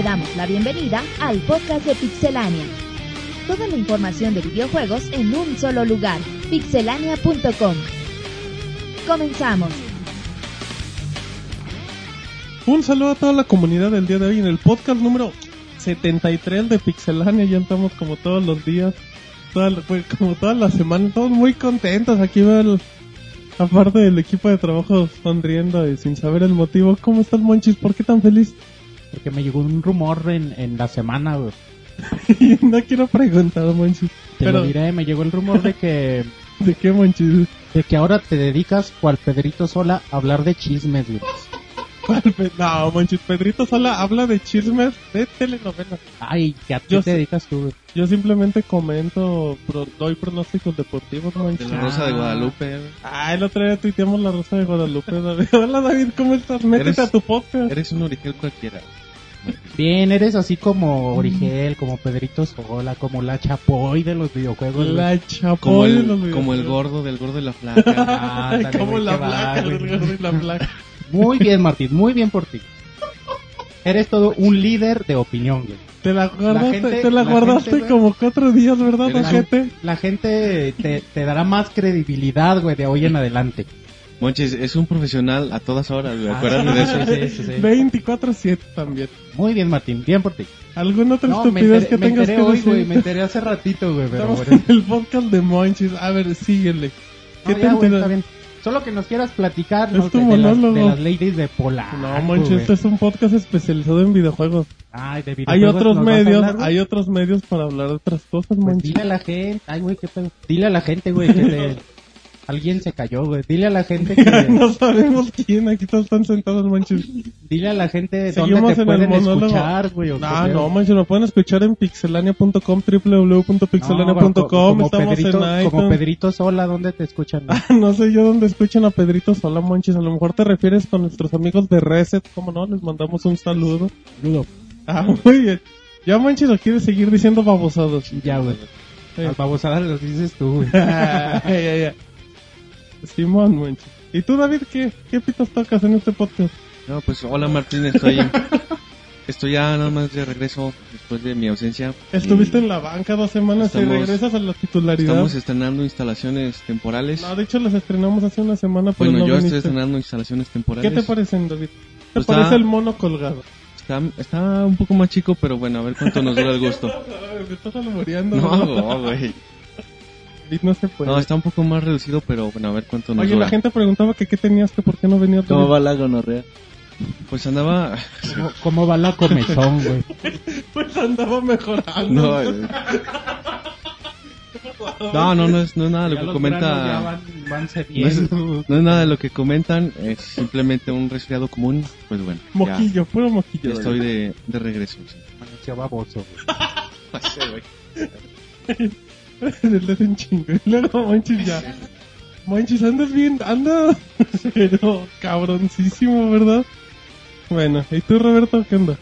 te damos la bienvenida al podcast de Pixelania. Toda la información de videojuegos en un solo lugar, pixelania.com. Comenzamos. Un saludo a toda la comunidad del día de hoy en el podcast número 73 de Pixelania. Ya estamos como todos los días, pues, como todas las semanas, todos muy contentos. Aquí veo el, aparte del equipo de trabajo sonriendo y sin saber el motivo. ¿Cómo estás, Monchis? ¿Por qué tan feliz? Porque me llegó un rumor en, en la semana, güey. no quiero preguntar, Monchis. Te Pero, lo diré, me llegó el rumor de que ¿de qué, Monchis? de que ahora te dedicas, cual Pedrito Sola, a hablar de chismes, güey. ¿Cuál pe- No, Monchis, Pedrito sola habla de chismes de telenovelas. Ay, que a ti Yo te dedicas tú, güey. Yo simplemente comento, pro- doy pronósticos deportivos, De la Rosa de Guadalupe. güey. Ah, el otro día tuiteamos la Rosa de Guadalupe, David. Hola, David, ¿cómo estás? Métete Eres- a tu podcast. Eres un origen cualquiera. Bien, eres así como Origel, como Pedrito Sola, como la Chapoy de los videojuegos, güey. La chapoy Como de los el, videojuegos. como el gordo del gordo de la flaca. Como la qué va, placa, güey. el gordo y la placa. Muy bien, Martín, muy bien por ti. Eres todo un líder de opinión, güey. Te la guardaste, gente- te la, la guardaste gente, como cuatro días, ¿verdad, un- ojete? La gente te, te dará más credibilidad, güey, de hoy en adelante. Monchis, es un profesional a todas horas, güey. Acuérdate de eso. Sí, sí, sí. 24-7 también. Muy bien, Martín, bien por ti. ¿Alguna otra No, estupidez enteré, que tengas que hoy, decir? güey, me enteré hace ratito, güey, pero Estamos bueno. en el podcast de Monchis. A ver, síguele. ¿Qué No, te ya, güey, está bien. Solo que nos quieras platicar, ¿no? De, de las, de las ladies de Pola. No, Monchis, este es un podcast especializado en videojuegos. Ay, de Hay videojuegos otros vas a medios, hablar, hay otros medios para hablar de otras cosas, Pues Monchis. dile a la gente, ay, güey, qué pedo. Dile a la gente, güey, que te- alguien se cayó, güey. Dile a la gente que, no sabemos quién, aquí todos están sentados, Monchis. dile a la gente Seguimos dónde te en el pueden monólogo. escuchar, güey. o Ah, qué no. Monchis, lo pueden escuchar en pixelania.com, www.pixelania.com, No, como estamos Pedrito, en como iTunes. Pedrito Sola, ¿dónde te escuchan? güey? No sé yo dónde escuchan a Pedrito Sola, Monchis. A lo mejor te refieres con nuestros amigos de Reset, ¿cómo no? Les mandamos un saludo. Ah, muy bien. Ya Monchis lo quiere seguir diciendo babosados. Ya, güey. Las babosadas las dices tú, güey. ya, ya, ya. Simón, Monchis. ¿Y tú, David, qué, qué pitos tocas en este podcast? No, pues hola Martín, estoy, estoy ya nada más de regreso después de mi ausencia. Estuviste en la banca dos semanas y Estamos- regresas a la titularidad. Estamos estrenando instalaciones temporales. No, de hecho las estrenamos hace una semana, pero Bueno, no yo estoy viniste. estrenando instalaciones ¿Qué temporales. te parecen, David? ¿Te Pues parece está- el mono colgado? Está, está un poco más chico, pero bueno, a ver cuánto nos dura el gusto. Me estás no, güey. No se puede. No, está un poco más reducido, pero bueno, a ver cuánto nos Oye, dura. la gente preguntaba que qué tenías, que por qué no venía ¿Cómo va la gonorrea? Pues andaba... ¿Cómo, cómo va la comezón, güey? Pues andaba mejorando. No, eh. no, no, no es, no es nada de Ya lo que comenta... van, van No es, no es nada de lo que comentan, es simplemente un resfriado común. Pues bueno, ya, Moquillo, puro ya moquillo. estoy de, de regreso. sí. Baboso, güey. El de un chingo. Y luego, Monchis ya. Monchis, andas bien, anda. Pero cabroncísimo, ¿verdad? Bueno, ¿y tú, Roberto, qué onda?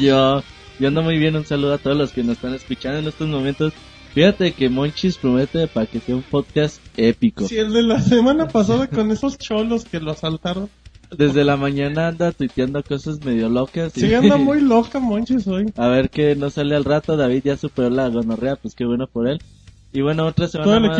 Yo, yo ando muy bien, un saludo a todos los que nos están escuchando en estos momentos. Fíjate que Monchis promete para que sea un podcast épico. Si el de la semana pasada con esos cholos que lo asaltaron. Desde la mañana anda tuiteando cosas medio locas. y- Sí, anda muy loca, Monchis, hoy. A ver que no sale al rato, David ya superó la gonorrea, pues qué bueno por él. Y bueno, otra semana Todo el más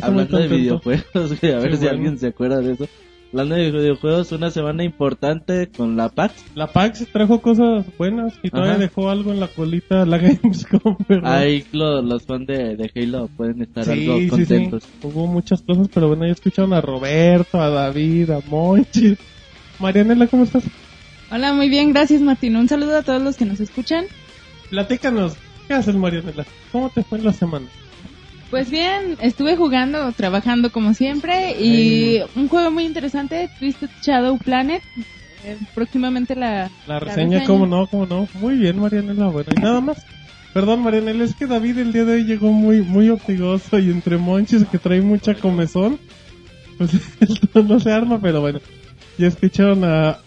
de, hablando de videojuegos, güey, a ver Qué si bueno. alguien se acuerda de eso. Hablando de videojuegos, una semana importante con la PAX. La PAX trajo cosas buenas y todavía Ajá. dejó algo en la colita la Gamescom, ¿verdad? Ahí lo- los fans de, de Halo pueden estar Sí, algo sí, sí. contentos. Hubo muchas cosas, pero bueno, ya escucharon a Roberto, a David, a Monchis. Marianela, ¿cómo estás? Hola, muy bien, gracias Martín. Un saludo a todos los que nos escuchan. Platícanos, ¿qué haces, Marianela? ¿Cómo te fue en la semana? Pues bien, estuve jugando, trabajando como siempre y un juego muy interesante, Twisted Shadow Planet. Eh, próximamente la, La reseña, ¿cómo no? ¿Cómo no? Muy bien, Marianela, bueno, y nada más. Perdón, Marianela, es que David el día de hoy llegó muy muy hostigoso y entre monchis que trae mucha comezón, pues esto no se arma, pero bueno, ya escucharon a,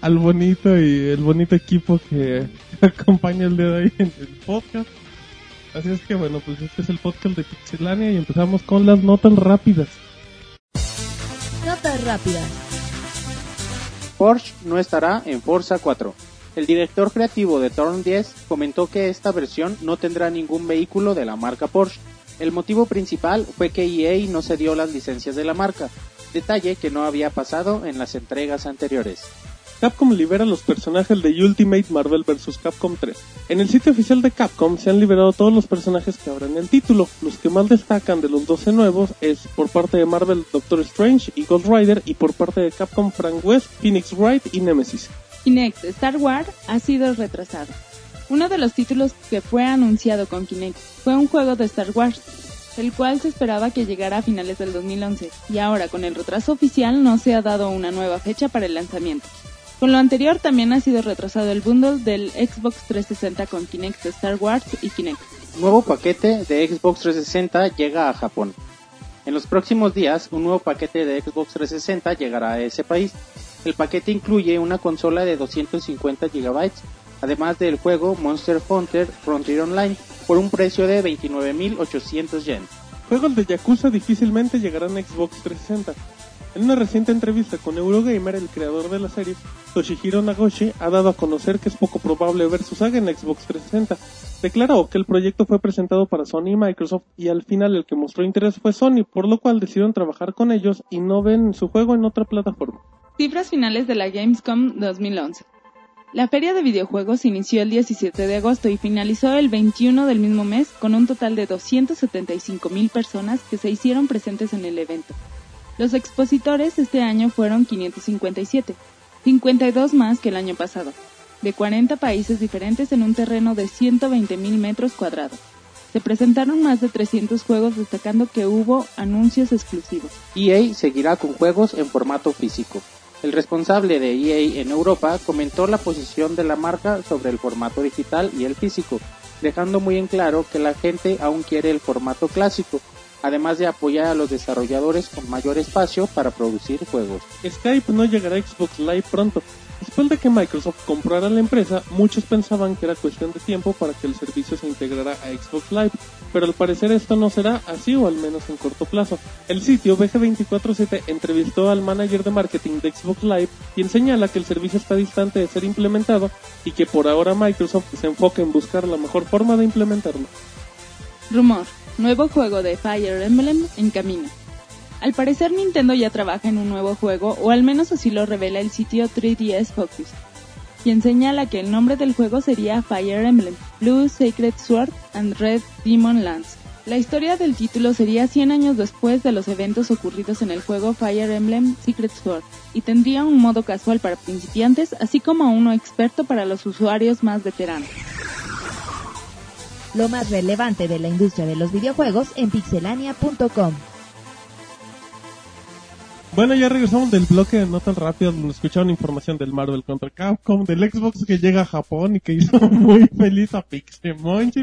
al bonito y el bonito equipo que acompaña el día de hoy en el podcast. Así es que bueno, pues este es el podcast de Pixelania y empezamos con las notas rápidas. Notas rápidas. Porsche no estará en Forza 4. El director creativo de Turn 10 comentó que esta versión no tendrá ningún vehículo de la marca Porsche. El motivo principal fue que EA no cedió las licencias de la marca, detalle que no había pasado en las entregas anteriores. Capcom libera los personajes de Ultimate Marvel vs. Capcom 3. En el sitio oficial de Capcom se han liberado todos los personajes que habrá en el título. Los que más destacan de los 12 nuevos es por parte de Marvel Doctor Strange y Ghost Rider y por parte de Capcom Frank West, Phoenix Wright y Nemesis. Kinect Star Wars ha sido retrasado. Uno de los títulos que fue anunciado con Kinect fue un juego de Star Wars, el cual se esperaba que llegara a finales del 2011, y ahora con el retraso oficial no se ha dado una nueva fecha para el lanzamiento. Con lo anterior también ha sido retrasado el bundle del Xbox 360 con Kinect Star Wars y Kinect. Nuevo paquete de Xbox 360 llega a Japón. En los próximos días, un nuevo paquete de Xbox 360 llegará a ese país. El paquete incluye una consola de 250 GB, además del juego Monster Hunter Frontier Online, por un precio de 29.800 yen. Juegos de Yakuza difícilmente llegarán a Xbox 360. En una reciente entrevista con Eurogamer, el creador de la serie, Toshihiro Nagoshi, ha dado a conocer que es poco probable ver su saga en Xbox 360. Declaró que el proyecto fue presentado para Sony y Microsoft y al final el que mostró interés fue Sony, por lo cual decidieron trabajar con ellos y no ven su juego en otra plataforma. Cifras finales de la Gamescom 2011. La feria de videojuegos inició el 17 de agosto y finalizó el 21 del mismo mes con un total de 275 mil personas que se hicieron presentes en el evento. Los expositores este año fueron 557, 52 más que el año pasado, de 40 países diferentes en un terreno de 120 mil metros cuadrados. Se presentaron más de 300 juegos destacando que hubo anuncios exclusivos. EA seguirá con juegos en formato físico. El responsable de EA en Europa comentó la posición de la marca sobre el formato digital y el físico, dejando muy en claro que la gente aún quiere el formato clásico, además de apoyar a los desarrolladores con mayor espacio para producir juegos. Skype no llegará a Xbox Live pronto. Después de que Microsoft comprara la empresa, muchos pensaban que era cuestión de tiempo para que el servicio se integrara a Xbox Live, pero al parecer esto no será así o al menos en corto plazo. El sitio BG247 entrevistó al manager de marketing de Xbox Live, quien señala que el servicio está distante de ser implementado y que por ahora Microsoft se enfoca en buscar la mejor forma de implementarlo. Rumor. Nuevo juego de Fire Emblem en camino. Al parecer Nintendo ya trabaja en un nuevo juego, o al menos así lo revela el sitio 3DS Focus, quien señala que el nombre del juego sería Fire Emblem, Blue Sacred Sword and Red Demon Lance. La historia del título sería 100 años después de los eventos ocurridos en el juego Fire Emblem Secret Sword, y tendría un modo casual para principiantes, así como uno experto para los usuarios más veteranos. Lo más relevante de la industria de los videojuegos en pixelania.com. Bueno, ya regresamos del bloque de notas rápidas donde escucharon información del Marvel contra Capcom, del Xbox que llega a Japón y que hizo muy feliz a Pixemonchi.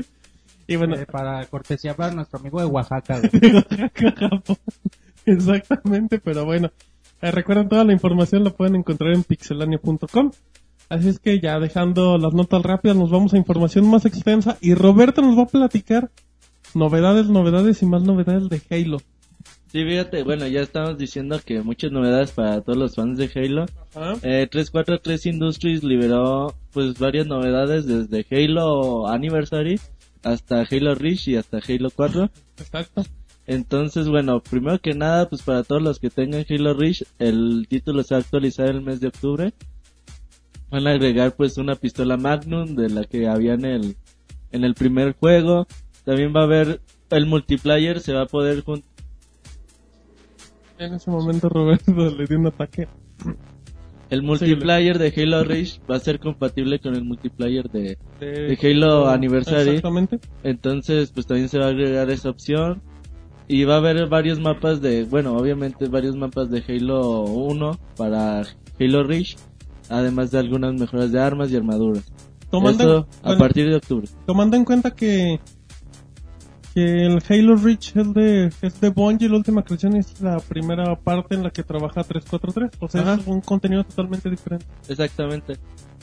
Y bueno, Eh, para cortesía para nuestro amigo de Oaxaca. de Oaxaca, Japón. Exactamente, pero bueno. Eh, recuerden, toda la información la pueden encontrar en pixelania.com. Así es que ya dejando las notas rápidas, nos vamos a información más extensa y Roberto nos va a platicar novedades, novedades y más novedades de Halo. Sí, fíjate, bueno, ya estamos diciendo que muchas novedades para todos los fans de Halo. Ajá. Eh, 343 Industries liberó pues varias novedades desde Halo Anniversary hasta Halo Reach y hasta Halo 4. Exacto. Entonces, bueno, primero que nada, pues para todos los que tengan Halo Reach, el título se va a actualizar el mes de octubre. Van a agregar pues una pistola Magnum de la que había en el, en el primer juego. También va a haber el multiplayer, se va a poder En ese momento Roberto le dio un ataque. el multiplayer de Halo Reach va a ser compatible con el multiplayer de, Halo Anniversary. Exactamente. Entonces, pues también se va a agregar esa opción. Y va a haber varios mapas de, bueno, obviamente varios mapas de Halo 1 para Halo Reach, además de algunas mejoras de armas y armaduras. Tomando, a bueno, partir de octubre. tomando en cuenta que que el Halo Reach es de, es de Bungie, la última creación es la primera parte en la que trabaja 343. O sea, Ajá. es un contenido totalmente diferente. Exactamente.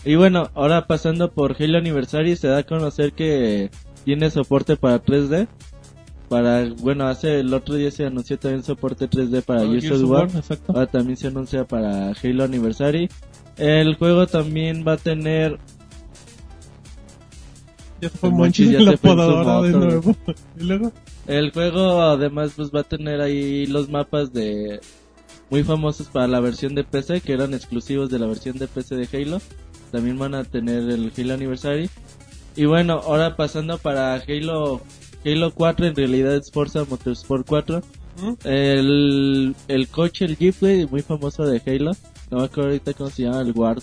Y bueno, ahora pasando por Halo Anniversary se da a conocer que tiene soporte para 3D. Para, bueno, hace el otro día se anunció también soporte 3D para Gears Gears of War. Ahora también se anuncia para Halo Anniversary. El juego también va a tener Ya fue El Monchis Monchis ya en la se fue en su podadora de moto, nuevo. y luego, El juego además pues va a tener ahí los mapas de muy famosos para la versión de PC que eran exclusivos de la versión de PC de Halo. También van a tener el Halo Anniversary. Y bueno, ahora pasando para Halo Halo 4 en realidad es Forza Motorsport 4. ¿Mm? El, el coche, el Jeep, muy famoso de Halo. No me acuerdo ahorita cómo se llama, el Ward.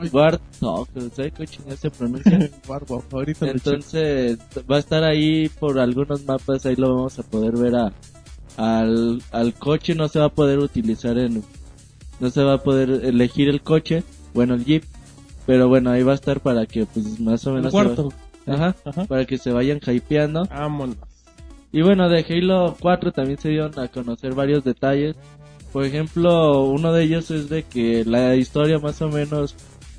Ay, Warthog, ¿sabes cómo chingada se pronuncia? Barbo, ahorita. Entonces va a estar ahí por algunos mapas, ahí lo vamos a poder ver a, al, al coche, no se va a poder utilizar en, no se va a poder elegir el coche, bueno el jeep, pero bueno ahí va a estar para que pues más o menos va- cuarto. ajá, Ajá. para que se vayan hypeando. Vámonos. Y bueno, de Halo 4 también se dieron a conocer varios detalles. Por ejemplo, uno de ellos es de que la historia más o menos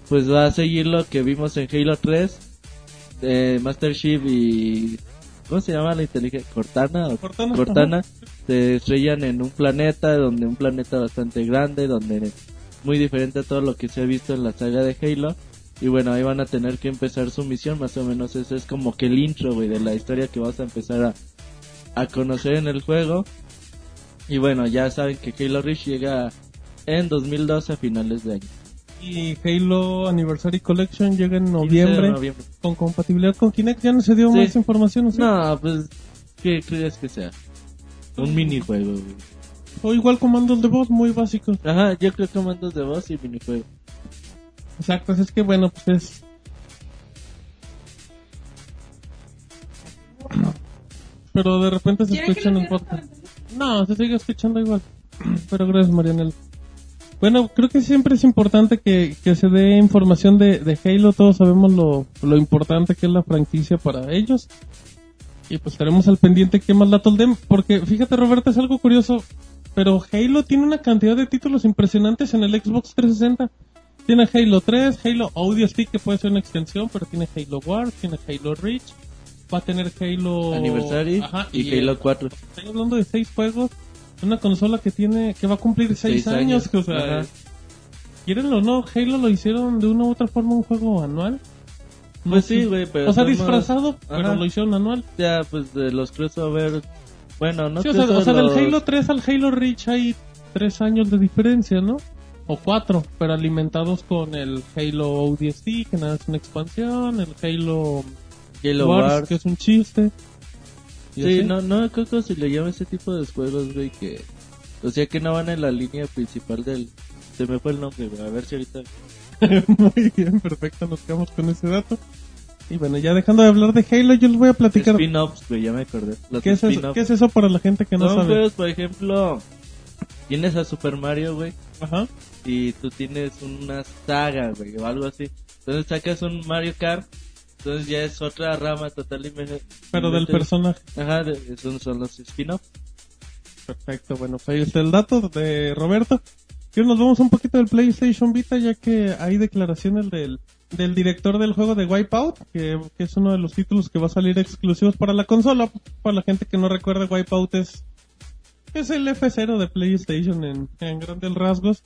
pues va a seguir lo que vimos en Halo 3 de Master Chief y ¿cómo se llama la inteligencia? Cortana o Cortana, Cortana se estrellan en un planeta donde un planeta bastante grande donde muy diferente a todo lo que se ha visto en la saga de Halo. Y bueno ahí van a tener que empezar su misión más o menos ese es como que el intro güey de la historia que vas a empezar a, a conocer en el juego. Y bueno ya saben que Halo Reach llega en 2012 a finales de año Y Halo Anniversary Collection llega en 15 de noviembre noviembre. con compatibilidad con Kinect. Ya no se dio Sí. más información, ¿o sí? no pues ¿qué crees que sea? un minijuego güey. O igual comandos de voz muy básicos. ajá yo creo que mandos de voz y minijuego Exacto, es que bueno, pues es. Pero de repente se escucha en el podcast. No, se sigue escuchando igual. Pero gracias, Marianel. Bueno, creo que siempre es importante que, que se dé información de, de Halo. Todos sabemos lo, lo importante que es la franquicia para ellos. Y pues estaremos al pendiente que más datos den. Porque fíjate, Roberto, es algo curioso. Pero Halo tiene una cantidad de títulos impresionantes en el Xbox 360. Tiene Halo 3, Halo Audio Stick, que puede ser una extensión, pero tiene Halo War, tiene Halo Reach. Va a tener Halo Anniversary Ajá, y, Halo 4 Estoy hablando de seis juegos. Una consola que tiene, que va a cumplir seis, Seis años. años. que, o sea, Ajá. quierenlo o no, Halo lo hicieron de una u otra forma un juego anual. No Pues sí, güey, pero O sea, somos- disfrazado, pero lo hicieron anual. Ya, pues de los crossover. Bueno, no Sí, o sea, o sea, del Halo 3 al Halo Reach hay tres años de diferencia, ¿no? O cuatro, pero alimentados con el Halo ODST, que nada es una expansión, el Halo, Halo Wars, Wars. que es un chiste. Sí, así. no, no creo que se le llama ese tipo de juegos, güey, que... O sea, que no van en la línea principal del... Se me fue el nombre, güey. A ver si ahorita... Muy bien, perfecto, nos quedamos con ese dato. Y bueno, ya dejando de hablar de Halo, yo les voy a platicar. Spin-offs, güey, ya me acordé. Los ¿Qué es, eso? ¿Qué es eso para la gente que no sabe? juegos, por ejemplo... Tienes a Super Mario, güey, Ajá. y tú tienes una saga, güey, o algo así. Entonces sacas un Mario Kart, entonces ya es otra rama totalmente... Pero del personaje. Ajá, de- esos son los spin-offs. Perfecto, bueno, pues ahí está el dato de Roberto. Y nos vamos un poquito del PlayStation Vita, ya que hay declaraciones del, del director del juego de Wipeout, que, que es uno de los títulos que va a salir exclusivos para la consola. Para la gente que no recuerda, Wipeout es, es el F0 de PlayStation en, en grandes rasgos.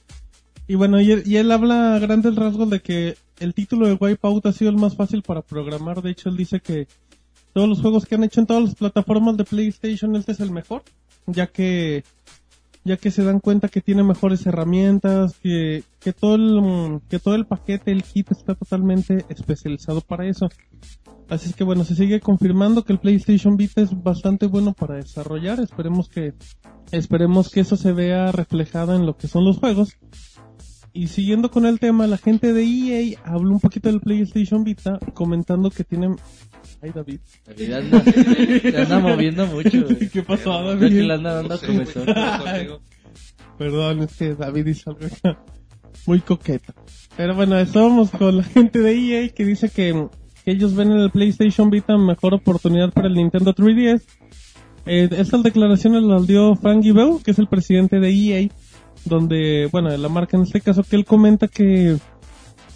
Y bueno, y él, y él habla a grandes rasgos de que el título de Wipeout ha sido el más fácil para programar. De hecho, él dice que todos los juegos que han hecho en todas las plataformas de PlayStation, este es el mejor ya que ya que se dan cuenta que tiene mejores herramientas, que, que todo el que todo el paquete, el kit está totalmente especializado para eso. Así es que bueno, se sigue confirmando que el PlayStation Vita es bastante bueno para desarrollar. Esperemos que esperemos que eso se vea reflejado en lo que son los juegos. Y siguiendo con el tema, la gente de EA habló un poquito del PlayStation Vita, comentando que tienen... Ay, David. David anda, se anda moviendo mucho, güey. ¿Qué pasó, Creo David? que le anda dando comezón. Perdón, es que David hizo algo acá muy coqueta. Pero bueno, estábamos con la gente de EA que dice que, que ellos ven en el PlayStation Vita mejor oportunidad para el Nintendo 3DS. Eh, estas declaraciones las dio Frank Gibel, que es el presidente de EA, donde, bueno, la marca en este caso, que él comenta que,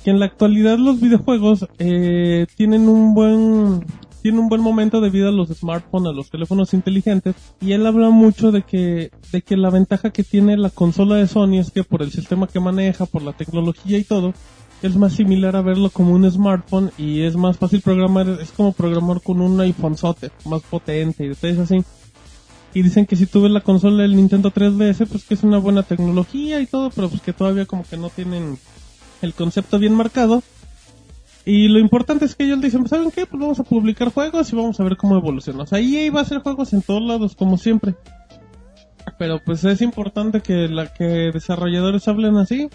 que en la actualidad los videojuegos eh, tienen un buen tiene un buen momento debido a los smartphones, a los teléfonos inteligentes, y él habla mucho de que, de que la ventaja que tiene la consola de Sony es que por el sistema que maneja, por la tecnología y todo, es más similar a verlo como un smartphone y es más fácil programar, es como programar con un iPhone sote, más potente y detalles así. Y dicen que si tú ves la consola del Nintendo 3DS, pues que es una buena tecnología y todo, pero pues que todavía como que no tienen el concepto bien marcado. Y lo importante es que ellos dicen, pues, ¿saben qué? Pues vamos a publicar juegos y vamos a ver cómo evoluciona. O sea, EA va a hacer juegos en todos lados, como siempre. Pero pues es importante que la que desarrolladores hablen así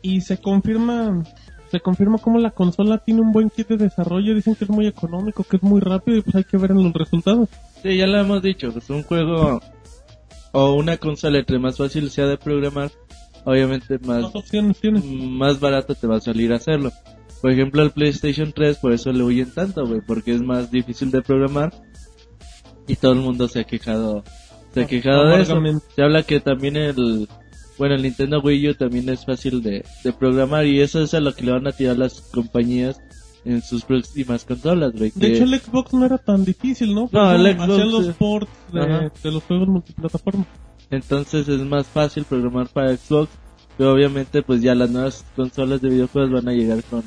y se confirma se confirma como la consola tiene un buen kit de desarrollo, dicen que es muy económico, que es muy rápido y pues hay que ver en los resultados. Sí, ya lo hemos dicho, pues un juego o una consola entre más fácil sea de programar, obviamente más, Más opciones tienes. más barato te va a salir hacerlo. Por ejemplo, el PlayStation 3 por eso le huyen tanto, güey, porque es más difícil de programar y todo el mundo se ha quejado, se ha quejado de eso. Se habla que también el, bueno, el Nintendo Wii U también es fácil de, de programar y eso es a lo que le van a tirar las compañías en sus próximas consolas, güey. De que- hecho el Xbox no era tan difícil, ¿no? No, el Hacían Xbox, los sí. ports de, los juegos multiplataforma. Entonces es más fácil programar para Xbox. Pero obviamente pues ya las nuevas consolas de videojuegos van a llegar con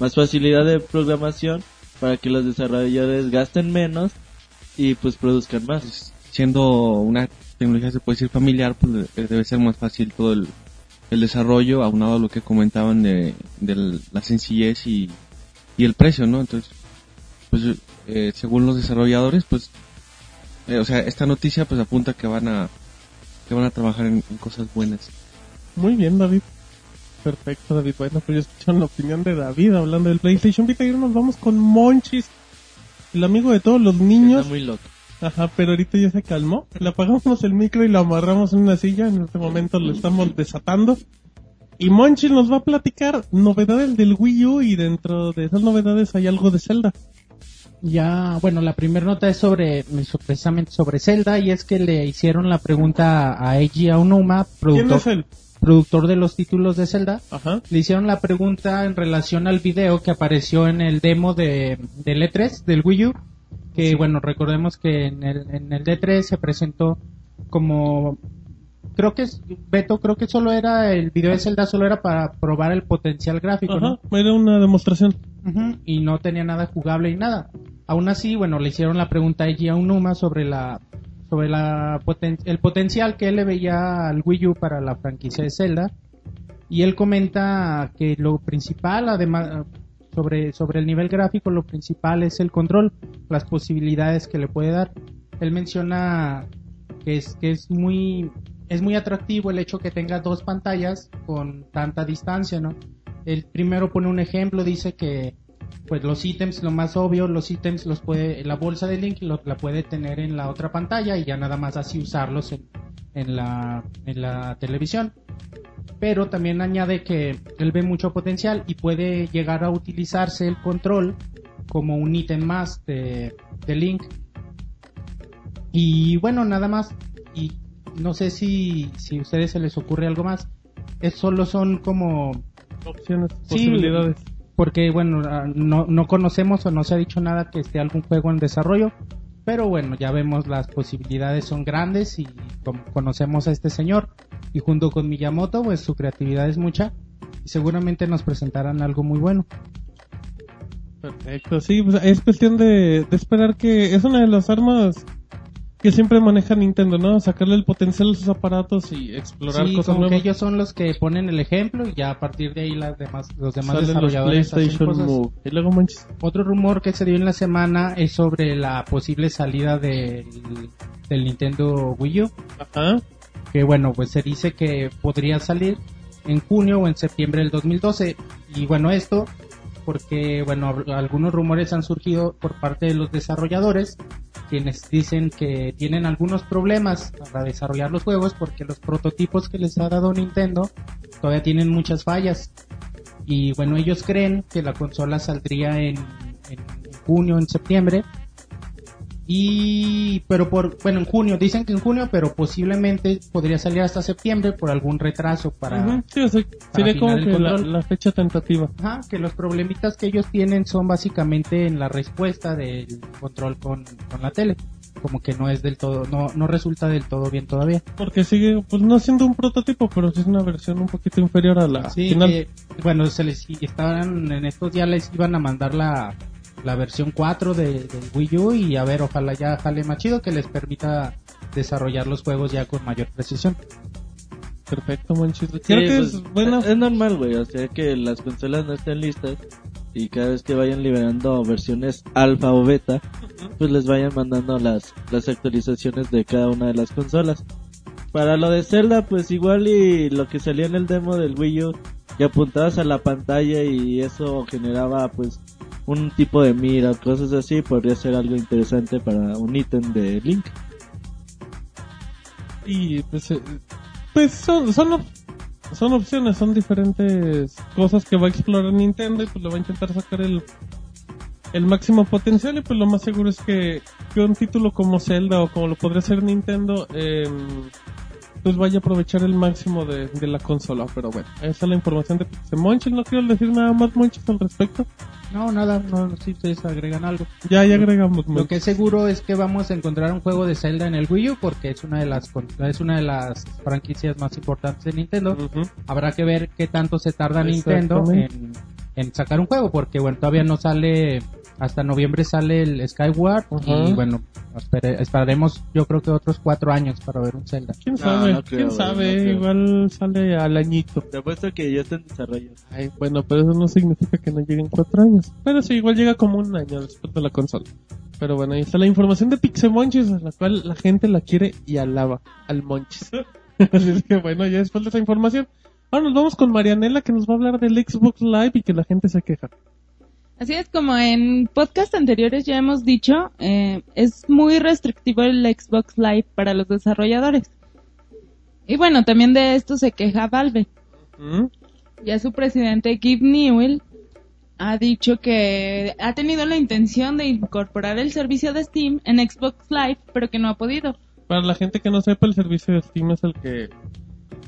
más facilidad de programación para que los desarrolladores gasten menos y pues produzcan más. Siendo una tecnología, se puede decir familiar, pues eh, debe ser más fácil todo el, el desarrollo, aunado a lo que comentaban de, de la sencillez y, y el precio, ¿no? Entonces, pues eh, según los desarrolladores, pues, eh, o sea, esta noticia pues apunta que van a que van a trabajar en, en cosas buenas. Muy bien, David. Perfecto, David. Bueno, pues ya escucharon la opinión de David hablando del PlayStation Vita y ahora nos vamos con Monchis, el amigo de todos los niños. Está muy loco. Ajá, pero ahorita ya se calmó. Le apagamos el micro y lo amarramos en una silla. En este momento lo estamos desatando. Y Monchis nos va a platicar novedades del Wii U y dentro de esas novedades hay algo de Zelda. Ya, bueno, la primera nota es sobre, so- precisamente sobre Zelda y es que le hicieron la pregunta a Eiji Aonuma, ¿Quién productor, es productor de los títulos de Zelda. Ajá. Le hicieron la pregunta en relación al video que apareció en el demo de, del E3 del Wii U. Que bueno, recordemos que en el, en el D3 se presentó como creo que Beto, creo que solo era el video de Zelda solo era para probar el potencial gráfico, ¿no? Ajá, era una demostración. Ujú, y no tenía nada jugable y nada. Aún así, bueno, le hicieron la pregunta a Eiji Aonuma sobre la sobre la poten- el potencial que él le veía al Wii U para la franquicia de Zelda y él comenta que lo principal además sobre sobre el nivel gráfico lo principal es el control, las posibilidades que le puede dar. Él menciona que es que es muy es muy atractivo el hecho que tenga dos pantallas con tanta distancia, ¿no? El primero pone un ejemplo, dice que pues los ítems, lo más obvio, los ítems los puede, la bolsa de Link la puede tener en la otra pantalla y ya nada más así usarlos en, en la, en la televisión. Pero también añade que él ve mucho potencial y puede llegar a utilizarse el control como un ítem más de, de Link. Y bueno, nada más. Y no sé si, si a ustedes se les ocurre algo más. Es solo son como Opciones, Sí, posibilidades. porque bueno, ah, no, no conocemos o no se ha dicho nada que esté algún juego en desarrollo, pero bueno, ya vemos las posibilidades son grandes y como conocemos a este señor y junto con Miyamoto, pues su creatividad es mucha y seguramente nos presentarán algo muy bueno. Perfecto, sí, pues es cuestión de, de esperar que es una de las armas que siempre maneja Nintendo, ¿no? Sacarle el potencial a sus aparatos y explorar Sí, cosas como que nuevas. ellos son los que ponen el ejemplo y ya a partir de ahí las demás, los demás Salen los desarrolladores hacen PlayStation cosas. Move. Y luego manches. Otro rumor que se dio en la semana es sobre la posible salida del, del Nintendo Wii U. Ajá. que bueno, pues se dice que podría salir en junio o en septiembre del 2012. Y bueno, esto porque bueno, algunos rumores han surgido por parte de los desarrolladores quienes dicen que tienen algunos problemas para desarrollar los juegos porque los prototipos que les ha dado Nintendo todavía tienen muchas fallas. Y bueno, ellos creen que la consola saldría en, en junio, en septiembre. Y, pero por, bueno, en junio, dicen que en junio, pero posiblemente podría salir hasta septiembre por algún retraso para, Ujú, Sí, o sea, sería como que la, fecha tentativa. Ajá, que los problemitas que ellos tienen son básicamente en la respuesta del control con, con la tele. Como que no es del todo, no, no resulta del todo bien todavía. Porque sigue, pues no siendo un prototipo, pero sí es una versión un poquito inferior a la Sí, final. que, bueno, se les estaban en estos días les iban a mandar la, la versión 4 de, del Wii U y a ver, ojalá ya jale más chido que les permita desarrollar los juegos ya con mayor precisión. Perfecto, Monchis. Sí, Creo que pues, es bueno. es normal, güey. O sea que las consolas no estén listas y cada vez que vayan liberando versiones alfa o beta, pues les vayan mandando las, las actualizaciones de cada una de las consolas. Para lo de Zelda, pues igual y lo que salía en el demo del Wii U, que apuntabas a la pantalla y eso generaba pues un tipo de mira o cosas así, podría ser algo interesante para un ítem de Link. Y pues, eh, pues son, son, op- son opciones, son diferentes cosas que va a explorar Nintendo y pues le va a intentar sacar el, el máximo potencial y pues lo más seguro es que, que un título como Zelda o como lo podría ser Nintendo, eh, pues vaya a aprovechar el máximo de, de la consola. Pero bueno, esa es la información de Pixel Monchis. No quiero decir nada más Monchis al respecto. No, nada, no, si ustedes agregan algo. Ya, ya agregamos Lo que es seguro es que vamos a encontrar un juego de Zelda en el Wii U porque es una de las es una de las franquicias más importantes de Nintendo. Habrá que ver qué tanto se tarda Nintendo en, en sacar un juego porque bueno, todavía no sale hasta noviembre sale el Skyward y bueno, espere- esperaremos yo creo que otros cuatro años para ver un Zelda. ¿Quién sabe? no creo, ¿Quién sabe? no. Igual sale al añito. Te apuesto que ya está en desarrollo. Ay, bueno, pero eso no significa que no lleguen cuatro años. Pero sí, igual llega como un año después de la consola. Pero bueno, ahí está la información de Pixemonchis, a la cual la gente la quiere y alaba al Monchis. Así es que bueno, ya después de esa información, ahora nos vamos con Marianela que nos va a hablar del Xbox Live y que la gente se queja. Así es como en podcast anteriores ya hemos dicho, eh, es muy restrictivo el Xbox Live para los desarrolladores. Y bueno, también de esto se queja Valve. ¿Mm? Ya su presidente Gabe Newell ha dicho que ha tenido la intención de incorporar el servicio de Steam en Xbox Live, pero que no ha podido. Para la gente que no sepa, el servicio de Steam es el que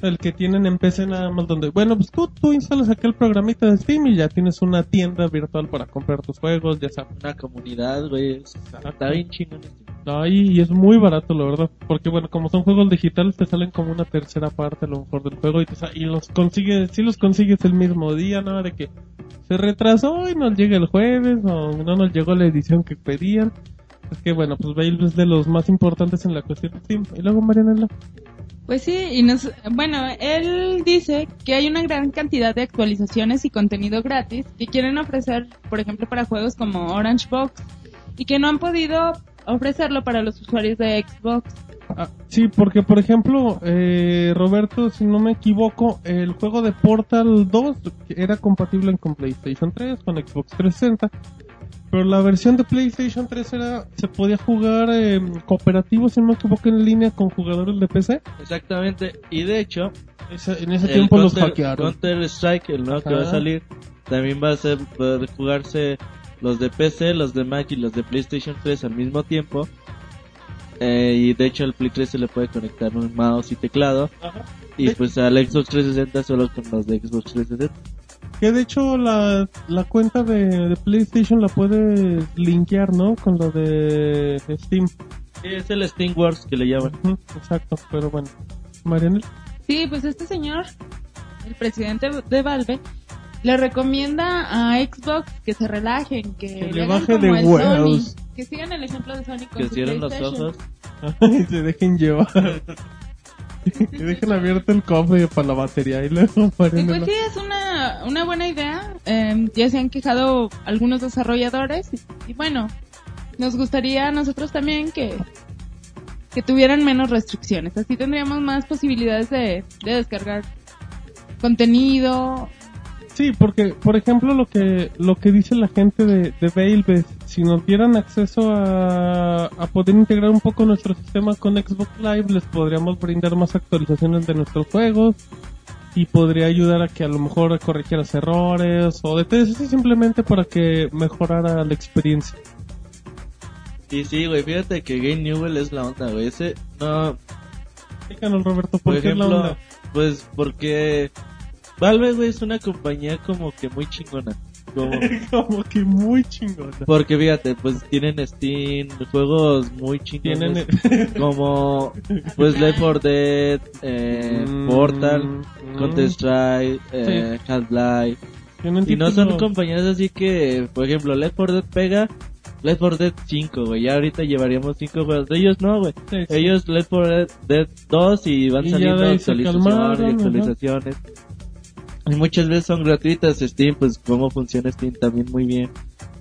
el que tienen en PC nada más donde, bueno, pues tú, tú instalas acá el programita de Steam y ya tienes una tienda virtual para comprar tus juegos, ya sabes. Una comunidad, güey. es- Está bien chingón. No, y, y es muy barato, la verdad. Porque, bueno, como son juegos digitales, te salen como una tercera parte a lo mejor del juego y, te y los consigues, si los consigues el mismo día, nada de que se retrasó y nos llega el jueves o no nos llegó la edición que pedían. Es que, bueno, pues Valve es de los más importantes en la cuestión de Steam. Y luego, Marianela. Pues sí, y nos, bueno, él dice que hay una gran cantidad de actualizaciones y contenido gratis que quieren ofrecer, por ejemplo, para juegos como Orange Box y que no han podido ofrecerlo para los usuarios de Xbox. Ah, sí, porque, por ejemplo, eh, Roberto, si no me equivoco, el juego de Portal 2 era compatible con PlayStation 3, con Xbox 360. Pero la versión de PlayStation 3 era, se podía jugar eh, cooperativo, si no me equivoco, en línea con jugadores de PC. Exactamente. Y de hecho, Ese- en ese tiempo los hackearon. Counter Strike, el nuevo que va a salir, también va a ser poder jugarse los de PC, los de Mac y los de PlayStation 3 al mismo tiempo. Eh, y de hecho al Play 3 se le puede conectar un mouse y teclado. Ajá. Y pues al Xbox 360 solo con los de Xbox 360. Que de hecho la, la cuenta de, de PlayStation la puedes linkear, ¿no? Con lo de Steam. Sí, es el Steam Wars que le llaman. Exacto, pero bueno. Marianela. Sí, pues este señor, el presidente de Valve, le recomienda a Xbox que se relajen, que, Que le baje como de huevos. Sony, que sigan el ejemplo de Sony con Que su cierren los PlayStation. ojos. y se dejen llevar. que dejen abierto el cofre para la batería y luego Y pues sí, es una, una buena idea. Eh, ya se han quejado algunos desarrolladores y, y bueno, nos gustaría a nosotros también que, que tuvieran menos restricciones. Así tendríamos más posibilidades de, de descargar contenido. Sí, porque, por ejemplo, lo que lo que dice la gente de, de Valve si nos dieran acceso a, a poder integrar un poco nuestro sistema con Xbox Live, les podríamos brindar más actualizaciones de nuestros juegos y podría ayudar a que a lo mejor corrigieras errores o detalles así simplemente para que mejorara la experiencia. Y sí, güey, fíjate que Game Newell es la onda, güey. Ese, no, Díganos, Roberto, por ¿por qué es la ejemplo, onda? pues porque Valve, güey, es una compañía como que muy chingona. Como, Como que muy chingona. porque fíjate, pues tienen Steam, juegos muy chingones. Tienen... Como, pues Left 4 Dead, eh, Mm, Portal. Counter Strike, eh, Half-Life. Tienen Y no son compañías así que, por ejemplo, Left 4 Dead pega Left 4 Dead 5, güey. Ya ahorita llevaríamos 5 juegos. De ellos no, güey. Sí, sí. Ellos Left 4 Dead 2 y van Y saliendo actualizaciones calmaron, y ajá. Y muchas veces son gratuitas. Steam, pues cómo funciona Steam también muy bien.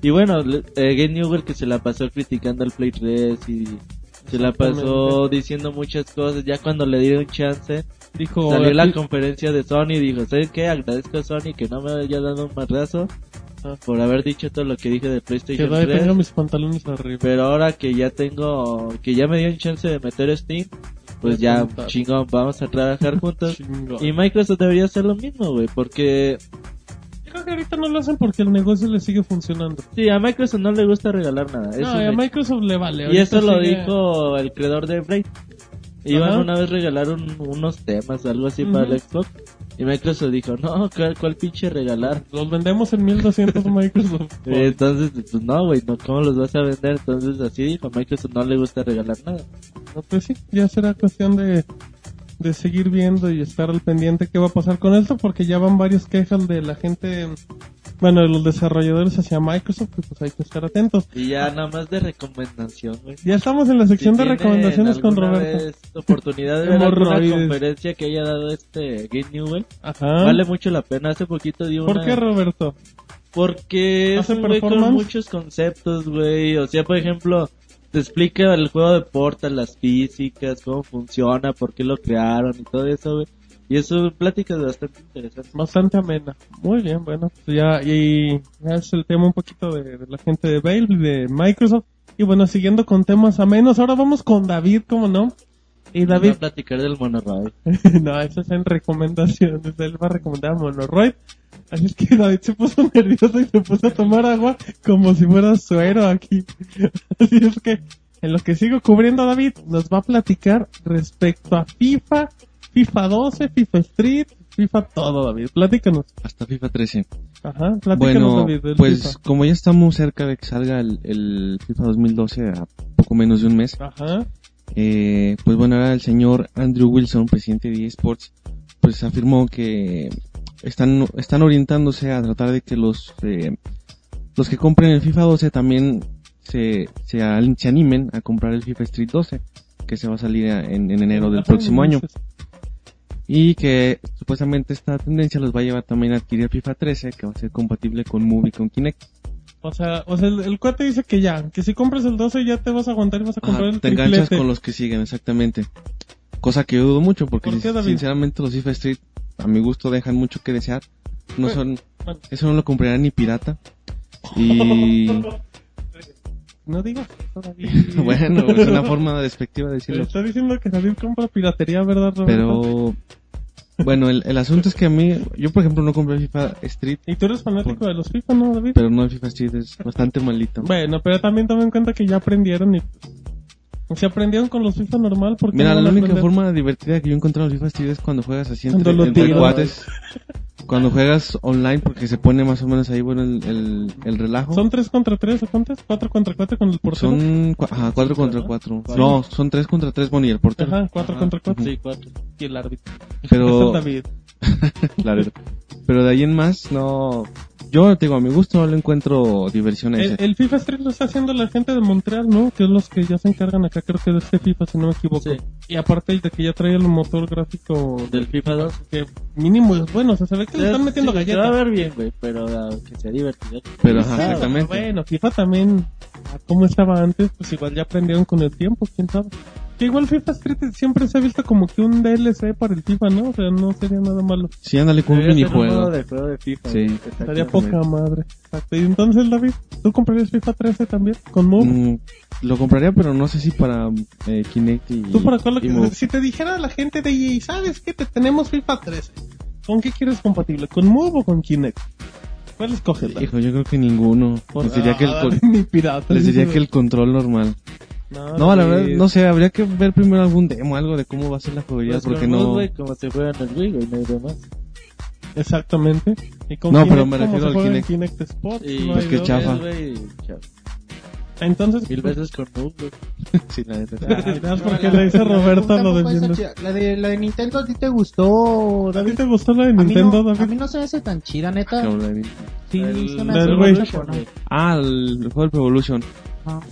Y bueno, eh, Game Newell que se la pasó criticando al Play 3 y se la pasó diciendo muchas cosas. Ya cuando le dieron chance, Dijo, salió la conferencia de Sony y dijo, ¿sabes qué? Agradezco a Sony que no me haya dado un madrazo Ah. por haber dicho todo lo que dije de que PlayStation todavía 3. tengo mis pantalones arriba. Pero ahora que ya tengo, que ya me dio un chance de meter Steam, pues Ya chingón, vamos a trabajar juntos. Chingón. Y Microsoft debería hacer lo mismo, güey, porque Yo creo que ahorita no lo hacen porque el negocio le sigue funcionando. sí, a Microsoft no le gusta regalar nada. no, a. Microsoft le vale. y eso lo dijo el creador de Blade. Iban Ajá. una vez regalaron unos temas, algo así para el Xbox. Y Microsoft dijo, no, ¿cuál, cuál pinche regalar? Los vendemos en 1200 Microsoft. Entonces, pues no, güey, no, ¿cómo los vas a vender? Entonces, así dijo, a Microsoft no le gusta regalar nada. No, pues sí, ya será cuestión de, de seguir viendo y estar al pendiente qué va a pasar con esto, porque ya van varias quejas de la gente, bueno, los desarrolladores hacia Microsoft, y pues hay que estar atentos. Y ya nada más de recomendación, güey. Ya estamos en la sección Si de recomendaciones con Roberto. vez oportunidad de ver alguna conferencia que haya dado este Game Newell, Ajá. vale mucho la pena. Hace poquito dio ¿Por una... qué, Roberto? Porque es ¿Hace un güey con muchos conceptos, güey. O sea, por ejemplo, te explica el juego de Portal, las físicas, cómo funciona, por qué lo crearon y todo eso, güey. Y eso pláticas bastante interesantes. Bastante amena. Muy bien, bueno, pues ya, y ya es el tema un poquito de, de la gente de Valve de Microsoft. Y bueno, siguiendo con temas amenos, ahora vamos con David, ¿cómo no? Y Voy David, a platicar del monorail. no, eso es en recomendaciones, él va a recomendar a Monoroid. Así es que David se puso nervioso y se puso a tomar agua como si fuera suero aquí. Así es que, en lo que sigo cubriendo David, nos va a platicar respecto a FIFA, FIFA 12, FIFA Street, FIFA todo, David. Platícanos. Hasta FIFA 13. Ajá, platícanos, Bueno, David, del pues FIFA. como ya estamos cerca de que salga el, el FIFA 2012 a poco menos de un mes, Ajá, eh, pues bueno, ahora el señor Andrew Wilson, presidente de eSports, pues afirmó que están, están orientándose a tratar de que los, eh, los que compren el FIFA 12 también se, se, se animen a comprar el FIFA Street 12, que se va a salir en, en enero del Ajá, próximo año. Y que supuestamente esta tendencia los va a llevar también a adquirir FIFA 13, que va a ser compatible con Move y con Kinect. O sea, o sea el, el cuate dice que ya, que si compras el 12 ya te vas a aguantar y vas a comprar el te enganchas con los que siguen, exactamente. Cosa que yo dudo mucho, porque ¿Por qué, David? sinceramente los FIFA Street, a mi gusto, dejan mucho que desear. No Bueno, son, bueno. eso no lo compraría ni pirata. Y No digas eso, David. bueno, es una forma despectiva de decirlo. Está diciendo que David compra piratería, ¿verdad, Roberto? Pero, bueno, el, el asunto es que a mí, yo por ejemplo no compré FIFA Street, Y tú eres fanático de los FIFA, ¿no, David? pero no el FIFA Street, es bastante malito. Bueno, pero también toma en cuenta que ya aprendieron y... Se aprendieron con los FIFA normal porque Mira, la única forma divertida que yo encontré en los FIFA Street es cuando juegas así entre, entre cuates. Cuando juegas online porque se pone más o menos ahí bueno el, el, el relajo. ¿Son 3 contra 3 o cuántas? ¿4 contra 4 con el portero? Son ajá, 4 contra ¿verdad? 4. No, son 3 contra 3, bueno, y el portero. Ajá, 4 contra 4. Sí, cuatro. Y el árbitro. Pero, claro. Pero de ahí en más, no. Yo, te digo, a mi gusto no le encuentro diversión a El, ese. el FIFA Street lo está haciendo la gente de Montreal, ¿no? Que es los que ya se encargan acá, creo que de este FIFA, si no me equivoco. Sí. Y aparte de que ya trae el motor gráfico Del FIFA 2. que mínimo es bueno, o sea, se ve que le están metiendo Sí, Se va a galletas. ver bien, güey, pero ah, que sea divertido. Pero, ajá, Sí, exactamente. Bueno, FIFA también, a como estaba antes, pues igual ya aprendieron con el tiempo, quién sabe. Que igual FIFA Street siempre se ha visto como que un DLC para el FIFA, ¿no? O sea, no sería nada malo. Sí, ándale con un minijuego. de juego de FIFA. Sí. Estaría poca madre. Exacto. Y entonces, David, ¿tú comprarías FIFA 13 también? ¿Con Move? Mm, lo compraría, pero no sé si para eh, Kinect y. ¿Tú para cuál lo que-. Si te dijera la gente de EA, ¿sabes qué? Te tenemos FIFA 13. ¿Con qué quieres compatible? ¿Con Move o con Kinect? ¿Cuál escoges? Hijo, yo creo que ninguno. Les diría que el, con- ni pirata. les diría que el control normal. No, No, la verdad, no sé, habría que ver primero algún demo, algo de cómo va a ser la jugabilidad, Pues porque no... como se juega en el Wii, güey, no hay demás. Exactamente. ¿Y con No, Kinect, pero me refiero al Kinect. Kinect Sports? Y No Pues que chafa. Entonces, Mil pues, veces con Doom, güey. Sí, la neta. dirás porque le dice Roberta lo defiende. La de, la de Nintendo, ¿a ti te gustó, ¿A ti David? te gustó la de A mí, Nintendo, no, a mí no se me hace tan chida, neta. De- Sí, El- se me del hace. Ah, el juego Evolution.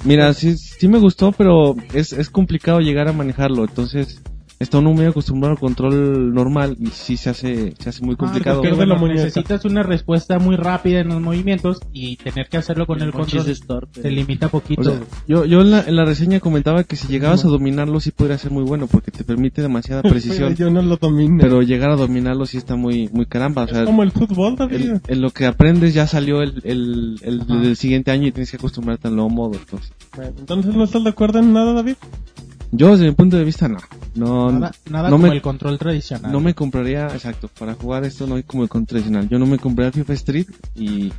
Mira, sí, sí me gustó, pero es, es complicado llegar a manejarlo. Entonces, está uno muy acostumbrado al control normal y sí se hace, se hace muy Ah, complicado. bueno, muñeca. necesitas una respuesta muy rápida en los movimientos y tener que hacerlo con el Monchis control te limita poquito. O sea, yo, yo en la, en la reseña comentaba que si llegabas a dominarlo sí podría ser muy bueno porque te permite demasiada precisión. Yo no lo domino. pero llegar a dominarlo sí está muy, muy caramba. O sea, es como el fútbol, David. el- en lo que aprendes ya salió el, el, el del siguiente año y tienes que acostumbrarte al nuevo modo. Entonces, Bueno, entonces no estás de acuerdo en nada, David. Yo desde mi punto de vista no. No, nada nada no como me- el control tradicional. no me compraría, exacto, para jugar esto no hay como el control tradicional. Yo no me compraría FIFA Street y,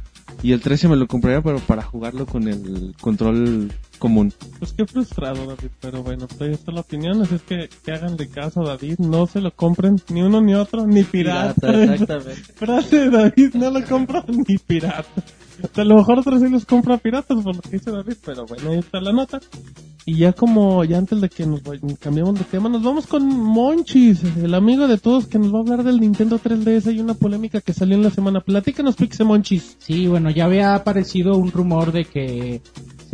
y el 13 me lo compraría pero para jugarlo con el control común. Pues qué frustrado, David. Pero bueno, pues ahí está la opinión. Así es que, que hagan de caso a David. No se lo compren ni uno ni otro, ni pirata. Pirata, exactamente. Frase de David, no lo compro ni pirata. A lo mejor otros sí los compra piratas por lo que dice David, pero bueno, ahí está la nota. Y ya como, ya antes de que nos cambiemos de tema, nos vamos con Monchis, el amigo de todos que nos va a hablar del Nintendo 3DS y una polémica que salió en la semana. Platícanos, Pixe Monchis. Sí, bueno, ya había aparecido un rumor de que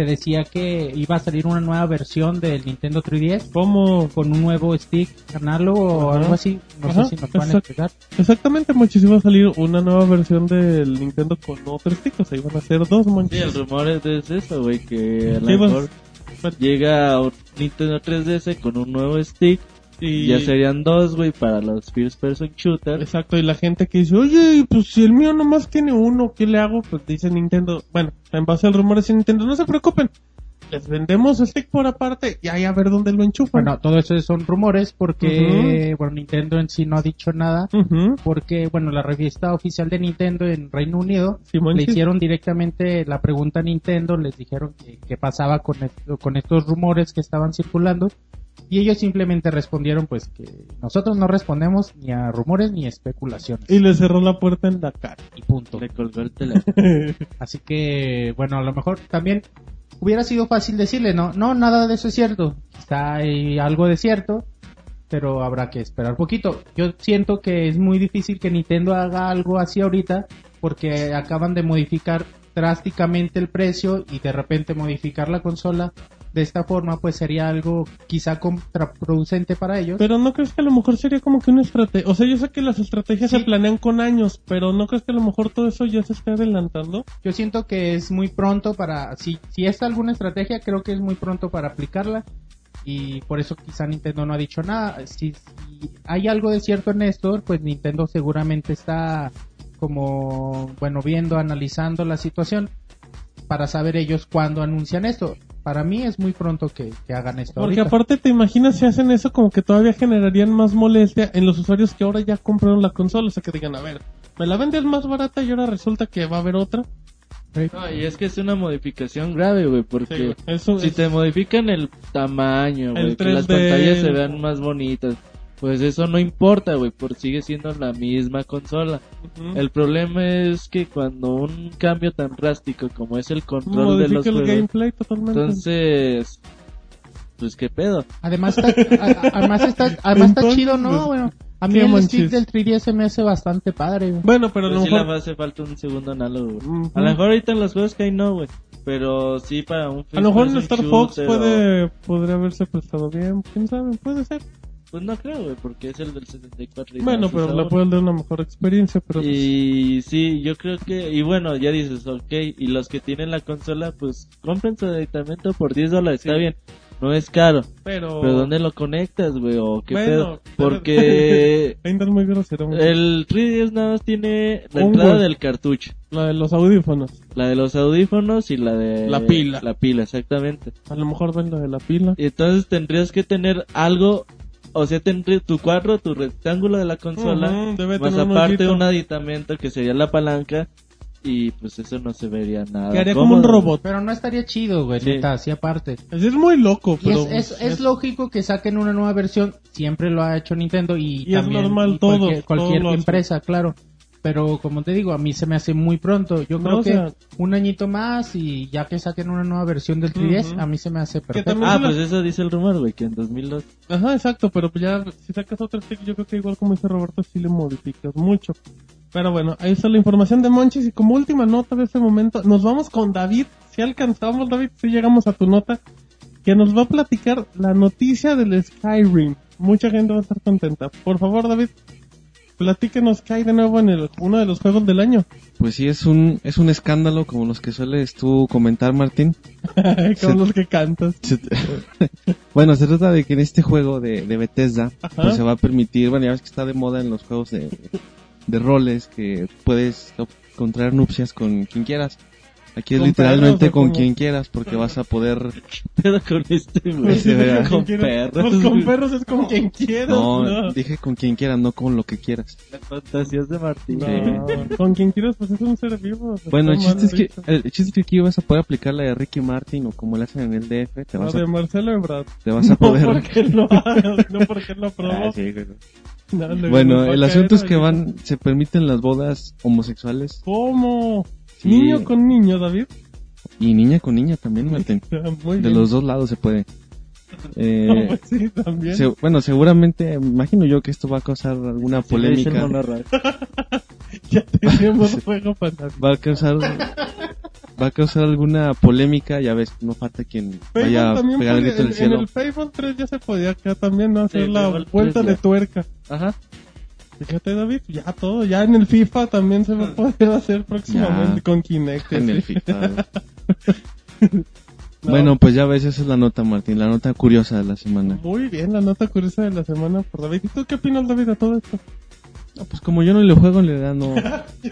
se decía que iba a salir una nueva versión del Nintendo 3DS ¿Cómo? con un nuevo stick análogo o Ajá. algo así. No Ajá, sé si nos pueden exacto. explicar. Exactamente, Monchis, iba a salir una nueva versión del Nintendo con otro stick, o sea, iban a ser dos Sí, Monchis. el rumor es de eso, güey, que a lo Sí, pues, mejor llega un Nintendo 3DS con un nuevo stick y ya serían dos, güey, para los first person shooters. Exacto, y la gente que dice, oye, pues si el mío nomás tiene uno, ¿qué le hago? Pues dice Nintendo, bueno, en base al rumor de Nintendo, no se preocupen, les vendemos stick por aparte y ahí a ver dónde lo enchufan. Bueno, todo eso son rumores porque, bueno, Nintendo en sí no ha dicho nada. Porque, bueno, la revista oficial de Nintendo en Reino Unido Simón, le hicieron directamente la pregunta a Nintendo, les dijeron que qué pasaba con, esto- con estos rumores que estaban circulando y ellos simplemente respondieron pues que nosotros no respondemos ni a rumores ni a especulaciones Y le cerró la puerta en la cara. y punto. Le colgó el teléfono. Así que, bueno, a lo mejor también hubiera sido fácil decirle, no, no, nada de eso es cierto. Quizá hay algo de cierto, pero habrá que esperar poquito. Yo siento que es muy difícil que Nintendo haga algo así ahorita, porque acaban de modificar drásticamente el precio y de repente modificar la consola de esta forma, pues sería algo quizá contraproducente para ellos. Pero no crees que a lo mejor sería como que una estrategia, o sea, yo sé que las estrategias Sí. se planean con años, pero no crees que a lo mejor todo eso ya se está adelantando. Yo siento que es muy pronto para, si, si es alguna estrategia, creo que es muy pronto para aplicarla y por eso quizá Nintendo no ha dicho nada. Si, si hay algo de cierto en esto, pues Nintendo seguramente está como, bueno, viendo, analizando la situación para saber ellos cuándo anuncian esto. Para mí es muy pronto que, que hagan esto. Porque ahorita. aparte te imaginas si hacen eso como que todavía generarían más molestia en los usuarios que ahora ya compraron la consola, o sea que digan, a ver, me la vendes más barata y ahora resulta que va a haber otra. No, y es que es una modificación grave, güey, porque Sí, güey, eso si es- te modifican el tamaño, güey, que las 3D, pantallas se vean más bonitas, pues eso no importa, güey, porque sigue siendo la misma consola. Ujú. El problema es que cuando un cambio tan drástico como es el control de los modifica el juegos, gameplay totalmente. entonces, pues qué pedo. Además está, a- además está, además está Entonces, chido, ¿no? Bueno, a mí el stick del 3DS se me hace bastante padre. güey. bueno, pero lo sí le hace falta un segundo análogo, güey. Ujú. A lo mejor ahorita en los juegos que hay no, güey. Pero sí para un A lo mejor en first person Star Fox shooter o- puede, podría haberse prestado bien, quién sabe, puede ser. Pues no creo, güey, porque es el del 74. y Bueno, pero es le ahora. puede dar una mejor experiencia, pero... Y sí, yo creo que, y bueno, ya dices, ok, y los que tienen la consola, pues compren su aditamento por 10 dólares, está bien, no es caro, Pero... pero ¿dónde lo conectas, güey? O qué Bueno, pedo, porque muy grosero. mucho. el 3DS nada más tiene la entrada del cartucho, La de los audífonos. la de los audífonos y la de... La pila. La pila, exactamente. A lo mejor ven la de la pila. Y entonces tendrías que tener algo, o sea, tendría tu cuadro, tu rectángulo de la consola, debe más un aparte hoyito. un aditamento que sería la palanca, y pues eso no se vería nada. Que haría como un robot. Pero no estaría chido, güey, Sí. neta, así aparte. Es, es muy loco, pero... es, es, es lógico que saquen una nueva versión, siempre lo ha hecho Nintendo y, Y es normal, y todos, cualquier, empresa, claro. Pero como te digo, a mí se me hace muy pronto. Yo No, creo o que sea- un añito más y ya que saquen una nueva versión del 3DS, Ujú. a mí se me hace perfecto. Ah, la- pues eso dice el rumor, güey, que en 2002. Ajá, exacto, pero pues ya si sacas otro stick, yo creo que igual como dice Roberto, sí le modificas mucho. Pero bueno, ahí está la información de Monchis y como última nota de este momento, nos vamos con David. Si alcanzamos, David, si llegamos a tu nota, que nos va a platicar la noticia del Skyrim. Mucha gente va a estar contenta. Por favor, David, platíquenos qué hay de nuevo en el, uno de los juegos del año. Pues sí, es un, es un escándalo como los que sueles tú comentar, Martín. Se- los que cantas. Se- bueno, se trata de que en este juego de, de Bethesda, pues se va a permitir, bueno, ya ves que está de moda en los juegos de, de roles que puedes contraer nupcias con quien quieras. Aquí es ¿Con literalmente con quien quieras porque vas a poder... Pero con este, güey. Pues con perros. Pues con perros es con quien quieras. No, no. dije con quien quieras, no con lo que quieras. Las fantasías de Martín. No, con quien quieras, pues es un ser vivo. Bueno, el chiste, es que, el chiste es que aquí vas a poder aplicar la de Ricky Martin o como le hacen en el DF, te La vas de a, Marcelo Ebrard. te vas a No poder... porque lo no porque lo aprobó. Ah, sí. Dale, Bueno, el asunto es que van, se permiten las bodas homosexuales ¿Cómo? Sí. Niño con niño, David. y niña con niña también, Martín. Muy De bien. los dos lados se puede. Eh, No, pues sí, también. se- bueno, seguramente, me imagino yo que esto va a causar alguna polémica. Ya tenemos juego para. Va a causar, va a causar alguna polémica, ya ves, no falta quien Fable vaya a pegar el grito en, del cielo. en el Fable 3 ya se podía acá también, ¿no? Hacer Sí, la Fable 3 vuelta de tuerca. Ajá. Fíjate, David, ya todo. Ya en el FIFA también se va a poder hacer próximamente Ya. con Kinect. En el. FIFA. No. Bueno, pues ya ves, esa es la nota, Martín, la nota curiosa de la semana. Muy bien, la nota curiosa de la semana por David. ¿Y tú qué opinas, David, de todo esto? No, pues como yo no le juego, en realidad no,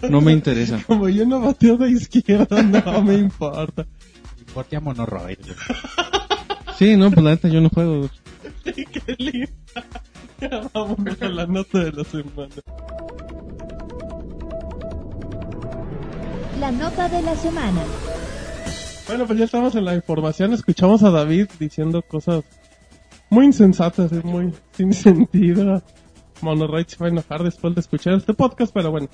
no me interesa. Como yo no bateo de izquierda, no me importa. Corte a Monoroid. Sí, no, pues la neta yo no juego. qué lindo. Vámonos a la nota de la semana. La nota de la semana. Bueno, pues ya estamos en la información. Escuchamos a David diciendo cosas muy insensatas y muy sin sentido. Monorite se va a enojar después de escuchar este podcast, pero bueno.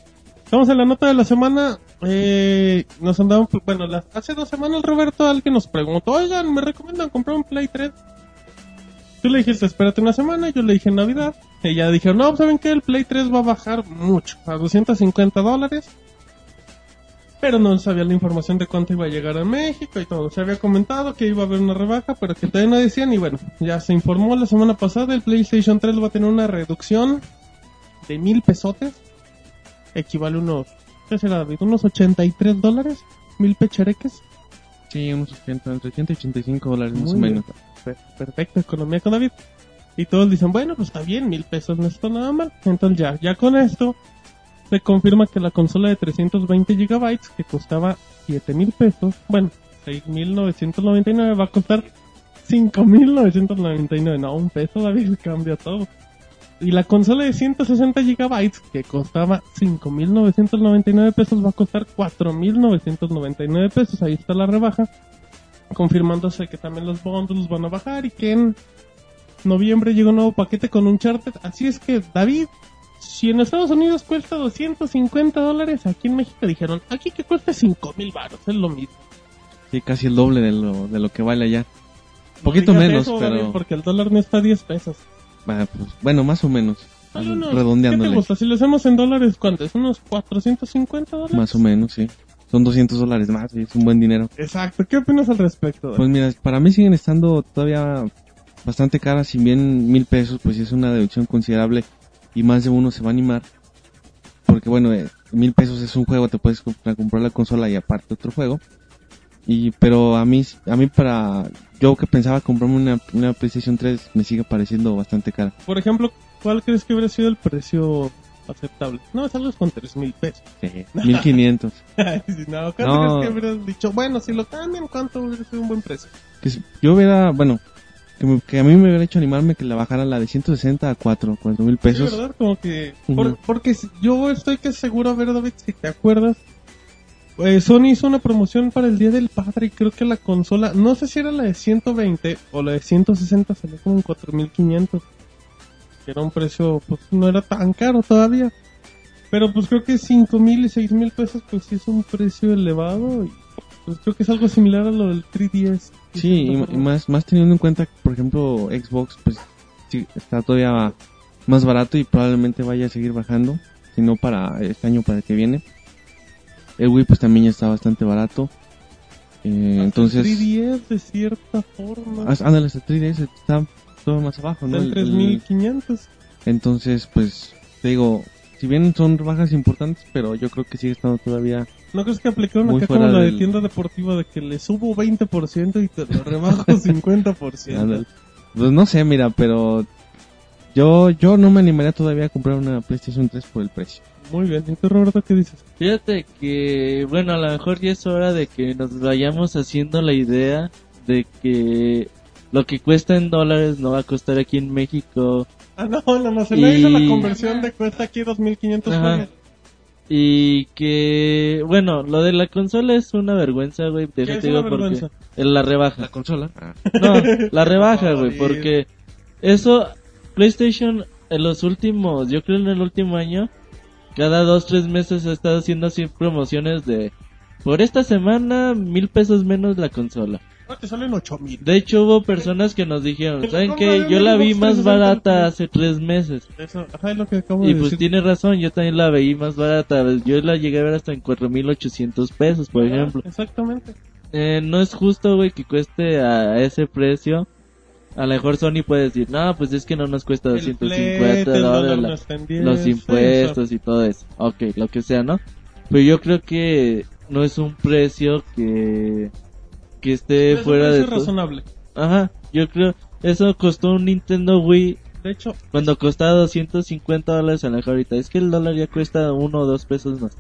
Estamos en la nota de la semana. Eh, nos andamos, bueno, las- hace dos semanas Roberto alguien nos preguntó, oigan, ¿me recomiendan comprar un Play 3? Tú le dijiste, espérate una semana, yo le dije Navidad. Ya dijeron, no, ¿saben qué? El Play 3 va a bajar mucho, a 250 dólares. Pero no sabía la información de cuánto iba a llegar a México y todo. Se había comentado que iba a haber una rebaja, pero que todavía no decían. Y bueno, ya se informó la semana pasada, el PlayStation 3 va a tener una reducción de mil pesotes. Equivale a unos, ¿qué será David? Unos 83 dólares, mil pechereques. Sí, unos 80, entre 80 y 85 dólares más o menos. bien. Per- Perfecto, economía con David. Y todos dicen, bueno, pues está bien, mil pesos no está nada mal. Entonces ya, ya con esto se confirma que la consola de 320 gigabytes que costaba 7 mil pesos, bueno, 6.999 va a costar 5.999. No, un peso, David, cambia todo. Y la consola de 160 gigabytes que costaba 5.999 pesos va a costar 4.999 pesos. Ahí está la rebaja confirmándose que también los bundles van a bajar y que en noviembre llega un nuevo paquete con Uncharted. Así es que, David, si en Estados Unidos cuesta 250 dólares, aquí en México dijeron, aquí que cuesta 5 mil baros, es lo mismo. Sí, casi el doble de lo, de lo que vale allá. No Poquito menos, eso, pero- David, porque el dólar no está a 10 pesos. Ah, pues, bueno, más o menos. Unos- ¿Qué te redondeándole. gusta? Si lo hacemos en dólares, ¿cuánto es? ¿Unos 450 dólares? Más o menos, sí. Son 200 dólares más y es un buen dinero. Exacto. ¿Qué opinas al respecto? Pues mira, para mí siguen estando todavía bastante caras, si bien mil pesos, pues es una deducción considerable y más de uno se va a animar. Porque bueno, eh, mil pesos es un juego, te puedes comprar, comprar la consola y aparte otro juego. Y, pero a mí, a mí para, yo que pensaba comprarme una, una PlayStation 3 me sigue pareciendo bastante cara. Por ejemplo, ¿cuál crees que hubiera sido el precio aceptable? No, es algo con 3 mil pesos. 1500. Ay, sí, no, ¿cuánto No. crees que hubieras dicho? Bueno, si lo cambian, ¿cuánto hubiera sido un buen precio? Que si- yo hubiera, bueno, que, me- que a mí me hubiera hecho animarme que la bajaran la de 160 a 4, 4 mil pesos. Sí, ¿verdad? Como que... Ujú. por- porque yo estoy que seguro, a ver, David, si te acuerdas, eh, Sony hizo una promoción para el Día del Padre y creo que la consola, no sé si era la de 120 o la de 160, salió como en 4500. Que era un precio, pues no era tan caro todavía. Pero pues creo que 5 mil y 6 mil pesos pues sí es un precio elevado y pues creo que es algo similar a lo del 3DS. Sí, y, y más, más teniendo en cuenta que, por ejemplo, Xbox, pues sí, está todavía más barato y probablemente vaya a seguir bajando, si no para este año, para el que viene. El Wii, pues también ya está bastante barato. Eh, entonces, 3DS de cierta forma. ándale, hasta 3DS está todo más abajo, ¿no? El- 3500. entonces, pues, te digo, si bien son bajas importantes, pero yo creo que sigue estando todavía ¿No crees que aplicaron acá como la de del- tienda deportiva de que le subo 20% y te lo rebajo 50%? Ándale. Pues no sé, mira, pero yo yo no me animaría todavía a comprar una PlayStation 3 por el precio. Muy bien. ¿Y tú, Roberto, qué dices? Fíjate que, bueno, a lo mejor ya es hora de que nos vayamos haciendo la idea de que lo que cuesta en dólares no va a costar aquí en México Ah, no, la Macedonia hizo la Y- conversión de cuesta aquí 2500 Ajá. pesos. y que, bueno, lo de la consola es una vergüenza, güey, ¿Qué es una porque vergüenza? en la rebaja. consola? Ah. No, la rebaja, güey, porque eso, PlayStation en los últimos, yo creo en el último año, cada dos, tres meses ha estado haciendo así promociones de, por esta semana, mil pesos menos la consola. No, te salen 8000. De hecho, hubo personas que nos dijeron, ¿saben qué? Yo la vi más 360 barata hace tres meses. Eso, ajá, es lo que acabo Y pues tiene razón, yo también la veí más barata. Yo la llegué a ver hasta en 4.800 pesos, por Ajá, ejemplo. Exactamente. Eh, no es justo, güey, que cueste a ese precio. A lo mejor Sony puede decir, no, pues es que no nos cuesta El 250 flete, el dólar dólares no la- está en 10, los impuestos y todo eso. Ok, lo que sea, ¿no? Pero yo creo que no es un precio que, que esté fuera de todo. razonable. Ajá, yo creo, eso costó un Nintendo Wii De hecho, cuando costaba 250 dólares a lo mejor ahorita. Es que el dólar ya cuesta uno o dos pesos más.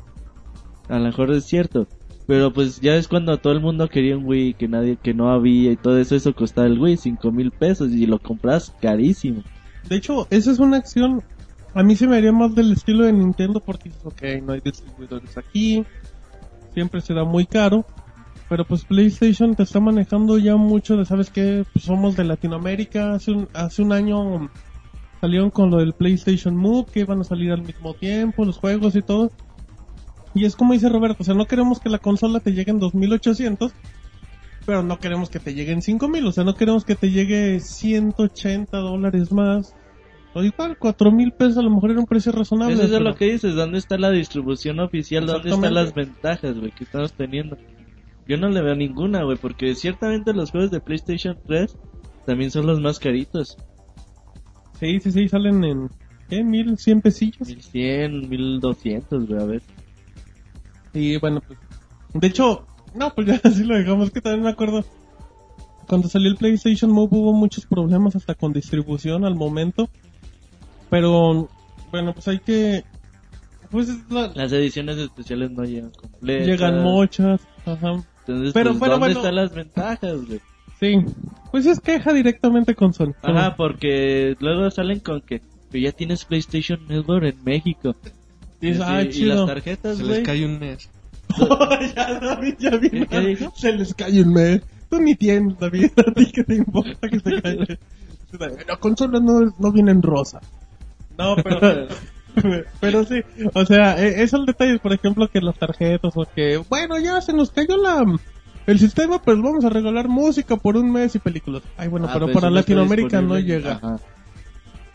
A lo mejor es cierto. Pero pues ya es cuando todo el mundo quería un Wii que nadie, que no había y todo eso, eso costaba el Wii cinco mil pesos y lo compras carísimo. de hecho, esa es una acción. A mí se me haría más del estilo de Nintendo porque dices, ok, no hay distribuidores aquí. Siempre será muy caro. Pero pues PlayStation te está manejando ya mucho de, ¿sabes qué? Pues somos de Latinoamérica. Hace un, hace un año salieron con lo del PlayStation Move, que iban a salir al mismo tiempo, los juegos y todo. Y es como dice Roberto, o sea, no queremos que la consola te llegue en 2800, pero no queremos que te llegue en 5000, o sea, no queremos que te llegue 180 dólares más. O igual, 4000 pesos a lo mejor era un precio razonable. Eso es pero- lo que dices, ¿dónde está la distribución oficial? ¿Dónde están las ventajas, güey, que estamos teniendo? Yo no le veo ninguna, güey, porque ciertamente los juegos de PlayStation 3 también son los más caritos. Sí, sí, sí, salen en, ¿qué? 1100 pesillos. 1100, 1200, güey, a ver. Y bueno, pues, de hecho, no, pues ya así lo dejamos, que también me acuerdo, cuando salió el PlayStation Move hubo muchos problemas hasta con distribución al momento, pero, bueno, pues hay que, pues es la- Las ediciones especiales no llegan completas. llegan muchas, ajá, Entonces, Pero, pues, pero ¿dónde bueno. están las ventajas, güey? sí, pues es queja directamente con Sony. Ajá, porque luego salen con que, que ya tienes PlayStation Network en México. Y es, ah, y chido. las tarjetas, Se güey. les cae un mes. ya, David, ya vi. ¿Qué- qué? Se les cae un mes. Tú ni tienes, David. A ti que te importa que se caiga. La consola no, no viene en rosa. No, pero... pero sí, o sea, eh, esos detalles, por ejemplo, que las tarjetas o que, bueno, ya se nos cayó la el sistema, pues vamos a regalar música por un mes y películas. Ay, bueno, Ah, pero pues para Latinoamérica no llega. Ajá.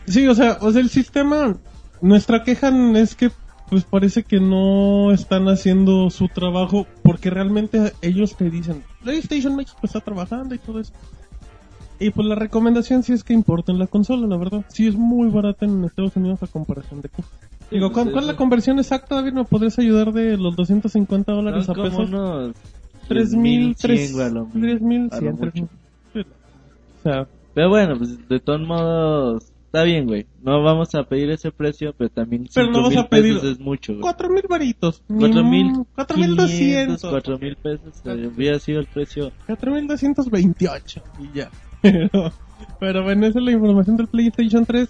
Sí, o sea, o sea, el sistema, nuestra queja es que pues parece que no están haciendo su trabajo porque realmente ellos te dicen, PlayStation México está trabajando y todo eso. Y pues la recomendación sí es que importen la consola, la verdad. Sí es muy barata en Estados Unidos a comparación de aquí. Digo, pues ¿cuál, cuál es la conversión exacta, David? ¿Me podrías ayudar de los 250 dólares a como pesos? unos 3.000, 3.100, güey, a lo- 3.100, a lo mucho. 3.000. O sea, Pero bueno, pues de todos modos, está bien, güey. No vamos a pedir ese precio, pero también Pero no 5 vas mil a pedir pesos es mucho, güey. cuatro mil varitos. Ni Cuatro mo- mil cuatro mil doscientos. cuatro mil pesos hubiera sido el precio. 4228 y ya. Pero, pero bueno, esa es la información del PlayStation 3.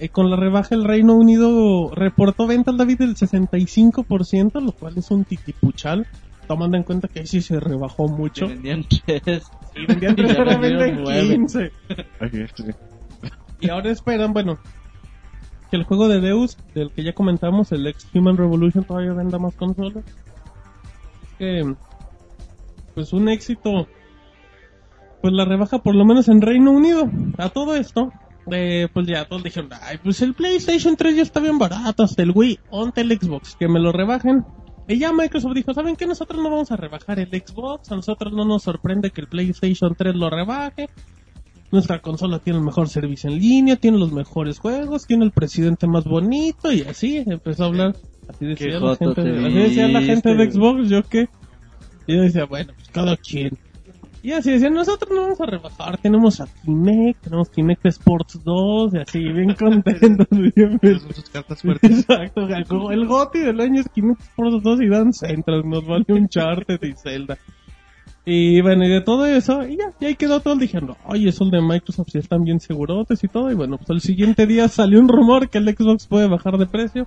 Eh, con la rebaja el Reino Unido reportó ventas David del 65%, lo cual es un titipuchal, tomando en cuenta que ahí sí se rebajó mucho. Vendían tres. Y vendían Y ya tres, ahora vendieron venden nueve. 15. Y ahora esperan, bueno, que el juego de Deus, del que ya comentamos, el ex Human Revolution, todavía venda más consolas. Es que, pues un éxito, pues la rebaja por lo menos en Reino Unido. A todo esto, eh, pues ya todos dijeron, ay, pues el PlayStation 3 ya está bien barato, hasta el Wii, onte el Xbox, que me lo rebajen. Y ya Microsoft dijo, ¿saben qué? Nosotros no vamos a rebajar el Xbox, a nosotros no nos sorprende que el PlayStation 3 lo rebaje. Nuestra consola tiene el mejor servicio en línea, tiene los mejores juegos, tiene el presidente más bonito y así empezó a hablar. Así decía, Qué la gente, así decía la gente de Xbox, yo que... Y yo decía, bueno, pues cada quien. Y así decían, nosotros no vamos a rebajar, tenemos a Kinect, tenemos Kinect Sports 2 y así, bien contentos. bien sus cartas fuertes. Exacto, el GOTY del año es Kinect Sports 2 y Dan Central, nos vale un Charted y Zelda. Y bueno, y de todo eso, y ya, y ahí quedó todo diciendo, oye, esos de Microsoft sí están bien segurotes y todo, y bueno, pues al siguiente día salió un rumor que el Xbox puede bajar de precio,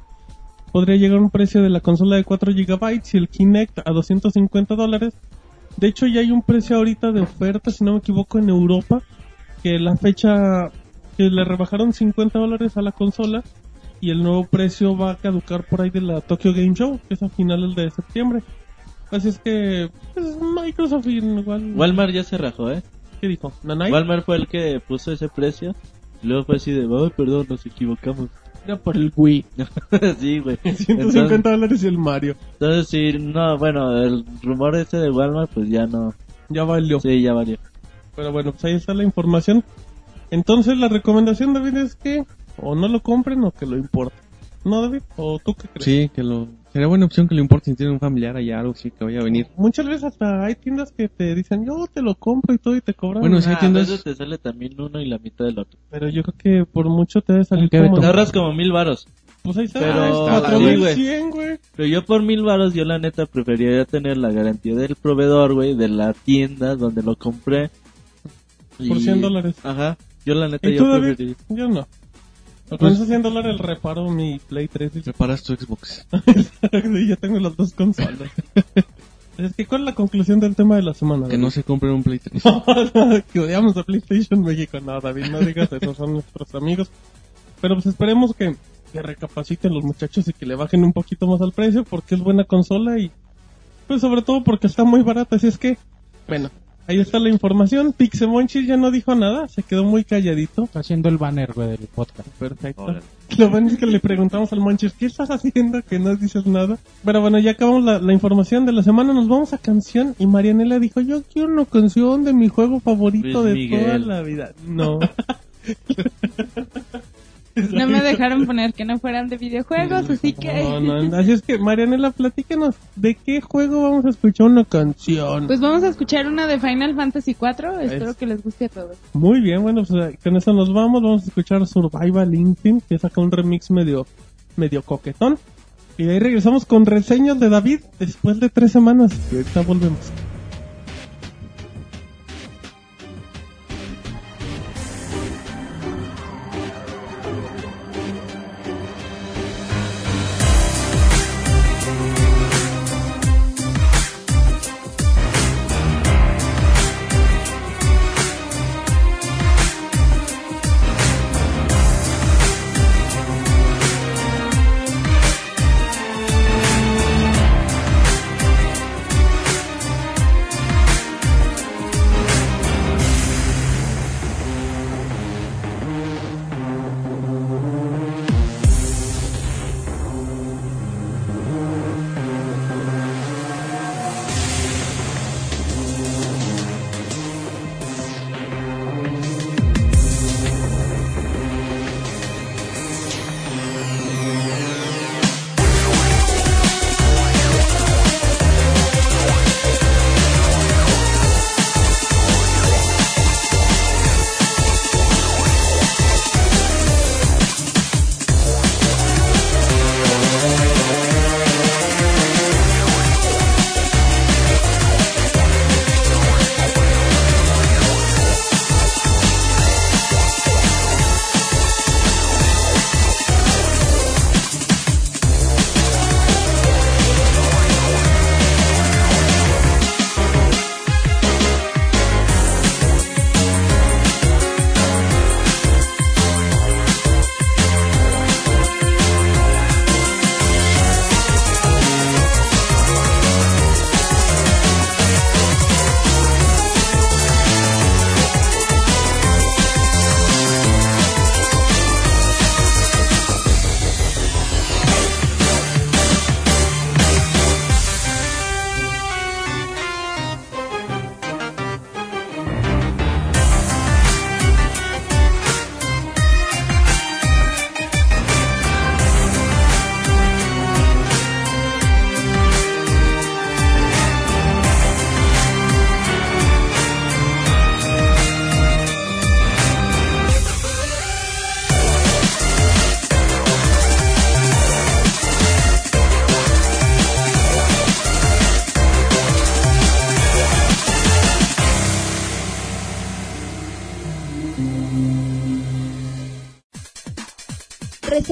podría llegar a un precio de la consola de 4 GB y el Kinect a 250 dólares. De hecho, ya hay un precio ahorita de oferta, si no me equivoco, en Europa, que la fecha, que le rebajaron 50 dólares a la consola, y el nuevo precio va a caducar por ahí de la Tokyo Game Show, que es a finales de septiembre. Así es que, pues, Microsoft y igual... Walmart ya se rajó, ¿eh? ¿Qué dijo? ¿Nanai? Walmart fue el que puso ese precio. Y luego fue así de, ay, perdón, nos equivocamos. Era por el Wii. sí, güey. 150 Entonces, dólares y el Mario. entonces, sí, no, bueno, el rumor ese de Walmart, pues ya no. Ya valió. Sí, ya valió. Pero bueno, pues ahí está la información. Entonces la recomendación, David, es que o no lo compren o que lo importen. ¿No, David? ¿O tú qué crees? Sí, que lo... Sería buena opción que lo importe si tiene un familiar allá, algo así, que vaya a venir. Muchas veces hasta hay tiendas que te dicen, yo te lo compro y todo y te cobran. Bueno, sí hay Ah, tiendas- a veces te sale también uno y la mitad del otro. Pero yo creo que por mucho te debe salir ¿Qué, como... Te ahorras como mil varos. Pues ahí está, Pero- está, sí, güey. 4100, güey. Pero yo por mil varos, yo la neta preferiría tener la garantía del proveedor, güey, de la tienda donde lo compré. Por 100 dólares. Ajá. Yo la neta, ¿Y yo tú, David? preferiría. Yo no. Con Pues- esos 100 dólares reparo mi Play 3 y Preparas tu Xbox. Sí, ya tengo las dos consolas. es que, ¿cuál es la conclusión del tema de la semana? Que no se compren un Play 3. que odiamos a PlayStation México. No, David, no digas eso, son nuestros amigos. Pero pues esperemos que, que recapaciten los muchachos y que le bajen un poquito más al precio porque es buena consola y pues sobre todo porque está muy barata. Así es que, bueno, ahí está la información. Pixemonchis ya no dijo nada, se quedó muy calladito. Está haciendo el banner, güey, del podcast. Perfecto. Órale. Lo bueno es que le preguntamos al Monchis, ¿qué estás haciendo que no dices nada? Pero bueno, ya acabamos la, la información de la semana, nos vamos a canción y Marianela dijo, yo quiero una canción de mi juego favorito Luis de Miguel. toda la vida. No. No me dejaron poner que no fueran de videojuegos, así que... No, no, así es que Marianela, platícanos, ¿de qué juego vamos a escuchar una canción? Pues vamos a escuchar una de Final Fantasy IV, espero Es- que les guste a todos. Muy bien, bueno, pues eh, con eso nos vamos, vamos a escuchar Survival Instinct, que saca un remix medio, medio coquetón. Y de ahí regresamos con reseñas de David después de tres semanas. Y ahorita volvemos.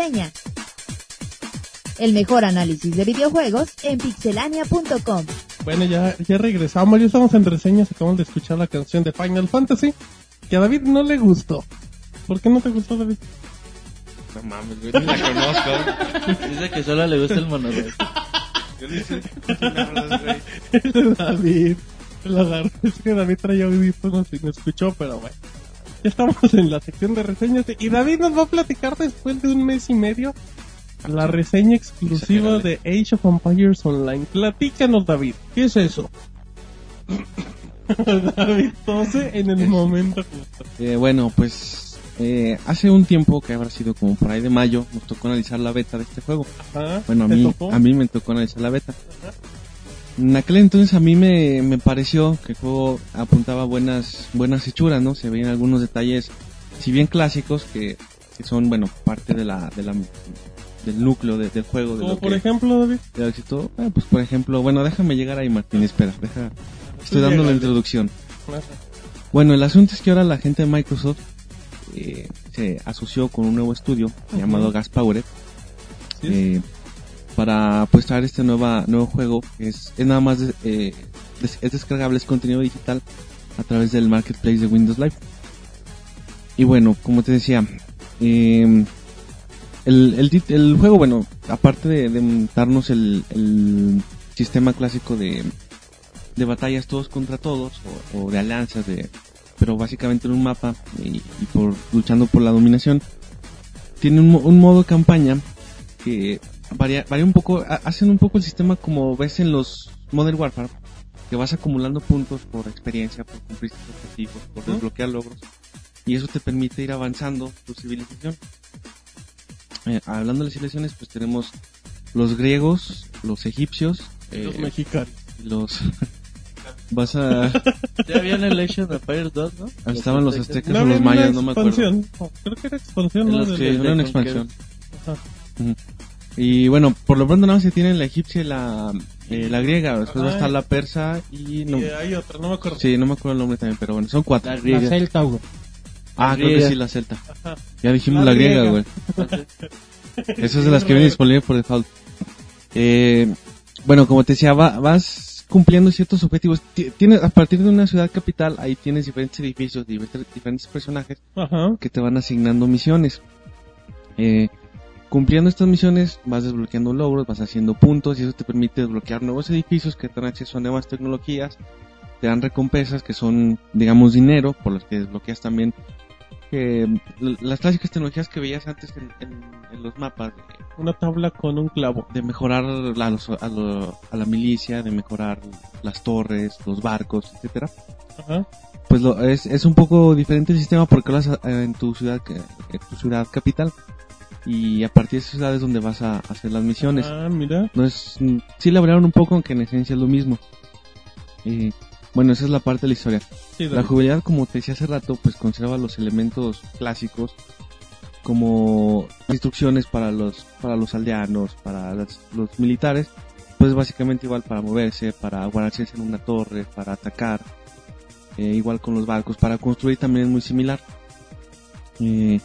Reseña. El mejor análisis de videojuegos en pixelania.com. Bueno, ya, ya regresamos, ya estamos en reseñas, acabamos de escuchar la canción de Final Fantasy, que a David no le gustó. ¿Por qué no te gustó, David? No mames, güey, ni la conozco. Dice que solo le gusta el monodeck. Yo hablas, güey. David, lo agarró. Es que David traía audífonos y no escuchó, pero bueno. Ya estamos en la sección de reseñas de- y David nos va a platicar después de un mes y medio la reseña exclusiva de Age of Empires Online. Platícanos, David, ¿qué es eso? David tose en el momento justo. Eh, bueno, pues eh, hace un tiempo, que habrá sido como por ahí de mayo, nos tocó analizar la beta de este juego. Ajá, Bueno, a ¿te mí, tocó? a mí me tocó analizar la beta. En aquel entonces a mí me, me pareció que el juego apuntaba buenas, buenas hechuras, ¿no? Se veían algunos detalles, si bien clásicos, que, que son, bueno, parte de la, de la, del núcleo de- del juego. Como por que- ejemplo, David. de éxito. Eh, pues por ejemplo, bueno, déjame llegar ahí, Martín, espera, deja. Estoy dando la introducción. Bueno, el asunto es que ahora la gente de Microsoft eh, se asoció con un nuevo estudio llamado Gas Powered Sí. eh, para pues este nueva, nuevo juego es, es nada más eh, es descargable, es contenido digital a través del marketplace de Windows Live. Y bueno, como te decía, eh, el, el, juego, bueno, aparte de, de darnos el, sistema clásico de, de batallas todos contra todos o, de alianzas de pero básicamente en un mapa y, y por luchando por la dominación tiene un, un modo campaña que varía, varía un poco ha- hacen un poco el sistema como ves en los Modern Warfare que vas acumulando puntos por experiencia por cumplir tus objetivos por desbloquear logros y eso te permite ir avanzando tu civilización Eh, hablando de las civilizaciones pues tenemos los griegos los egipcios Los eh, mexicanos. los vas a Ya había en el Age of Empires 2, ¿no? estaban los aztecas o los mayas no me acuerdo expansión. No, creo que era expansión, En ¿no? los de era una expansión. Ajá. Y bueno, por lo pronto nada más se tiene la egipcia y la, eh, la griega. Después va a Ajá. estar la persa y no, Y hay otra, no me acuerdo. sí, no me acuerdo el nombre también, pero bueno, son cuatro. La La griega. Celta, güey. Ah, La creo que sí, la celta. Ajá. Ya dijimos La la, griega, güey. Esas es de las que vienen disponibles por default. Eh, bueno, como te decía, va- vas cumpliendo ciertos objetivos. Ti- Tienes, a partir de una ciudad capital, ahí tienes diferentes edificios, diferentes, diferentes personajes Ajá. que te van asignando misiones. Eh, cumpliendo estas misiones vas desbloqueando logros, vas haciendo puntos y eso te permite desbloquear nuevos edificios que te dan acceso a nuevas tecnologías, te dan recompensas que son, digamos, dinero, por los que desbloqueas también que las clásicas tecnologías que veías antes en, en- en los mapas de, Una tabla con un clavo. de mejorar a, los- a lo- a la milicia, de mejorar las torres, los barcos, etcétera Ajá. pues lo, es, es un poco diferente el sistema porque lo haces eh, en tu ciudad que- en tu ciudad capital y a partir de esa ciudad es donde vas a hacer las misiones. Ah, mira. no es sí la variaron un poco aunque en esencia es lo mismo. Eh, bueno esa es la parte de la historia. Sí, la jugabilidad como te decía hace rato pues conserva los elementos clásicos como instrucciones para los para los aldeanos para las- los militares pues básicamente igual para moverse para guardarse en una torre para atacar eh, igual con los barcos para construir también es muy similar. Eh,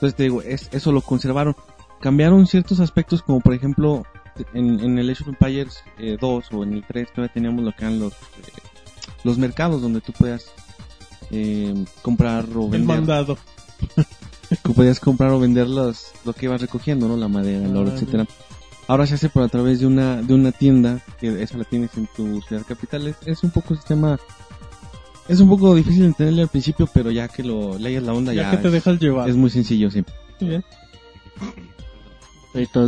entonces te digo es, eso lo conservaron cambiaron ciertos aspectos como por ejemplo en, en el Age of Empires eh, 2 o en el 3 todavía teníamos lo que eran los eh, los mercados donde tú puedas eh, comprar o El vender mandado. que podías comprar o vender los, lo que ibas recogiendo, ¿no? La madera, el oro, Ah, etcétera. Ahora se hace por a través de una de una tienda que esa la tienes en tu ciudad capital. Es, es un poco sistema es un poco difícil de entenderle al principio, pero ya que lo leas la onda Ya, ya, que te es, dejas llevar. es muy sencillo, sí. Muy bien.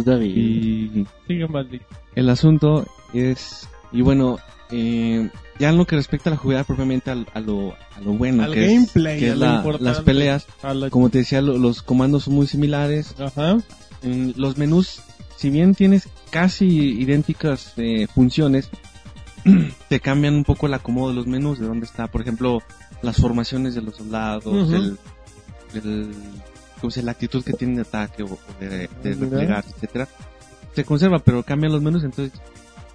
David. Y Sigue, Maldi. el asunto es y bueno, eh, ya en lo que respecta a la jugabilidad propiamente al- a, lo a lo bueno Al que es- que a es lo la- importante. las peleas, A la- como te decía, lo- los comandos son muy similares, Ajá. en los menús, si bien tienes casi idénticas eh, funciones, te cambian un poco el acomodo de los menús, de dónde está, por ejemplo, las formaciones de los soldados, el, la actitud que tienen de ataque o, de, de replegar, etcétera. Se conserva, pero cambian los menús, entonces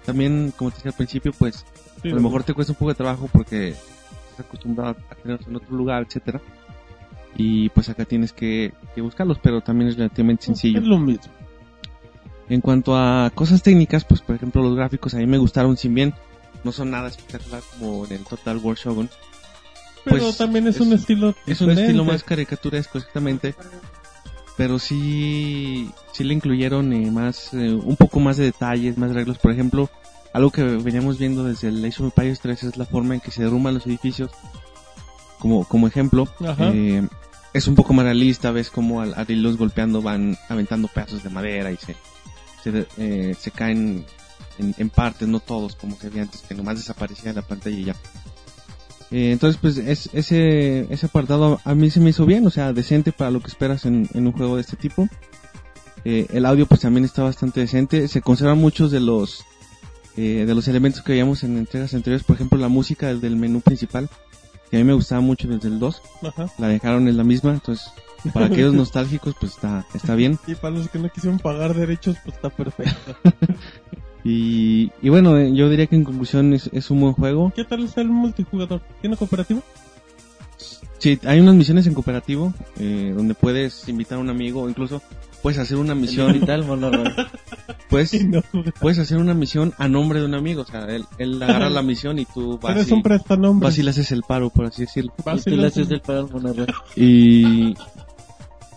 también, como te decía al principio, pues Sí, a lo mejor te cuesta un poco de trabajo porque estás acostumbrado a tenerlos en otro lugar, etcétera. Y pues acá tienes que, que buscarlos, pero también es relativamente sencillo. Es lo mismo. En cuanto a cosas técnicas, pues por ejemplo los gráficos a mí me gustaron, sin bien no son nada espectacular como en el Total War Shogun. Pero Pues, también es, es- un estilo Es un estilo más caricaturesco exactamente, pero sí, sí le incluyeron eh, más, eh, un poco más de detalles, más reglas. Por ejemplo, algo que veníamos viendo desde el Age of Empires 3 es la forma en que se derrumban los edificios. Como, como ejemplo, eh, es un poco más realista, ves como al, al irlos golpeando van aventando pedazos de madera y se, se, eh, se caen en, en partes, no todos como se veía antes, que nomás desaparecía la pantalla y ya. Eh, entonces, pues es, ese, ese apartado a mí se me hizo bien, o sea, decente para lo que esperas en, en un juego de este tipo. Eh, el audio pues también está bastante decente, se conservan muchos de los eh, de los elementos que veíamos en entregas anteriores, por ejemplo la música del menú principal, que a mí me gustaba mucho desde el 2, Ajá. la dejaron en la misma, entonces para aquellos nostálgicos pues está, está bien. Y para los que no quisieron pagar derechos, pues está perfecto. Y, y bueno, eh, yo diría que en conclusión es, es un buen juego. ¿Qué tal está el multijugador? ¿Tiene cooperativo? Sí, hay unas misiones en cooperativo eh, donde puedes invitar a un amigo o incluso puedes hacer una misión, Misión tal monorroy. puedes, no. puedes hacer una misión a nombre de un amigo, o sea, él, él agarra la misión y tú vas Eres y, un prestanombre. vas y le haces el paro, por así decirlo. Vas y le haces el monorroy. Y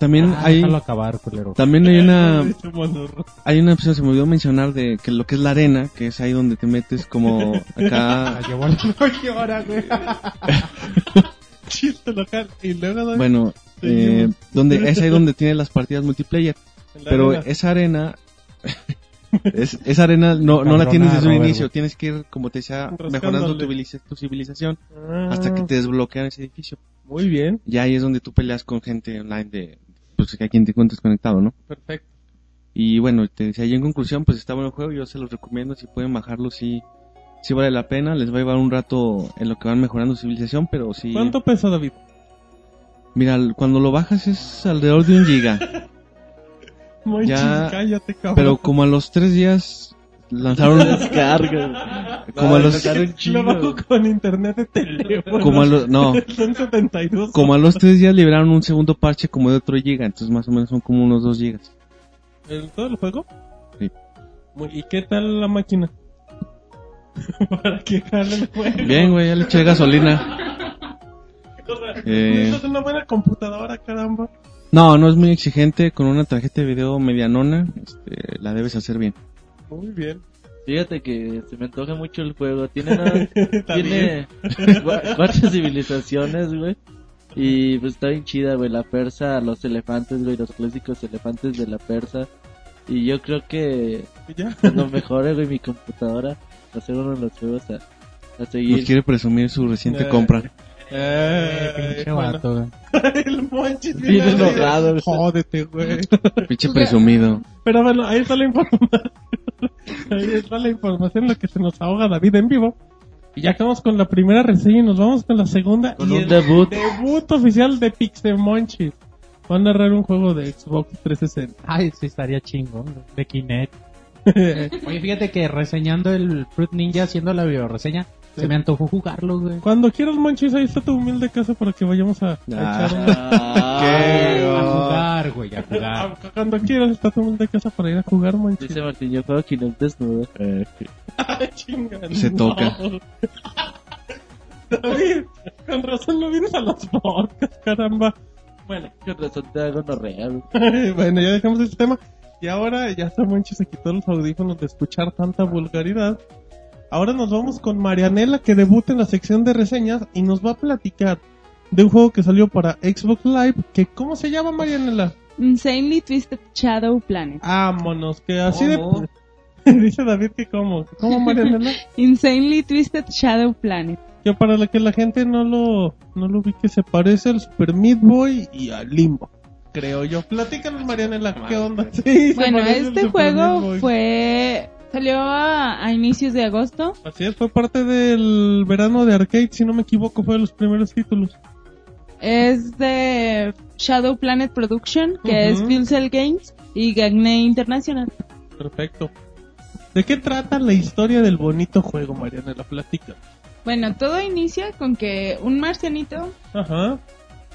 también Ah, hay, déjalo acabar, culero. también hay una, hay una opción, se me olvidó mencionar de que lo que es la arena, que es ahí donde te metes como acá, Ah, llevó la noche ahora, güey. Chiste local. Y luego David, bueno, eh, donde es ahí donde tiene las partidas multiplayer. Pero arena. esa arena, es- esa arena no, no la tienes desde un inicio, tienes que ir, como te decía, mejorando tu, civiliza- tu civilización Ah, hasta que te desbloquean ese edificio. Muy bien, Y ahí es donde tú peleas con gente online de, pues, a quien te encuentres conectado, ¿no? perfecto. Y bueno, te decía, y en conclusión, pues está bueno el juego, yo se los recomiendo, si pueden bajarlo, sí, sí vale la pena, les va a llevar un rato en lo que van mejorando su civilización, pero sí... ¿Cuánto pesa David? Mira, cuando lo bajas es alrededor de un giga. Monchis, Ya, cállate, cabrón. Pero como a los tres días lanzaron Descarga. como a los Lo bajo con internet de teléfono. como a los no Son 72. como a los tres días liberaron un segundo parche como de otro giga entonces más o menos son como unos dos gigas ¿El, ¿Todo el juego? Sí. ¿Y qué tal la máquina? Para que jale el juego. bien güey ya le eché gasolina Eh. Necesitas una buena computadora, caramba. no no es muy exigente con una tarjeta de video medianona este, la debes hacer bien Muy bien. Fíjate que se me antoja mucho el juego. Tiene, una- Está tiene cua- cuatro civilizaciones, güey. Y pues está bien chida, güey. La persa, los elefantes, güey. Los clásicos elefantes de la persa. Y yo creo que ¿Ya? cuando mejore, güey, mi computadora, va a ser uno de los juegos a, a nos seguir. quiere presumir su reciente Eh. compra Eh, Pinche bueno. vato, güey. el Monchis Bien enojado, güey. Jódete, güey. pinche presumido Pero bueno, ahí está la información. ahí está la información, lo que se nos ahoga David en vivo. Y ya acabamos con la primera reseña y nos vamos con la segunda. Con y un el debut. Debut oficial de Pixel Monchis. Va a narrar un juego de Xbox 360. Ay, sí, estaría chingo. De Kinect. Oye, fíjate que reseñando el Fruit Ninja, haciendo la bioreseña, se me antojó jugarlo, güey. Cuando quieras, Monchis, ahí está tu humilde casa para que vayamos a, a Ah. echar una... A jugar, güey, a jugar. Cuando quieras está tu humilde casa para ir a jugar, Monchis. Dice Martín, yo juego Kinect desnudo. Ay, chinga, Se no. toca. David, con razón no vienes a los podcasts, caramba. Bueno, Con razón te hago no real, bueno, ya dejamos este tema. Y ahora ya está Monchi se quitó los audífonos de escuchar tanta vulgaridad. Ahora nos vamos con Marianela que debuta en la sección de reseñas y nos va a platicar de un juego que salió para Xbox Live que ¿cómo se llama Marianela? Insanely Twisted Shadow Planet. Vámonos, que así ¿Cómo? de... Dice David que cómo, ¿cómo Marianela? Insanely Twisted Shadow Planet. Que para la que la gente no lo, no lo vi que se parece al Super Meat Boy y al Limbo. Creo yo. Platícanos, Marianela, ¿qué onda? Sí, Bueno, este juego fue salió a, a inicios de agosto. Así es, fue parte del verano de arcade, si no me equivoco, fue de los primeros títulos. Es de Shadow Planet Production, que es. Fuel Cell Games y Gagne International. Perfecto. ¿De qué trata la historia del bonito juego, Marianela? Platica. Bueno, todo inicia con que un marcianito Ajá.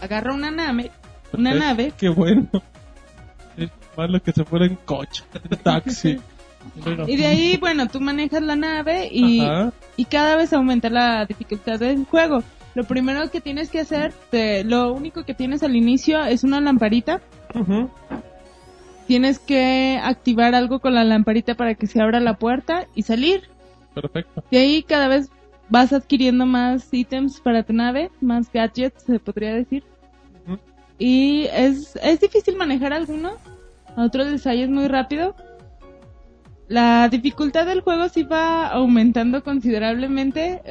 agarra una nave, una nave, Qué bueno. Es malo que se fuera en coche, en taxi. Y de ahí, bueno, tú manejas la nave y, Ajá. y cada vez aumenta la dificultad del juego. Lo primero que tienes que hacer, te- lo único que tienes al inicio es una lamparita. Tienes que activar algo con la lamparita para que se abra la puerta y salir. Perfecto. De ahí cada vez vas adquiriendo más ítems para tu nave, más gadgets, se podría decir. Y es, es difícil manejar algunos, a otros les muy rápido. La dificultad del juego sí va aumentando considerablemente.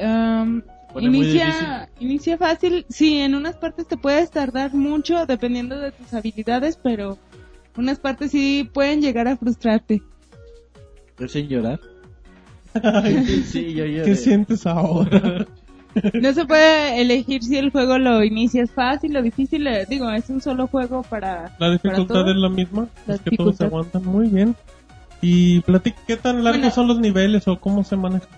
muy inicia, inicia fácil, sí, en unas partes te puedes tardar mucho dependiendo de tus habilidades, pero unas partes sí pueden llegar a frustrarte. ¿Es sin llorar? sí, yo lloré. ¿Qué sientes ahora? No se puede elegir si el juego lo inicias fácil o difícil. eh, Digo, es un solo juego para. La dificultad para todo. es la misma. La es que todos aguantan muy bien. Y platica, ¿qué tan largos Bueno. son los niveles o cómo se maneja?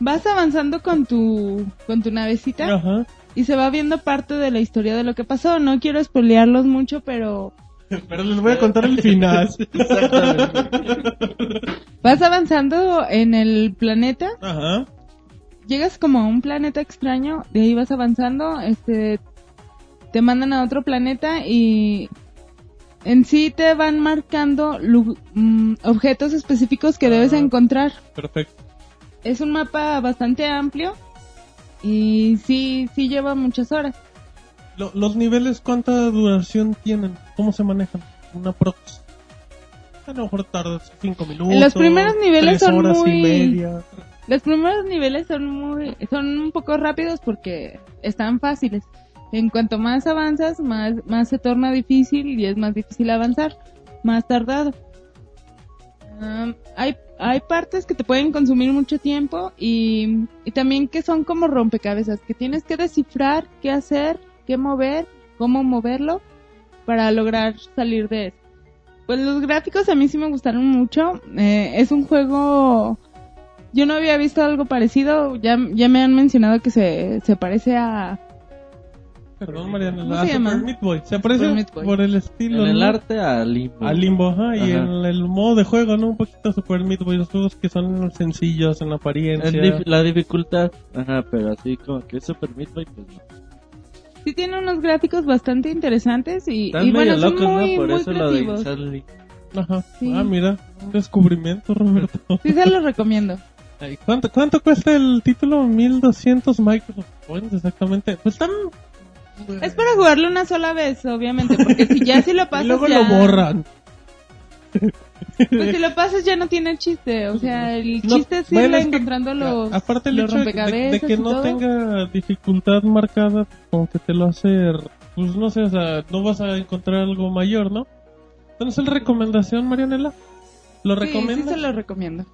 Vas avanzando con tu, con tu navecita Ajá. y se va viendo parte de la historia de lo que pasó. No quiero spoilearlos mucho, pero Pero les voy a contar el final. vas avanzando en el planeta. Ajá. Llegas como a un planeta extraño, de ahí vas avanzando, este, te mandan a otro planeta y en sí te van marcando mm, objetos específicos que debes Ah. encontrar. Perfecto. Es un mapa bastante amplio y sí, sí lleva muchas horas. Lo- los niveles, ¿cuánta duración tienen? ¿Cómo se manejan? Una prox. A lo mejor tardas cinco minutos. Los primeros niveles tres son horas muy- y media. Los primeros niveles son muy, son un poco rápidos porque están fáciles. En cuanto más avanzas, más, más se torna difícil y es más difícil avanzar, más tardado. Um, hay, hay partes que te pueden consumir mucho tiempo y, y también que son como rompecabezas, que tienes que descifrar qué hacer, qué mover, cómo moverlo para lograr salir de eso. Pues los gráficos a mí sí me gustaron mucho. Eh, es un juego yo no había visto algo parecido. Ya, ya me han mencionado que se, se parece a. Perdón, Mariana. ¿Cómo a se Super llama? Meat Boy. Se parece Boy. por el estilo. En el ¿no? arte a limbo. Al limbo, ajá, y Ajá. en el modo de juego, ¿no? Un poquito a Super Meat Boy, los juegos que son sencillos en apariencia. En dif- la dificultad, ajá, pero así como que es Super Meat Boy, pues no. Sí, tiene unos gráficos bastante interesantes y, Están y medio bueno, son locos, muy, ¿no? Por muy eso lo de creativos. Ajá. Sí. Ah, mira, un descubrimiento, Roberto. Sí, se los recomiendo. ¿Cuánto, ¿Cuánto cuesta el título? 1200 Microsoft Points, exactamente. Pues están... Es para jugarlo una sola vez, obviamente, porque si ya si lo Y pasas luego ya... lo borran. Pues si lo pasas ya no tiene chiste, o sea, el No, chiste es bueno, es que, encontrando los, Aparte el los hecho de, de- de rompecabezas que y no todo. tenga dificultad marcada, como que te lo hace... Pues no sé, o sea, no vas a encontrar algo mayor, ¿no? Entonces, ¿la recomendación, Marianela? ¿Lo Sí, sí recomiendas? se lo recomiendo.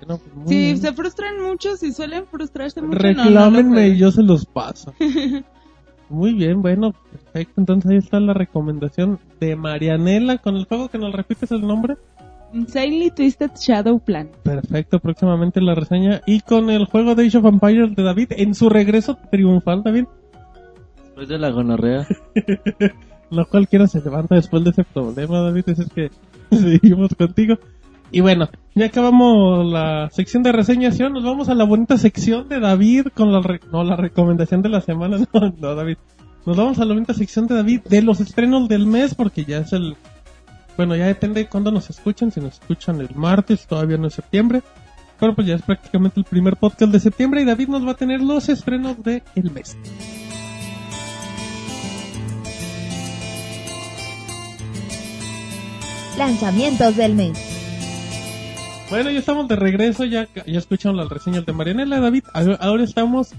Bueno, pues, bien. se frustran mucho, si suelen frustrarse mucho, no, no Reclámenme y yo se los paso. Muy bien, bueno, perfecto. Entonces ahí está la recomendación de Marianela con el juego que nos repites el nombre. Insanely Twisted Shadow Plan. Perfecto, próximamente la reseña. Y con el juego de Age of Empires de David en su regreso triunfal, David. Después de la gonorrea. No cualquiera se levanta después de ese problema, David. Es que seguimos contigo. Y bueno, ya acabamos la sección de reseñación. Nos vamos a la bonita sección de David con la, no, la recomendación de la semana. No, no, David. Nos vamos a la bonita sección de David de los estrenos del mes porque ya es el... Bueno, ya depende de cuándo nos escuchan. Si nos escuchan el martes, todavía no es septiembre. Pero pues ya es prácticamente el primer podcast de septiembre y David nos va a tener los estrenos del el mes. Lanzamientos del mes. Bueno, ya estamos de regreso, ya, ya escucharon las reseñas de Marianela, David. Ahora estamos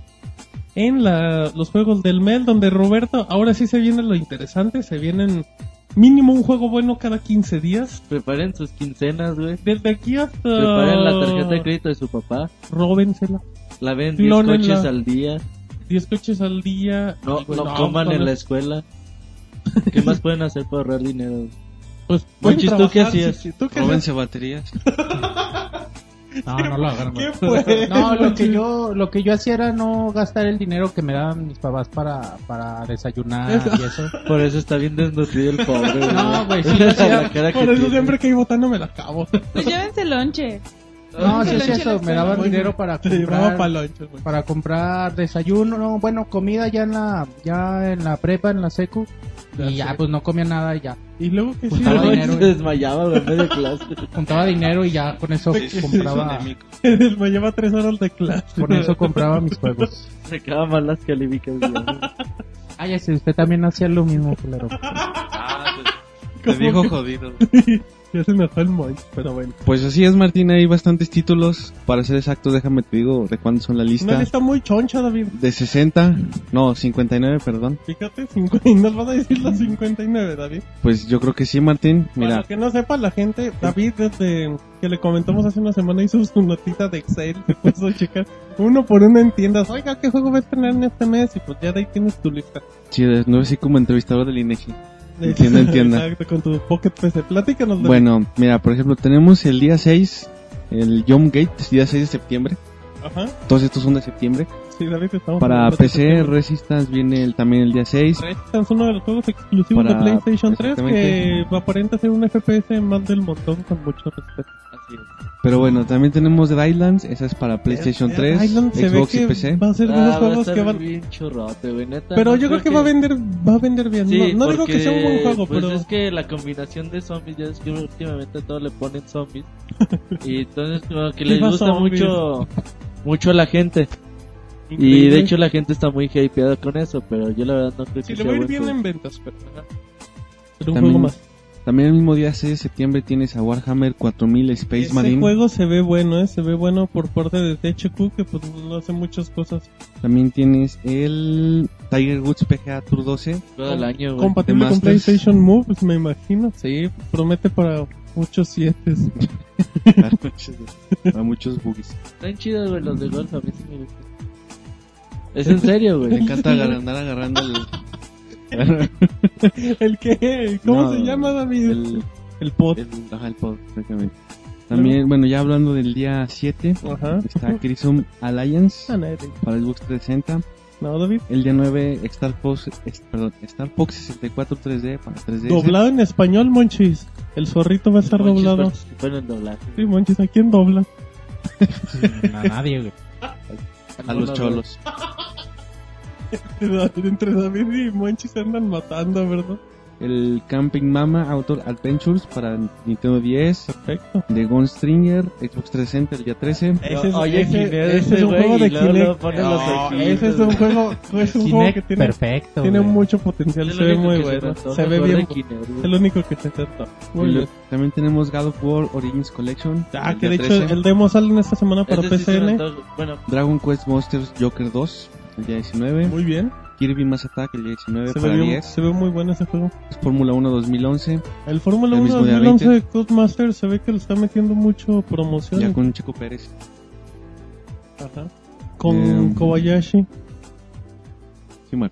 en la, los juegos del mes, donde Roberto, ahora sí se viene lo interesante, se vienen mínimo un juego bueno cada 15 días. Preparen sus quincenas, güey. Desde aquí hasta... Preparen la tarjeta de crédito de su papá. Róbensela. La ven 10 Clónenla. coches al día. 10 coches al día. No, bueno, no coman en la escuela. ¿Qué más pueden hacer para ahorrar dinero? Pues, Monchis, ¿tú qué hacías? sí, sí, ¿tú qué Róbense hacías? baterías. No, no lo hagan. No, lo que yo, lo que yo hacía era no gastar el dinero que me daban mis papás para, para desayunar y eso. Por eso está bien desnutrido el pobre. güey. No, güey, sí, La sí, cara que Por eso tiene. siempre que hay botana me la acabo. Pues llévense lonche. No, sí la eso, me daban dinero para comprar, para comprar desayuno, no, bueno, comida ya en la, ya en la prepa, en la secu, Ya y ya sé. pues no comía nada y ya. Y luego que sí, dinero, Se desmayaba medio de clase. Juntaba dinero y ya con eso compraba, me lleva tres horas de clase. con eso compraba mis juegos. Se quedaban mal las calificaciones. Ah, ya sé, usted también hacía lo mismo, culero. Te dijo jodido. Ya se me fue el pero bueno. Pues así es, Martín, hay bastantes títulos. Para ser exacto, déjame te digo de cuántos son la Una lista. lista muy choncha, David. De 60, no, 59, perdón. Fíjate, 50, y nos van a decir los 59, David. Pues yo creo que sí, Martín. Para Mira, lo que no sepa la gente, David desde que le comentamos hace una semana hizo su notita de Excel, se puso a checar uno por uno en tiendas, oiga, ¿qué juego vas a tener en este mes? Y pues ya de ahí tienes tu lista. sí, de- no es así como entrevistador del INEGI. Entienda, entienda. Exacto, con tu Pocket PC. Platícanos, David. Bueno, mira, por ejemplo, tenemos el día 6, el Jump Gate, día 6 de septiembre. Ajá, Todos estos son de septiembre. sí, David, estamos Para de PC, Resistance viene el, también el día 6. Resistance, uno de los juegos exclusivos Para- de PlayStation 3 que aparenta ser un FPS más del montón con mucho respeto. Pero bueno, también tenemos Dead Islands, esa es para PlayStation Dead 3, Island Xbox y que PC. Va a ser de Ah, esos va a juegos estar que van... bien churrote, güey, neta. Pero no yo creo que va a vender, va a vender bien. Sí, no no digo que porque, sea un buen juego, pues pero es que la combinación de zombies, ya es que últimamente todo le ponen zombies. y entonces como que les gusta zombies. mucho mucho a la gente. Y Increíble. de hecho la gente está muy hypeada con eso, pero yo la verdad no creo Sí, que le sea va a ir bien juego. en ventas, pero... Pero un También juego más. También el mismo día 6 de septiembre tienes a Warhammer 4000 Space Ese Marine. juego se ve bueno, ¿eh? Se ve bueno por parte de THQ, que pues no hace muchas cosas. También tienes el Tiger Woods PGA Tour 12. Juego del año, güey. Compatible con Masters. PlayStation Move, pues me imagino. Sí, promete para muchos siete. a muchos boogies. Están chidos, güey, los de golf, a mí sí me gustan. Es en serio, Me güey. encanta agarrar- andar agarrando el... ¿El qué? ¿Cómo No, se llama, David? el, El pod. el, ajá, el pod, exactamente. También, bueno, ya hablando del día 7, Ajá. está Crimson Alliance Ah, nadie. para Xbox 360. No, David. El día 9, Star Fox, es- perdón, Star Fox 64 3D para 3D. Doblado en español, Monchis. El zorrito va a estar Monchis doblado. en el doblaje. Sí, Monchis, ¿a quién dobla? A nadie, güey. A los cholos. Entre David y Monchis se andan matando, ¿verdad? El Camping Mama Outdoor Adventures para Nintendo 10. Perfecto. The Gunstringer, Xbox 360 el día 13. Ese es, Oye, ese, Kinect, ese es ese un juego de Kinect. No, ese es un juego, es un juego que tiene, perfecto. tiene mucho potencial, se lo ve muy se bueno, se ve bien. de Kinect. Es el único que se lo- También tenemos God of War Origins Collection. Ah, que de hecho 13. el demo sale en esta semana para Ese PCN. Bueno, Dragon Quest Monsters Joker 2 el día 19. Muy bien. Kirby Mass Attack el día 19 Se para ve, bien- 10. se ve muy bueno ese juego. Fórmula 1 2011 El Fórmula El 1 mismo día 2011 de 20. Codemaster se ve que le está metiendo mucho promoción. ya con Chico Pérez. Ajá. Con Eh, Kobayashi. Sí, Mar.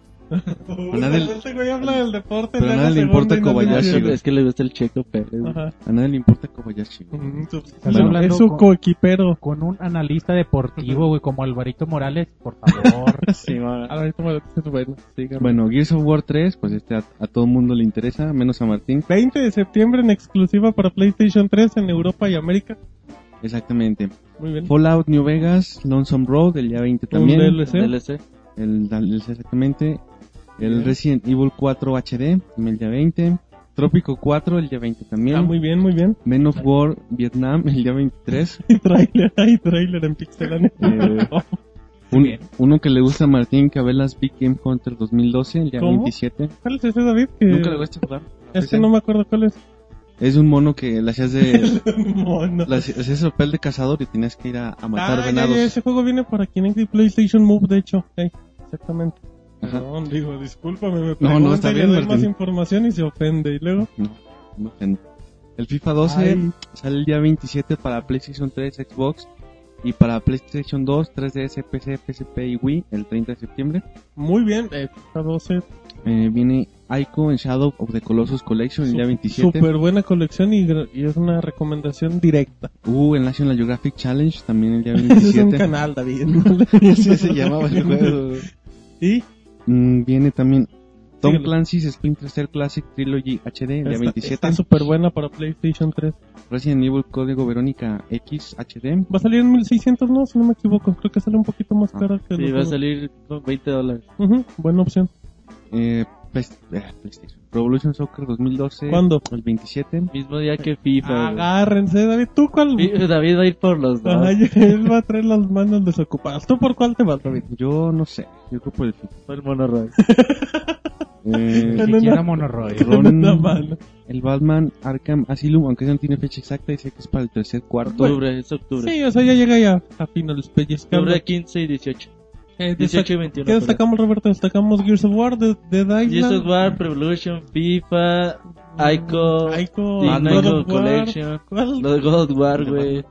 Uy, nadie- este güey habla del deporte. pero a nadie le importa Kobayashi, güey. es que le gusta el Checo Pérez. Ajá. A nadie le importa Kobayashi. güey. Mm, bueno, es su coequipero. Con un analista deportivo, güey, como Alvarito Morales, por favor. Sí, Mar. A ver, toma, es bueno. sígame. Bueno, Gears of War 3, pues este a, a todo el mundo le interesa, menos a Martín. 20 de septiembre en exclusiva para PlayStation 3 en Europa y América. Exactamente. Muy bien. Fallout New Vegas, Lonesome Road el día 20 Un también. DLC. DLC. El, el- exactamente. El Bien. Resident Evil 4 HD el día 20. Trópico 4 el día 20 también. Ah, muy bien, muy bien. Men of War Vietnam el día 23. Hay trailer, hay trailer en Pixelania. Eh, Un- uno que le gusta a Martín Cabelas Big Game Hunter 2012 el día ¿Cómo? 27. ¿Cuál es ese, David? Que... Nunca le gusta jugar. Es que no me acuerdo cuál es. Es un mono que le hacías de... Mono. le hacías el papel de cazador y tenías que ir a, a matar Ah, ya, venados. ya, ese juego viene para Kinect y PlayStation Move, de hecho. Ey, exactamente. Perdón, digo, discúlpame, me No, pregunta no, está y le bien, doy más información y se ofende. Y luego, No, no ofende. El FIFA 12 Ay. sale el día 27 para PlayStation 3, Xbox y para PlayStation 2, 3DS, PC, PSP y Wii el 30 de septiembre. muy bien, eh, FIFA 12. Eh, viene Ico en Shadow of the Colossus Collection el día 27. Súper buena colección y, y es una recomendación directa. Uh, el National Geographic Challenge también el día Ese es un 27. canal, David. Así se llamaba el juego. Y Mm, viene también Tom Síguelo. Clancy's Splinter Cell Classic Trilogy HD el día está- 27. está súper buena para PlayStation 3. Resident Evil Código Verónica X HD. Va a salir en 1600, no, si no me equivoco. Creo que sale un poquito más Ah. cara que Sí, los va a salir con 20 dólares. Ujú, buena opción. Eh, Play- eh, PlayStation. Revolution Soccer 2012. ¿Cuándo? El 27. Mismo día que FIFA. Agárrense, David. ¿Tú cuál? David va a ir por los dos. Ay, él va a traer las manos desocupadas. ¿Tú por cuál te vas, David? Yo no sé. Yo creo por el FIFA. Por el Monoroy. Eh, No, siquiera no. Monoroy. Ron- el Batman Arkham Asylum, aunque no tiene fecha exacta, dice que es para el tercer cuarto. Octubre, es octubre. Sí, o sea, ya llega ya a finales pellizcando. Octubre 15 y 18. Eh, 18 y 21. ¿Qué destacamos, Roberto? Destacamos Gears of War, de, de Gears Island. of War, Revolution, FIFA, Ico, Ico, Ico. Collection, ¿Cuál? lo de God of War, güey.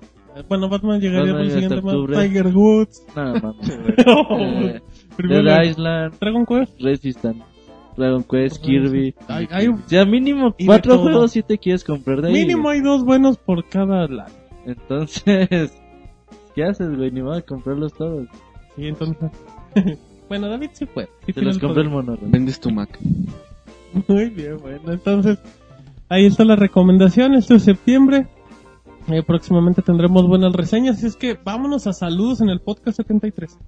Bueno, Batman llegaría Batman el siguiente mes. Tiger Woods. No, mames, güey. Eh, Dead Island, Dragon Quest. Resistance, Dragon Quest, Kirby. Hay, hay un- Ya mínimo cuatro juegos si te quieres comprar de ahí. mínimo hay dos buenos por cada lado. Entonces, ¿qué haces, güey? Ni modo de comprarlos todos. Sí, entonces. bueno, David sí puede. Sí Te los el compra el poder. mono, güey. Vendes tu Mac. Muy bien, bueno, entonces ahí está la recomendación, esto es septiembre. Eh, próximamente tendremos buenas reseñas, así es que vámonos a saludos en el podcast 73.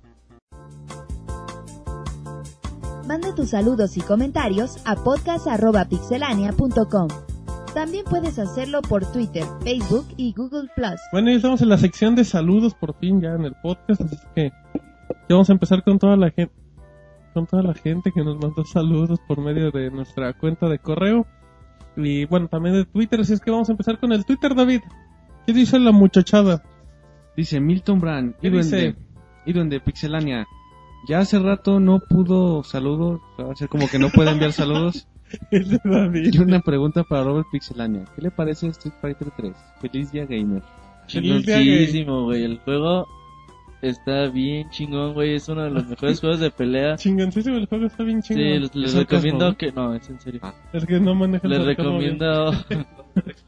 Manda tus saludos y comentarios a podcast.pixelania.com. También puedes hacerlo por Twitter, Facebook y Google Plus. Bueno, ya estamos en la sección de saludos por fin ya en el podcast, así es que ya vamos a empezar con toda la gente con toda la gente que nos mandó saludos por medio de nuestra cuenta de correo y bueno, también de Twitter, así es que vamos a empezar con el Twitter, David. ¿Qué dice la muchachada? Dice Milton Brand, ¿Qué y dice? y duende Pixelania. Ya hace rato no pudo saludos, va a ser como que no puede enviar saludos. David. Y una pregunta para Robert Pixelania. ¿Qué le parece Street Fighter 3? Feliz día gamer. Feliz día, güey. El juego está bien chingón, güey. Es uno de los mejores juegos de pelea. Chingoncísimo, el juego está bien Sí, chingón. les, les recomiendo que... No, es en serio. Ah. Es que no maneja Les recomiendo...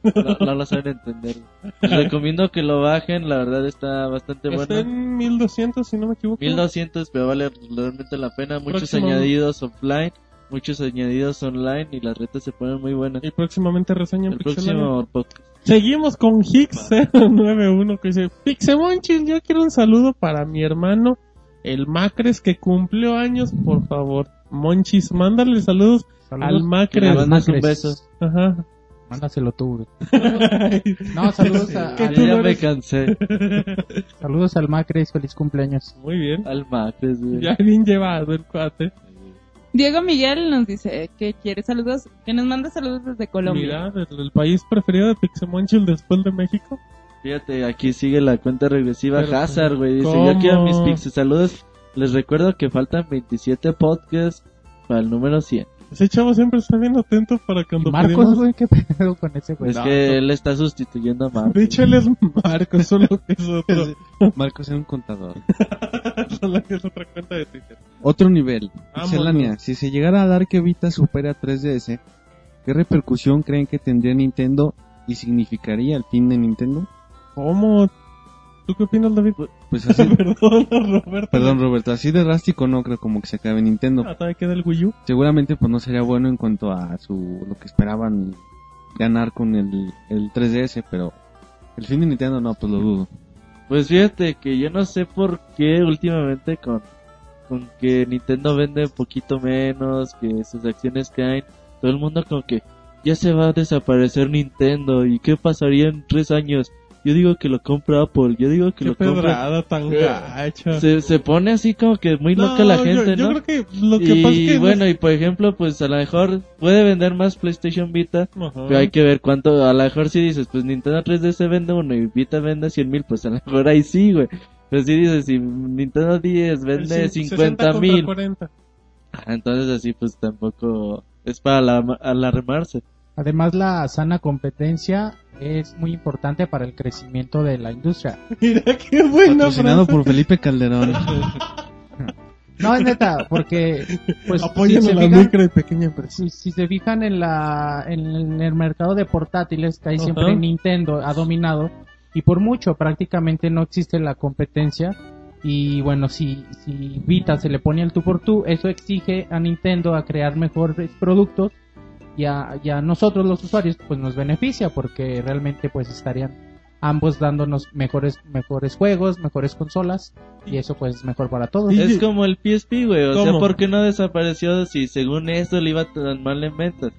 no, no lo saben entender. Les recomiendo que lo bajen. La verdad está bastante Está bueno. en 1200, si no me equivoco. 1200, pero vale realmente la pena. Muchos Próximo. añadidos offline. Muchos añadidos online. Y las retas se ponen muy buenas. Y próximamente reseña en El Pixelania. próximo podcast. Seguimos con Hicks091 que dice, Pixemonchis, yo quiero un saludo para mi hermano, el Macres, que cumplió años, por favor. Monchis, mándale saludos, Saludos. al Macres. un Macres. beso. Ajá. Mándaselo tú. güey. No, saludos, a- ¿Qué al, ya me cansé. saludos al Macres. Feliz cumpleaños. Muy bien. Al Macres, güey. Ya bien llevado el cuate. Diego Miguel nos dice que quiere saludos, que nos manda saludos desde Colombia. Mira, el, el país preferido de Pixemonchis después de México. Fíjate, aquí sigue la cuenta regresiva Pero, Hazard, güey. Dice, ¿cómo? yo quiero mis pixes. Saludos. Les recuerdo que faltan 27 podcasts para el número 100. Ese chavo siempre está bien atento para ¿Y cuando Marcos, pedimos- güey, qué pedo con ese güey. es no, que no. él está sustituyendo a Marcos. De hecho, él es Marcos, solo que es otro. Marcos era un contador. solo que es otra cuenta de Twitter. Otro nivel. Vámonos. Pixelania, si se llegara a dar que Vita supere a 3DS, ¿qué repercusión creen que tendría Nintendo y significaría el fin de Nintendo? ¿Cómo? ¿Tú qué opinas, David? Pues así, Perdón, Roberto. perdón Roberto, así de drástico no creo como que se acabe Nintendo. Ah, todavía queda el Wii U. Seguramente pues no sería bueno en cuanto a su lo que esperaban ganar con el, el 3DS, pero el fin de Nintendo no, pues lo dudo. Pues fíjate que yo no sé por qué últimamente con, con que Nintendo vende un poquito menos, que sus acciones caen, todo el mundo como que ya se va a desaparecer Nintendo y qué pasaría en tres años. Yo digo que lo compra Apple, yo digo que Qué lo compra... tan Eh, gacha. Se, se pone así como que muy No, loca la yo- gente, yo, ¿no? creo que lo que y pasa es que... bueno, y por ejemplo, pues a lo mejor puede vender más PlayStation Vita, Ajá. pero hay que ver cuánto, a lo mejor si dices, pues Nintendo 3DS vende uno y Vita vende 100 mil, pues a lo mejor ahí sí, güey. Pero si dices, si Nintendo 10 vende cin- 50 contra mil, 40. entonces así pues tampoco es para la- alarmarse. Además, la sana competencia es muy importante para el crecimiento de la industria. Mira qué buena Patrocinado por Felipe Calderón. No, es neta, porque pues si se la fijan- micro y pequeña empresa. si, si se fijan en la en el mercado de portátiles que Ajá. siempre Nintendo ha dominado y por mucho prácticamente no existe la competencia y bueno si si Vita se le pone el tú por tú eso exige a Nintendo a crear mejores productos y a, y a nosotros los usuarios pues nos beneficia porque realmente pues estarían ambos dándonos mejores mejores juegos mejores consolas y eso pues es mejor para todos. Es como el PSP, güey. O sea. ¿por qué no desapareció si según esto le iba tan mal en ventas?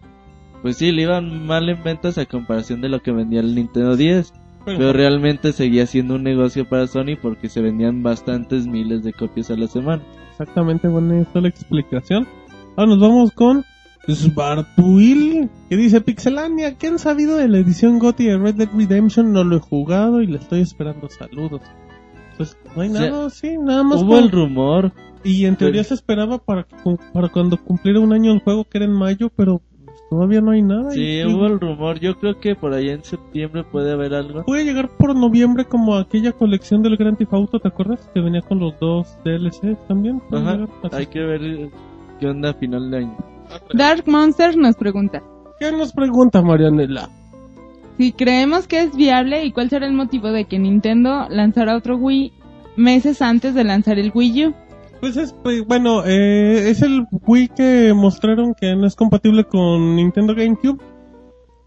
Pues sí, le iban mal en ventas a comparación de lo que vendía el Nintendo 10. Pero realmente seguía siendo un negocio para Sony porque se vendían bastantes miles de copias a la semana. Exactamente, buena esta la explicación. Ahora nos vamos con Sbartuil, que dice Pixelania, ¿qué han sabido de la edición GOTY de Red Dead Redemption? No lo he jugado y le estoy esperando saludos. Pues no hay O sea, nada, sí, nada más. Hubo el rumor. Y en teoría Pero- se esperaba para, para cuando cumpliera un año el juego, que era en mayo, pero pues, todavía no hay nada. Sí, Y- hubo el rumor. Yo creo que por allá en septiembre puede haber algo. Puede llegar por noviembre como aquella colección del Grand Theft Auto, ¿te acuerdas? Que venía con los dos DLC también. Ajá. Hay que ver eh, qué onda a final de año. Dark Monster nos pregunta ¿Qué nos pregunta Marianela? si creemos que es viable y cuál será el motivo de que Nintendo lanzara otro Wii meses antes de lanzar el Wii U. Pues es, pues, bueno, eh, es el Wii que mostraron que no es compatible con Nintendo GameCube.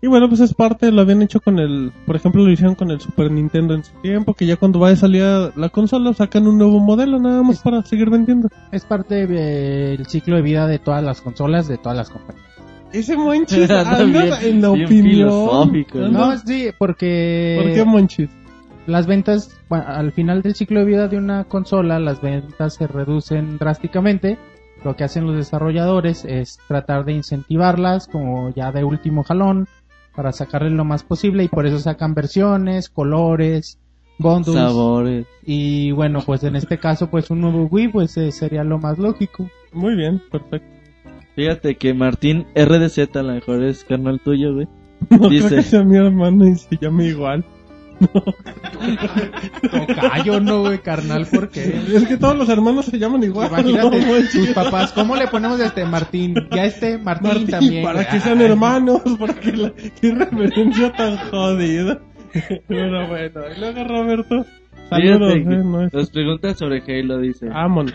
Y bueno, pues es parte, lo habían hecho con el, por ejemplo, lo hicieron con el Super Nintendo en su tiempo, que ya cuando va de salida la consola sacan un nuevo modelo nada más para seguir vendiendo. es parte del ciclo de vida de todas las consolas de todas las compañías Ese Monchis Anda bien- en la opinión. No, sí, porque ¿Por qué Monchis? las ventas, bueno, al final del ciclo de vida de una consola, las ventas se reducen drásticamente. Lo que hacen los desarrolladores es tratar de incentivarlas como ya de último jalón para sacarle lo más posible y por eso sacan versiones, colores, bundles Sabores. y bueno, pues en este caso pues un nuevo Wii pues eh, sería lo más lógico. Muy bien, perfecto. Fíjate que Martín RDZ a lo mejor es carnal tuyo, güey. No Dice- creo que sea mi hermano y se llame igual. Tocayo, no, güey, carnal, ¿por qué? Es que todos los hermanos se llaman igual. Imagínate, no tus papás, ¿cómo le ponemos este Martín? Ya este Martín, Martín, también. para güey. que sean Ay. hermanos, porque la, qué referencia tan jodida. Pero bueno, y luego Roberto, saludos, Fíjate eh, no es- Nos pregunta sobre Halo, dice. Vámonos.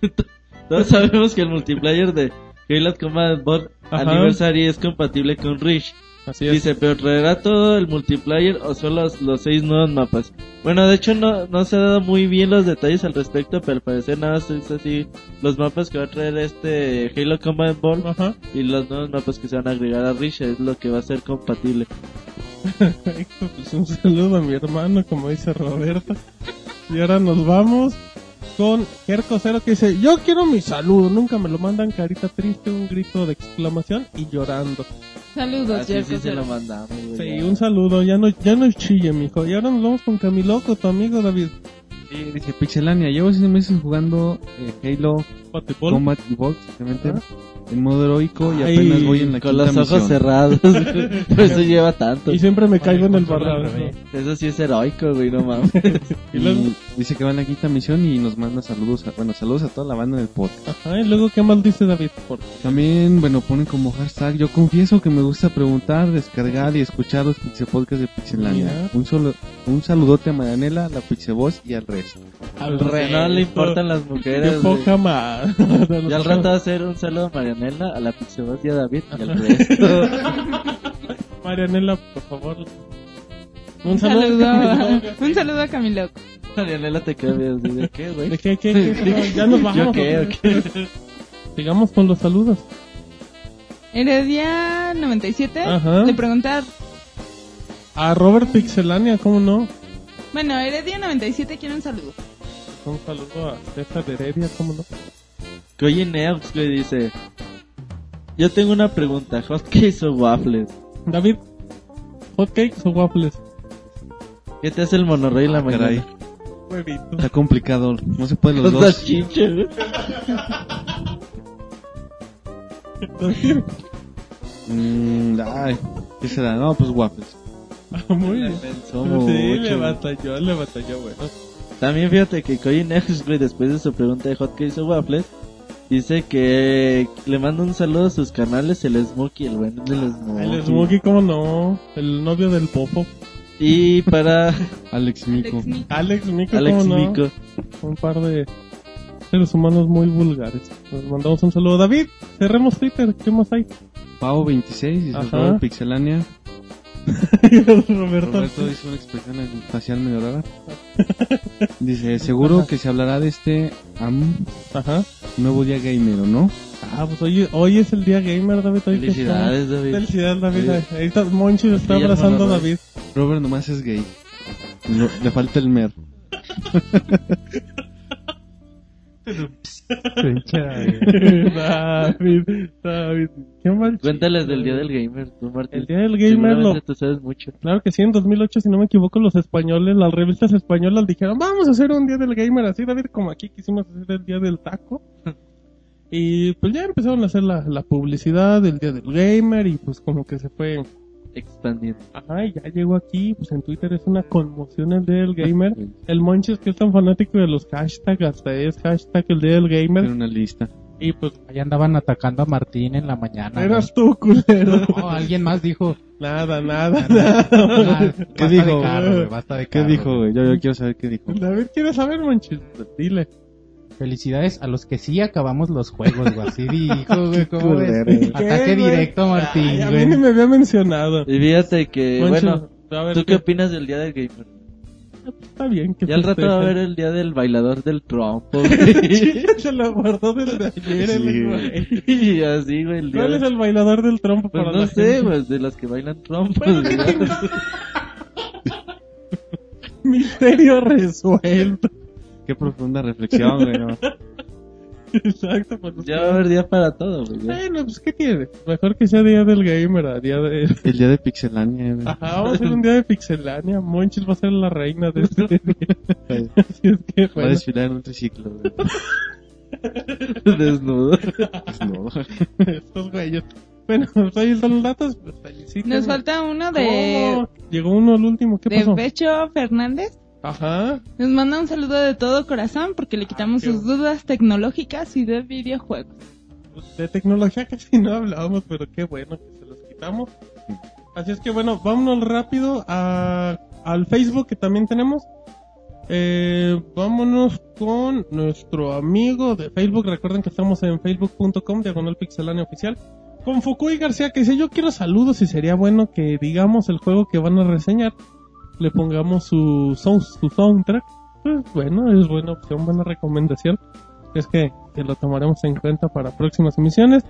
Todos sabemos que el multiplayer de Halo Combat Bot Ajá. Anniversary es compatible con Reach. Así es. Dice, pero traerá todo el multiplayer o solo los, los seis nuevos mapas. Bueno, de hecho no, no se ha dado muy bien los detalles al respecto, pero al parecer nada más es así los mapas que va a traer este Halo Combat Ball y los nuevos mapas que se van a agregar a Reach es lo que va a ser compatible. Perfecto, pues un saludo a mi hermano, como dice Roberto. Y ahora nos vamos con Jerko Cero que dice, yo quiero mi saludo, nunca me lo mandan carita triste, un grito de exclamación y llorando. Saludos, Así Jerko sí se Cero. lo mandamos. güey, Sí, ya. un saludo, ya no, ya no chille, mijo. Y ahora nos vamos con Camiloco, tu amigo David. Sí, dice Pixelania, llevo seis meses jugando eh, Halo. Combat Evolved, simplemente en modo heroico y Ay, apenas voy en la Con quinta los ojos misión. cerrados. Por eso lleva tanto. Y siempre me caigo en el revés. Eso sí es heroico, güey, no mames. Y luego, Y dice que va en la quinta misión y nos manda saludos, a, bueno, saludos a toda la banda del podcast. ajá, y luego, ¿qué más dice David? Por- También, bueno, ponen como hashtag, yo confieso que me gusta preguntar, descargar y escuchar los Pixel Podcast de Pixelania. Un solo, un saludote a Marianela, la Pixeboss y al resto. Al Que no le importan las Qué mujeres. poca más. Y al rato va a hacer un saludo a Marianela, a la Pixabot y a David y al resto. Marianela, por favor. Un saludo, un saludo a Camilo. Marianela te queda bien, así de qué, güey. ¿De qué, qué, qué? Ya nos vamos. ¿Yo qué, o qué? Sigamos con los saludos. Heredia 97 Ajá. le pregunta, A Robert Pixelania, ¿cómo no? bueno, Heredia 97 quiere un saludo. Un saludo a César Heredia, ¿cómo no? Que oye Neox, güey, dice. Yo tengo una pregunta, hotcakes o waffles. David, ¿hotcakes o waffles? ¿Qué te hace el monorrey en la Ah, caray. mañana? Huevito. Está complicado, no se puede los Los dos. chinches, güey. David, Mm, ay, ¿qué será? No, pues waffles. ah, muy bien. Somos sí, le güey. batalló, le batalló, bueno. También fíjate que Koji Next, güey, después de su pregunta de Hotcakes o Waffles, dice que le manda un saludo a sus canales, el Smokey, el bueno del Smokey. El Smokey, ¿cómo no? El novio del Popo. Y para Alex Mico. Alex Mico. Alex Mico. Un par de seres humanos muy vulgares. Les mandamos un saludo. David, cerremos Twitter. ¿Qué más hay? Pau 26 dice Ajá. Robert Pixelania. Roberto. Roberto dice una expresión facial medio rara. Dice, seguro que se hablará de este am, Ajá. nuevo día gamer, ¿o no? Ah, pues hoy, hoy es el día gamer, David. Hoy Felicidades, está- David. Felicidades, David. Ahí está Monchi, está Guillermo abrazando a Narváez. David. Robert nomás es gay. No- le falta el mer. David, David. Qué mal. Cuéntales del día del gamer, tú, Martín. El día del gamer lo- tú sabes mucho. Claro que sí, en 2008, si no me equivoco, los españoles, las revistas españolas dijeron, vamos a hacer un día del gamer así, David, como aquí quisimos hacer el día del taco. Y pues ya empezaron a hacer la, la publicidad del día del gamer y pues como que se fue, Expandiendo. ajá, y ya llegó aquí, pues en Twitter es una conmoción el día del gamer. El Monches que es tan fanático de los hashtags, hasta es hashtag el día del Tiene gamer. una lista. Y pues Ahí andaban atacando a Martín en la mañana. eras tú, culero. No, alguien más dijo. nada, nada, nada. "Ah, ¿Qué basta dijo? De carro, güey, basta de ¿Qué carro, dijo, güey". güey? Yo, yo quiero saber qué dijo. David quiere saber, Monches. Dile. Felicidades a los que sí acabamos los juegos, güey. Así dijo, güey. ¿Cómo ves? güey. Ataque ¿Qué, güey? directo, Martín, Ay, a mí güey. ni me había mencionado. Y fíjate que, Moncho, bueno, a ver ¿tú qué qué- opinas del día del gamer? Está bien que Ya al rato va a haber el día del bailador del trompo, güey. Se lo guardó desde ayer el Sí, güey. y así, güey, el día ¿Cuál es del... el bailador del trompo Pues para no la sé, pues de los que bailan trompo. Misterio resuelto. Qué profunda reflexión, güey. ¿no? Exacto. Pues, ya va a haber día para todo, güey. Bueno, pues ¿qué tiene? Mejor que sea día del gamer a día de... El día de Pixelania, güey. Ajá, vamos a hacer un día de pixelania. Monchis va a ser la reina de este día. Así es que, Va a bueno. desfilar en un triciclo, güey. Desnudo. Desnudo. Estos güeyes. Bueno, pues ahí están los datos. Pues. Nos falta uno de, ¿Cómo? Llegó uno al último. ¿Qué de pasó? Becho Fernández. Ajá. Nos manda un saludo de todo corazón porque le quitamos sus dudas tecnológicas y de videojuegos. Pues, de tecnología casi no hablábamos, pero qué bueno que se los quitamos. Así es que bueno, vámonos rápido a, al Facebook que también tenemos. Eh, vámonos con nuestro amigo de Facebook. Recuerden que estamos en facebook.com, diagonal pixelánea oficial. Con Fukui García que dice, yo quiero saludos y sería bueno que digamos el juego que van a reseñar. Le pongamos su, su soundtrack. Pues bueno, es buena opción, buena recomendación. Es que, que lo tomaremos en cuenta para próximas emisiones.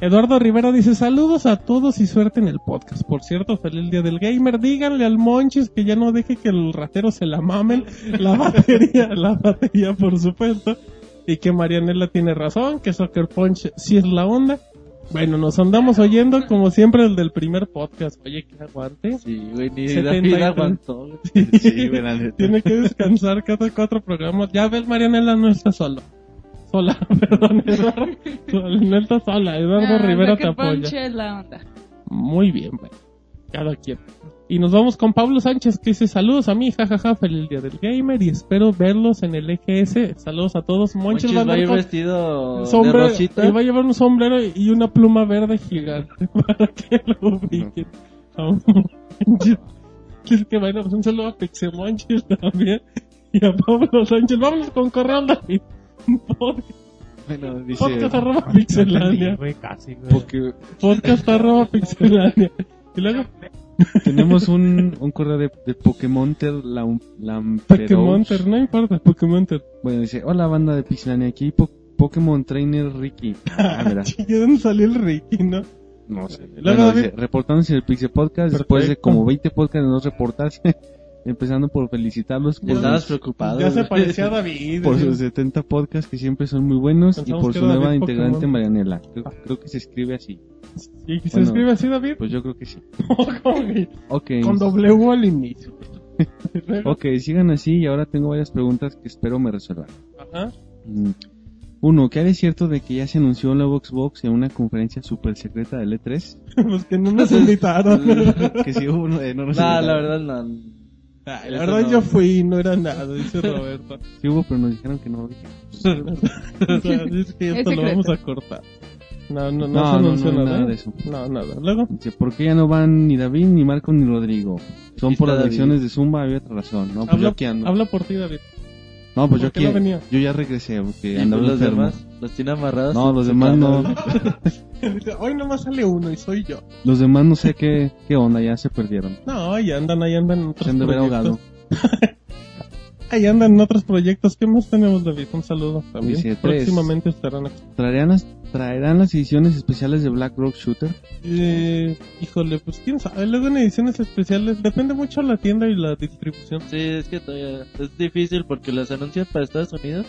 Eduardo Rivera dice saludos a todos y suerte en el podcast. Por cierto, feliz día del gamer. Díganle al Monchis que ya no deje que el ratero se la mamen. La batería, la batería por supuesto. Y que Marianela tiene razón, que Soccer Punch sí es la onda. Bueno, nos andamos oyendo como siempre el del primer podcast. Oye, que aguante. Sí, güey, ni 73. David aguantó. güey. Sí, güey, la neta. Tiene que descansar cada cuatro programas. Ya ves, Marianela no está solo. Sola, perdón, Eduardo. No está sola, Eduardo Ah, Rivera te apoya. La onda. Muy bien, bueno. Cada quien. Y nos vamos con Pablo Sánchez que dice saludos a mí, jajaja, feliz día del gamer y espero verlos en el EGS. Saludos a todos. Monchis Monchis va a va a ir vestido de sombrero rosita. y va a llevar un sombrero y una pluma verde gigante para que lo ubiquen. Es que bueno, pues un saludo a Pixemonchis también y a Pablo Sánchez. Vámonos con correo David. Podcast, Bueno, dice... podcast arroba pixelania. casi. Porque Podcast arroba pixelania. Y luego tenemos un, un correo de, de Pokémonter Lam, Lamperouche. Pokémonter, no importa, Pokémonter. Bueno, dice, hola banda de Pixelania, aquí Po- Pokémon Trainer Ricky. Ah, mira, ¿De dónde salió el Ricky, no? no sé. Bueno, dice, reportándose en el Pixel Podcast después de Perfecto. como 20 podcasts de no reportarse. Empezando por felicitarlos por, Estabas sus, preocupado. Ya se parecía a David. por sus 70 podcasts que siempre son muy buenos y por su nueva David integrante Pokémon. Marianela. Creo, creo que se escribe así. ¿Y se Bueno. escribe así, David? Pues yo creo que sí. ¿Cómo que? Ok. Con W al inicio. Ok, sigan así y ahora tengo varias preguntas que espero me resuelvan. Ajá. Mm. Uno, ¿qué hay de cierto de que ya se anunció la Xbox en una conferencia super secreta del E3? Pues que no nos invitaron. que sí hubo uno de no nos Nah, invitaron. la verdad no. Ay, la Eso verdad no. yo fui y no era nada, dice Roberto. Sí hubo, pero nos dijeron que no. o sea, es que Es esto lo secreto. vamos a cortar. No, no, no, No, se no, anunció no, nada. nada ¿eh? de eso. No, nada. Luego, Dice, ¿por qué ya no van ni David, ni Marco, ni Rodrigo? Son por las David. lecciones de Zumba, había otra razón. No, pues yo habla, aquí ando. habla por ti, David. No, pues yo ¿por qué aquí, no venía? yo ya regresé, porque Y andaba los enfermo. demás los tiene amarrados. No, los demás no. Hoy nomás sale uno y soy yo. Los demás no sé qué, qué onda, ya se perdieron. No, ahí andan, ahí andan en otros Se han de proyectos. ahogado. Ahí andan en otros proyectos. ¿Qué más tenemos, David? Un saludo también. Dice, tres. Próximamente estarán aquí. ¿Traerán ¿Traerán las ediciones especiales de Black Rock Shooter? Eh, híjole, pues quién sabe. Luego en ediciones especiales depende mucho la tienda y la distribución. Sí, es que todavía es difícil porque las anuncian para Estados Unidos.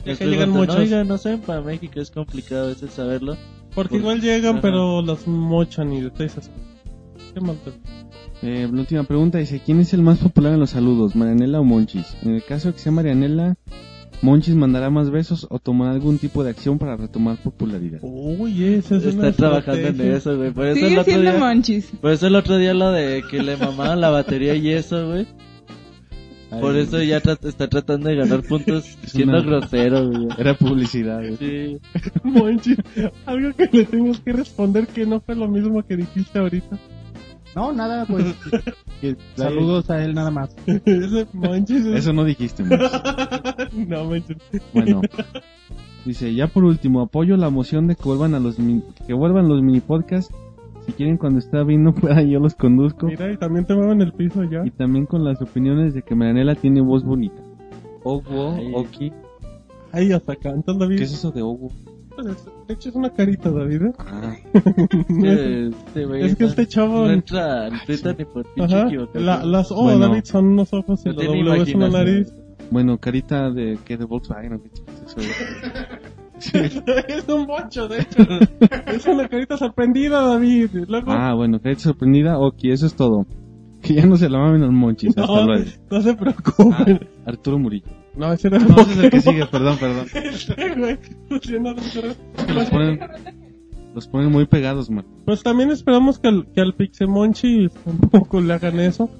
Acá Después llegan muchos. No, oiga, no sé, para México es complicado a veces saberlo. Porque Por- igual llegan, Ajá. pero las mochan y detalles. ¿Qué? David? Eh, la última pregunta dice, ¿quién es el más popular en los saludos, Marianela o Monchis? En el caso de que sea Marianela, ¿Monchis mandará más besos o tomará algún tipo de acción para retomar popularidad? Uy, esa es una Está trabajando en eso, güey. Por eso el Sigue otro siendo día, monchis. por eso el otro día lo de que le mamaban la batería y eso, güey. Por Ay, eso ya tra- está tratando de ganar puntos siendo una- grosero, güey. Era publicidad. güey. Sí. Monchis, algo que le tengo que responder que no fue lo mismo que dijiste ahorita. No, nada, pues. saludos a él nada más. Ese es... Eso no dijiste, no. Bueno, dice, ya por último, apoyo la moción de que vuelvan a los min- que vuelvan los mini podcasts. Si quieren cuando está bien no pueda yo los conduzco. Mira, y también te mueven el piso ya. Y también con las opiniones de que Marianela tiene voz bonita. Ogo, Ay. Oki. Ahí hasta cantas, David. ¿Qué es eso de Ogo? De hecho, es una carita, David. ¿eh? Ah, Que este es que este chavo... No entra ni por pinche la- las O, Bueno. David, son unos ojos y No la W es una nariz. bueno, carita de que de Volkswagen. ¿o qué es un bocho, de hecho. es una carita sorprendida, David. Luego, Ah, bueno, carita sorprendida, Oki, eso es todo. Que ya no se la mamen los monchis, hasta no, luego. no se preocupen. Ah, Arturo Murillo. No, ese No, es el que sigue, perdón, perdón. Haciendo los ponen, los ponen muy pegados, man. Pues también esperamos que al, que al Pixemonchi tampoco le hagan eso.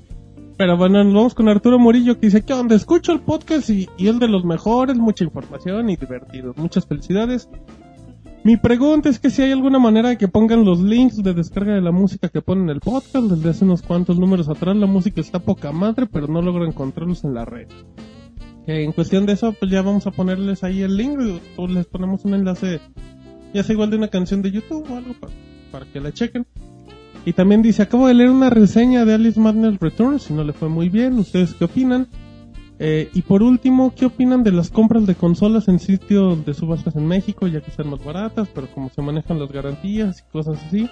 Pero bueno, nos vamos con Arturo Murillo que dice, ¿qué onda? Escucho el podcast y, y el de los mejores, mucha información y divertido. Muchas felicidades. Mi pregunta es que si hay alguna manera de que pongan los links de descarga de la música que ponen en el podcast. Desde hace unos cuantos números atrás la música está poca madre, pero no logro encontrarlos en la red. En cuestión de eso, pues ya vamos a ponerles ahí el link o les ponemos un enlace, ya sea igual de una canción de YouTube o algo para, para que la chequen. Y también dice, acabo de leer una reseña de Alice Madness Returns y no le fue muy bien. ¿Ustedes qué opinan? Eh, y por último, ¿qué opinan de las compras de consolas en sitios de subastas en México, ya que están más baratas, pero como se manejan las garantías y cosas así?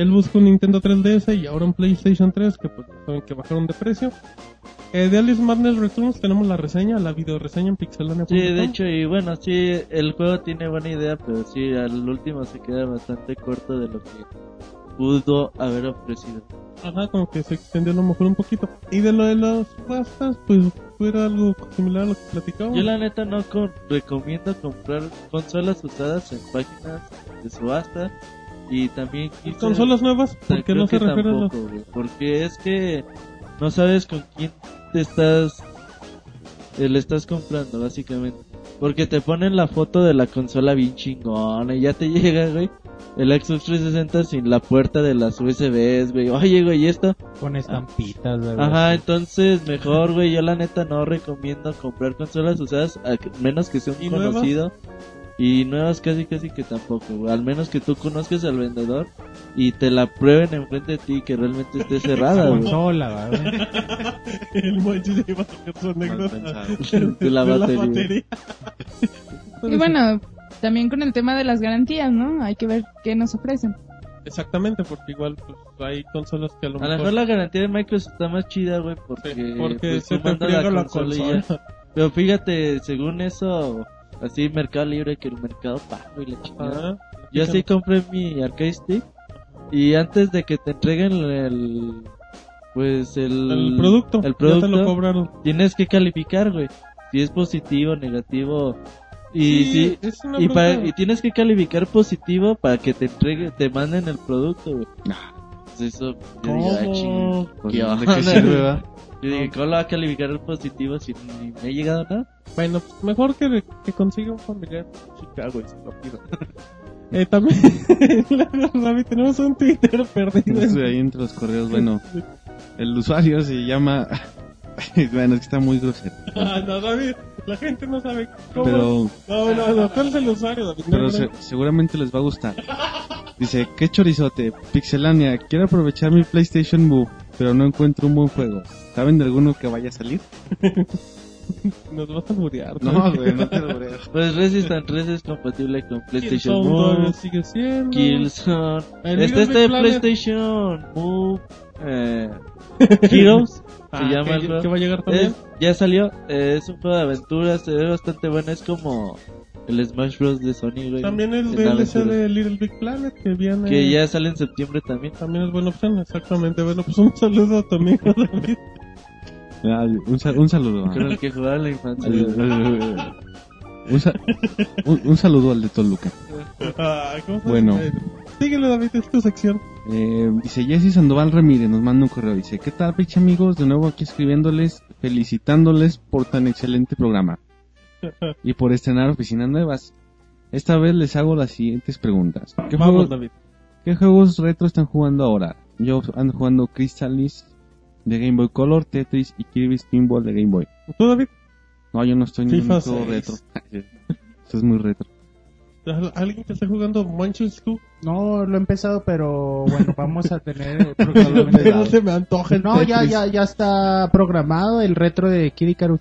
Él busca un Nintendo 3DS y ahora un PlayStation 3, que pues saben que bajaron de precio. Eh, de Alice Madness Returns tenemos la reseña, la video reseña en pixelania.com. Sí, de hecho, y bueno, sí, el juego tiene buena idea, pero sí, al último se queda bastante corto de lo que pudo haber ofrecido. Ajá, como que se extendió a lo mejor un poquito. Y de lo de las subastas, pues fuera algo similar a lo que platicamos. Yo la neta no con- recomiendo comprar consolas usadas en páginas de subasta y también quise- Consolas nuevas, ¿por qué creo no se que refiere a las... tampoco, güey, Porque es que no sabes con quién te estás eh, le estás comprando básicamente. Porque te ponen la foto de la consola bien chingona y ya te llega, güey. El Xbox 360 sin la puerta de las USBs, güey. Oye, güey, ¿y esto? Con estampitas, ¿verdad? Ajá, entonces mejor, güey. Yo la neta no recomiendo comprar consolas usadas, a menos que sea un ¿Y nuevas? Y nuevas casi casi que tampoco, güey. Al menos que tú conozcas al vendedor y te la prueben enfrente de ti que realmente esté cerrada, güey. consola, ¿verdad? El Monchi se iba a sacar su anécdota. De la batería. Y bueno, también con el tema de las garantías, ¿no? Hay que ver qué nos ofrecen. Exactamente, porque igual pues, hay consolas que a lo A lo mejor... mejor la garantía de Microsoft está más chida, güey, porque, Sí, porque pues, se te friega la consola. Pero fíjate, según eso, así Mercado Libre que el Mercado Pago y la chingada. Ajá. Yo así compré mi arcade stick y antes de que te entreguen el pues el, El producto, el ya producto te lo cobraron. tienes que calificar, güey. Si es positivo, negativo y Sí, sí, es una y, pa- bronca. y tienes que calificar positivo para que te entregue, te manden el producto, güey. Pues eso, yo digo, ah, ¿Cómo? ching, Pues, ¿qué ¿De onda? qué sirve, va? Yo dije, ¿cómo lo va a calificar el positivo si ni me ha llegado nada? Bueno, pues mejor que, que consiga un familiar en Chicago y se lo pida. Eh, también, David, tenemos un Twitter perdido. Estoy ahí entre los correos. Bueno, el usuario se llama. bueno, es que está muy grosero. Ah, no, David, la gente no sabe cómo. Pero, No, no, no, ¿cuál es el usuario, David? No, pero no, se- seguramente les va a gustar. Dice: ¿Qué chorizote? Pixelania, quiero aprovechar mi PlayStation Move, pero no encuentro un buen juego. ¿Saben de alguno que vaya a salir? Nos vas a alburear. No, güey, no te lo creo. Pues Resistance 3 es compatible con PlayStation Killzone Move, sigue siendo. Killzone, El este Big Planet. PlayStation Move, eh, Heroes, se Ah, llama que, el juego. que va a llegar también. Es- ya salió, eh, es un juego de aventuras, se ve bastante bueno, es como el Smash Bros. de Sony, güey. También el DLC de Little Big Planet que viene. Que ya sale en septiembre también. También es buena opción, exactamente. Bueno, pues un saludo también a David. Ah, un, sal- un saludo. Con el que jugaba en la infancia. un, sa- un- un saludo al de Toluca. Ah, ¿cómo se Bueno. llama? Síguele, David, es tu sección. Eh, dice Jesse Sandoval Ramírez, nos manda un correo. Dice: ¿Qué tal, pinche amigos? De nuevo aquí escribiéndoles, felicitándoles por tan excelente programa y por estrenar oficinas nuevas. Esta vez les hago las siguientes preguntas. ¿Qué, Vamos, juegos, David. ¿Qué juegos retro están jugando ahora? Yo ando jugando Crystalis de Game Boy Color, Tetris y Kirby's Pinball de Game Boy. ¿Tú, David? No, yo no estoy en un juego 6. retro. Esto es muy retro. ¿Al- ¿Alguien que esté jugando Munch's Club? No lo he empezado, pero bueno, vamos a tener Pero próximamente. se me antoja el No, ya, ya, ya está programado el retro de Kid Icarus.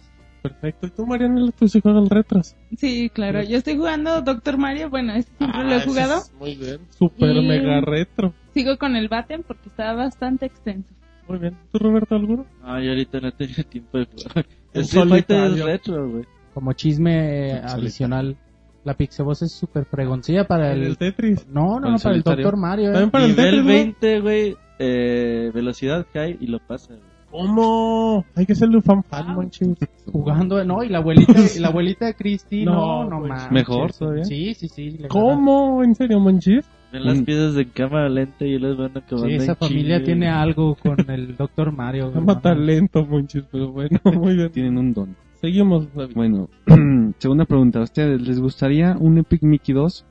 Perfecto. ¿Y tú, Mariana, tú sí juegas retros? Sí, claro. Yo estoy jugando Doctor Mario. Bueno, este siempre lo he Ah, jugado. es Muy bien. Super Y- mega retro. Sigo con el Batten porque está bastante extenso. Muy bien. ¿Tú, Roberto, alguno? No, yo ahorita no tengo tiempo de jugar. El El es solitario. retro, güey. Como chisme eh, adicional, la Pixeboss es súper fregoncilla para El, el... Tetris. No, no, el no, para el. Doctor Mario. eh. También para el Nivel Tetris, ¿no? 20, güey, eh, velocidad high y lo pasa, güey. ¿Cómo? Hay que serle un fan fan, Monchis. Jugando, no, y la abuelita, y la abuelita de Christy, no, No, no, pues, manches. ¿mejor todavía? Sí, sí, sí. ¿Cómo? ¿En serio, Monchis? Ven las Un- piezas de cámara lenta y les van acabando Sí, esa familia chinga, tiene algo con el Doctor Mario. Llama ¿no? talento, Monchis, pero bueno, muy bien. Tienen un don. Seguimos, David. Bueno, segunda pregunta. ¿A ustedes les gustaría un Epic Mickey 2?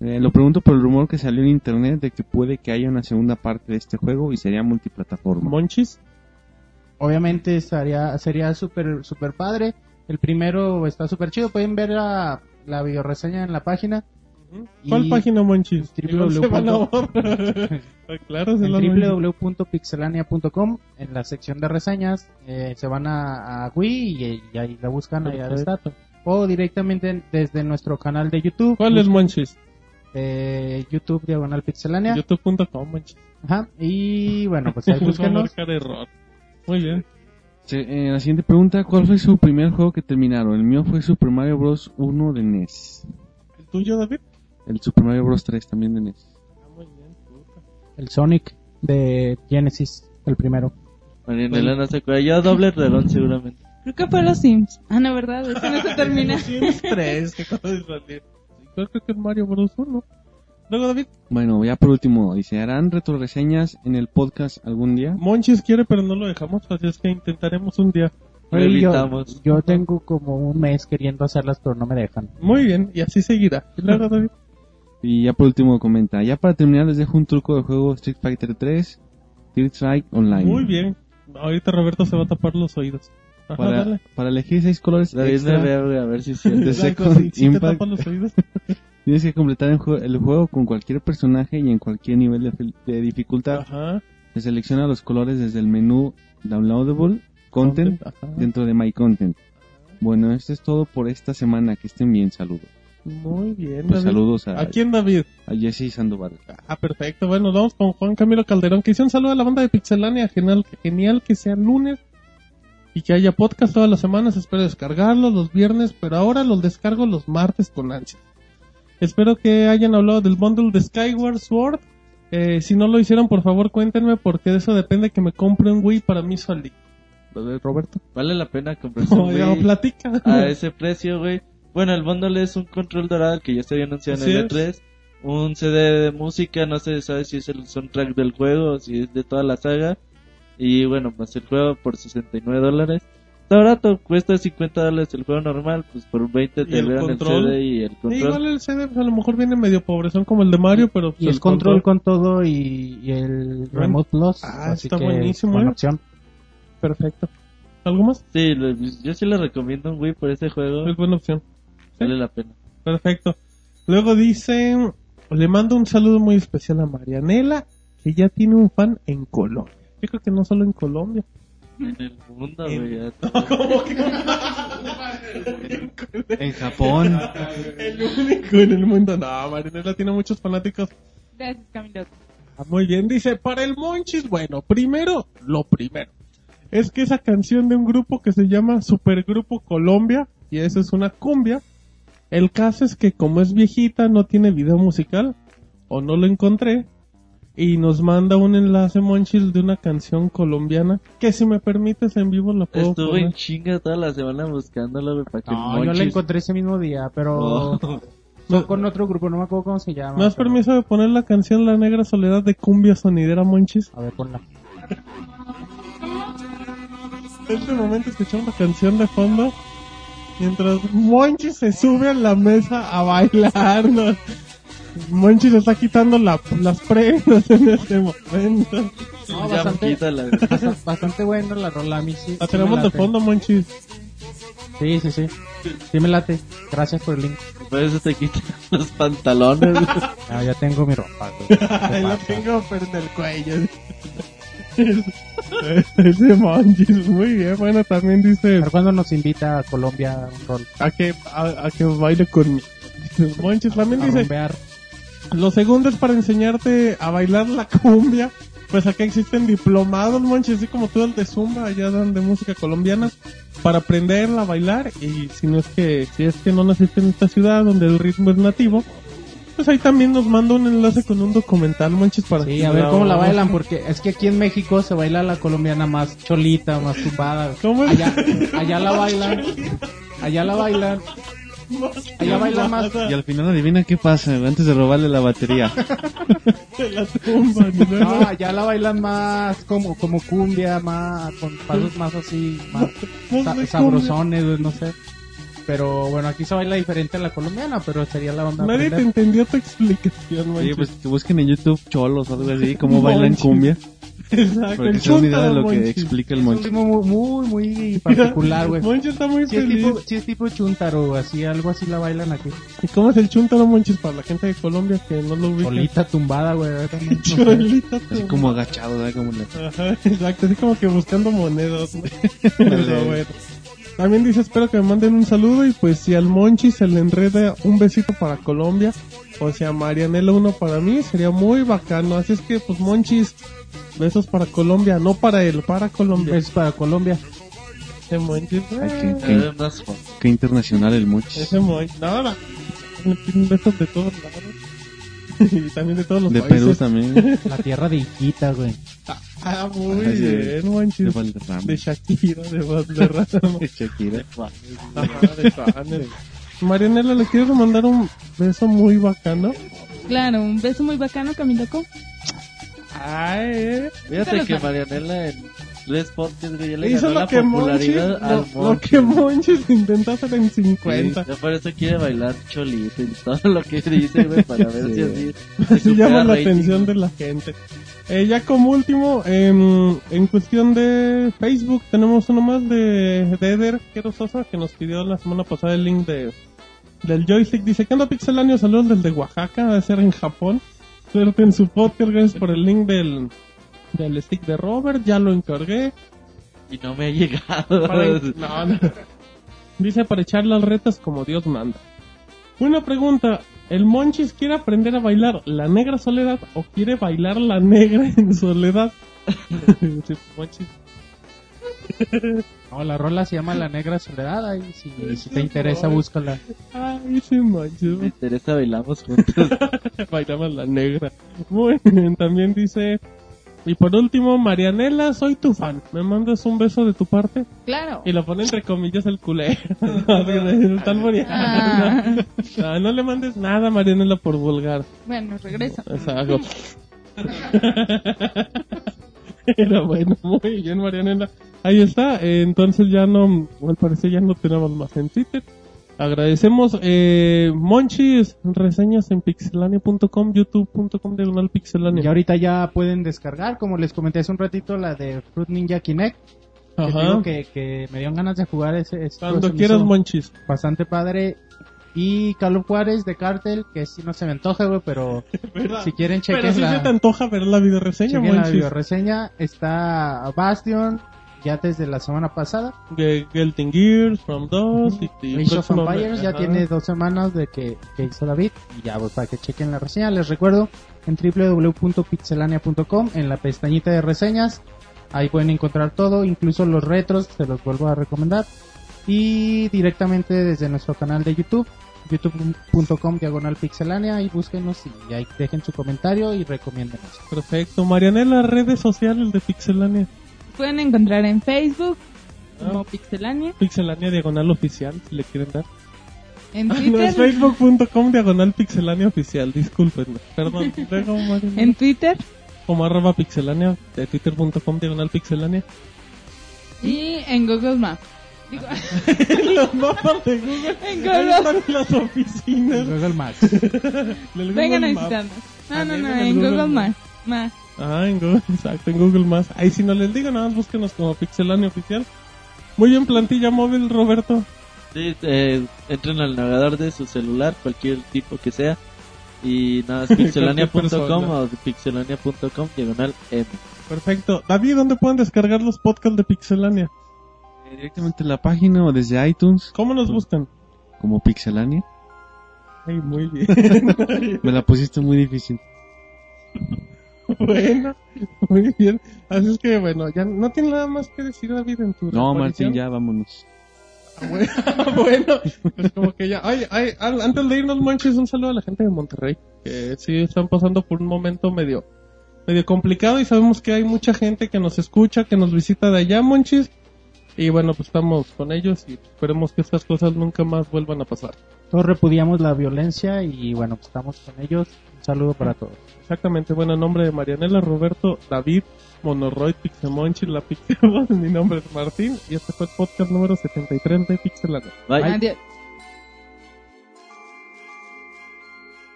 Eh, lo pregunto por el rumor que salió en internet de que puede que haya una segunda parte de este juego y sería multiplataforma. Monchis. Obviamente estaría, sería súper super padre. El primero está súper chido. Pueden ver la, la videoreseña en la página. ¿Cuál página, Monchis? www.pixelania.com en la sección de reseñas eh, se van a, a Wii y, y ahí la buscan ahí está o directamente desde nuestro canal de YouTube ¿Cuál es, Monchis? eh, YouTube diagonal pixelania YouTube.com, Monchis. Ajá, y bueno pues ahí Nos va a búsquenos marcar error. Muy bien. Se- eh, la siguiente pregunta, ¿cuál fue su primer juego que terminaron? El mío fue Super Mario Bros. 1 de NES. ¿El tuyo, David? El Super Mario Bros. 3 también de NES. Ah, muy bien. puta. el Sonic de Genesis el primero Marianela no se acuerda. Yo doble reloj seguramente. Creo que fue los Sims. Ah, no, ¿verdad? Ese no se termina. Sims 3 que acaba de salir. Sí, Creo que es Mario Bros. 1. Luego, David. Bueno, ya por último, dice, ¿harán retroreseñas en el podcast algún día? Monchis quiere, pero no lo dejamos, así es que intentaremos un día. Lo Oye, yo, evitamos. yo tengo como un mes queriendo hacerlas pero no me dejan Muy bien, y así seguirá. Y luego, David. Y ya por último comenta, ya para terminar les dejo un truco de juego Street Fighter 3, Street Strike Online. Muy bien. Ahorita Roberto se va a tapar los oídos. Ajá, Para, para elegir seis colores David extra, güey, a ver si Second sí, sí te Impact. tapan los oídos. tienes que completar el juego, el juego con cualquier personaje y en cualquier nivel de, dificultad. Ajá. Se selecciona los colores desde el menú Downloadable Content Ajá. dentro de My Content. Bueno, esto es todo por esta semana. Que estén bien, saludos. Muy bien, Pues David. saludos a, ¿A quién, David? a Jesse Sandoval. Ah, perfecto. Bueno, vamos con Juan Camilo Calderón, que dice un saludo a la banda de Pixelania. Genial, genial que sea lunes y que haya podcast todas las semanas. Espero descargarlos los viernes, pero ahora los descargo los martes con ansia. Espero que hayan hablado del bundle de Skyward Sword. Eh, si no lo hicieron, por favor cuéntenme, porque de eso depende que me compre un Wii para mí solito. Lo de Roberto. Vale la pena comprarse No, un Wii platica. a ese precio, güey. Bueno, el bundle es un control dorado que ya se había anunciado en el es. E3. un CD de música, no se sabe si es el soundtrack del juego o si es de toda la saga. Y bueno, más el juego por 69 dólares. Está barato, cuesta 50 dólares el juego normal, pues por 20 ¿Y te el dan el control? CD y el Sí, control. igual el CD pues, a lo mejor viene medio pobrezón como el de Mario, pero pues, Y es el control con todo y, y el Remote Plus. Ah, así está que buenísimo, ¿eh? opción. Perfecto. ¿Algo más? Sí, lo- yo sí le recomiendo un Wii por ese juego, Es buena opción. vale la pena. Perfecto. Luego dice, le mando un saludo muy especial a Marianela, que ya tiene un fan en Colombia. Yo creo que no solo en Colombia. En el mundo, En- güey, ¿Cómo que? En Japón. el único en el mundo. No, Marianela tiene muchos fanáticos. Gracias, Camilo. Ah, Muy bien, dice, para el Monchis, bueno, primero, lo primero. Es que esa canción de un grupo que se llama Supergrupo Colombia, y eso es una cumbia. El caso es que como es viejita, no tiene video musical, o no lo encontré, y nos manda un enlace Monchis de una canción colombiana, que si me permites en vivo la puedo Estuve en poner. chinga toda la semana buscándolo, güey, para que No, el yo la Monchis- encontré ese mismo día, pero Oh. fue con otro grupo, no me acuerdo cómo se llama. ¿Me das pero- permiso de poner la canción La Negra Soledad de Cumbia Sonidera Monchis? A ver, ponla. En este momento escuchamos la canción de fondo mientras Monchi se sube a la mesa a bailar. Monchi se está quitando la- las prendas en este momento. No, Ya bastante, quítala. bastante, bastante buena la rola, a mí sí. La sí tenemos de fondo, Monchi. Sí, sí, sí. Sí me late. Gracias por el link. Por eso te quitan los pantalones. Ah, ya tengo mi ropa. güey. ¿Qué Ahí lo pasa? tengo pero en el cuello. Ese Monchi, muy bien. Bueno, también dice A ver cuándo nos invita a Colombia a un rol. a que, a, a que baile conmigo. Monchi también A dice rumbear. Lo segundo es para enseñarte a bailar la cumbia. Pues acá existen diplomados, monches, así como tú el de Zumba, allá dan de música colombiana, para aprenderla a bailar. Y si no es que, si es que no naciste en esta ciudad donde el ritmo es nativo, pues ahí también nos manda un enlace con un documental, monches, para Sí, a ver cómo la bailan, porque es que aquí en México se baila la colombiana más cholita, más tumbada. ¿Cómo es? Allá, allá la bailan, allá la bailan, allá bailan más. Y al final adivina qué pasa, güey, antes de robarle la batería. Se la tumban, ¿no? No, allá la bailan más como, como cumbia, más, con pasos más así, más sa- sabrosones, güey, no sé. Pero bueno, aquí se baila diferente a la colombiana, pero sería la onda. Nadie te entendió tu explicación, Sí, monches. pues que busquen en YouTube cholos o algo así, cómo bailan cumbia. Exacto, que se den una idea de lo que monchis. explica el Es un monchi. ritmo muy, muy, particular, güey. Monchi está muy Sí es, feliz. tipo, sí es tipo chuntaro, así, algo así la bailan aquí. ¿Y cómo es el chuntaro, monchis, para la gente de Colombia que no lo ubica? Solita tumbada, güey. Cholita Así tumbada. como agachado, ¿verdad? Como la- Ajá, exacto, así como que buscando monedas. ¿no? También dice, espero que me manden un saludo y pues si al Monchi se le enreda un besito para Colombia, o sea, Marianela uno para mí, sería muy bacano. Así es que pues Monchis, besos para Colombia, no para él, para Colombia. Es para Colombia. Ese Monchis, Ay, qué- eh, A ver, unas fotos. Qué internacional el monchi. ese Monchis, piden besos de todos lados. y también de todos los De países. Perú también. La tierra de Iquita, güey. Ah, muy Ay, de- bien, Monchis. De Valderrama. De Shakira, de Valderrama. De Shakira. Ajá, de. Marianela, ¿le quiero mandar un beso muy bacano? Claro, un beso muy bacano, Camiloco. Ay, eh. Fíjate que Marianela en tres podcasts, güey, ya le Hizo ganó lo la que Monchis, popularidad lo, al lo Monchis. que Monchis intentó hacer en 50. Sí, por eso quiere bailar cholito y todo lo que dice, güey, para ver Sí. si así Así recupera llama la rating. atención de la gente. Eh, ya como último, em, en cuestión de Facebook, tenemos uno más de, de Eder Quiero Sosa, que nos pidió la semana pasada el link de del joystick. Dice, ¿qué onda Pixeláneo? Saludos desde Oaxaca, debe ser en Japón. Suerte en su podcast, gracias por el link del, del stick de Robert, ya lo encargué. Y no me ha llegado. Para- no, no. Dice para echarle al retas como Dios manda. Una pregunta, ¿el Monchis quiere aprender a bailar la negra soledad o quiere bailar la negra en soledad? Monchis. No, la rola se llama La Negra Soledad. Ahí, si, si te interesa, boy. búscala. Ay, sí, Monchis. Me interesa, bailamos juntos. Bailamos la negra. Muy bien, también dice Y por último, Marianela, soy tu fan. ¿Me mandas un beso de tu parte? Claro. Y lo pone entre comillas el culé. Ah. No, no le mandes nada a Marianela por vulgar. Bueno, regresa. Exacto. Era bueno, muy bien, Marianela. Ahí está. entonces ya no, al parecer ya no tenemos más en Twitter. Agradecemos, eh, Monchis, reseñas en pixelania.com, youtube.com, diagonal Y pixelania. ahorita ya pueden descargar, como les comenté hace un ratito, la de Fruit Ninja Kinect. Que, Ajá. digo que, que me dieron ganas de jugar ese. ese Cuando quieras, Monchis. Bastante padre. Y Carlos Juárez de Cartel, que sí no se me antoja, güey, pero si quieren Pero chequen si la, se te antoja ver la videoreseña, chequen la Monchis. videoreseña. Está Bastion, ya desde la semana pasada. De Gelting Gears, From Dos y, y Age of Empires ya tiene dos semanas de que, que hizo David. Y ya, pues para que chequen la reseña. Les recuerdo en www.pixelania.com en la pestañita de reseñas. Ahí pueden encontrar todo, incluso los retros, se los vuelvo a recomendar. Y directamente desde nuestro canal de YouTube, youtube.com diagonal pixelania. Ahí búsquenos y ahí dejen su comentario y recomiéndenos. Perfecto. Marianela, redes sociales de Pixelania. Pueden encontrar en Facebook como Ah. Pixelania, Pixelania diagonal oficial, si le quieren dar. en Ah, no, es Twitter, facebook.com diagonal pixelania oficial, disculpen. Perdón, en Twitter como arroba pixelania, de twitter.com diagonal pixelania. y en Google Maps. Digo, Los mapas de Google. En Google. están las oficinas. Google Maps. del vengan a Google visitarnos. No, no, no, en en Google Google Maps. Maps. Más. Ah, en Google, exacto, en Google Más. Ahí si no les digo, nada más búsquenos como Pixelania Oficial. Muy bien, plantilla móvil, Roberto. Sí, eh, entren al navegador de su celular, cualquier tipo que sea. Y nada, pixelania.com o pixelania.com diagonal M. Perfecto. David, ¿dónde pueden descargar los podcasts de Pixelania? Eh, Directamente en la página o desde iTunes, ¿Cómo nos buscan? como Pixelania. Ay, muy bien. Me la pusiste muy difícil. bueno, muy bien. Así es que, bueno, ya no tiene nada más que decir David en tu No, aparición. Martín, ya vámonos. Bueno, bueno, pues como que ya. Ay, ay, al- antes de irnos, Monchis, un saludo a la gente de Monterrey. Que sí están pasando por un momento medio, medio complicado y sabemos que hay mucha gente que nos escucha, que nos visita de allá, Monchis. Y bueno, pues estamos con ellos y esperemos que estas cosas nunca más vuelvan a pasar. Todos repudiamos la violencia y bueno, pues estamos con ellos. Un saludo para todos. Exactamente, bueno, en nombre de Marianela, Roberto, David, Monoroid, Pixemonchis, la Pixelbot, mi nombre es Martín y este fue el podcast número 73 de Pixelania. Bye. Adiós.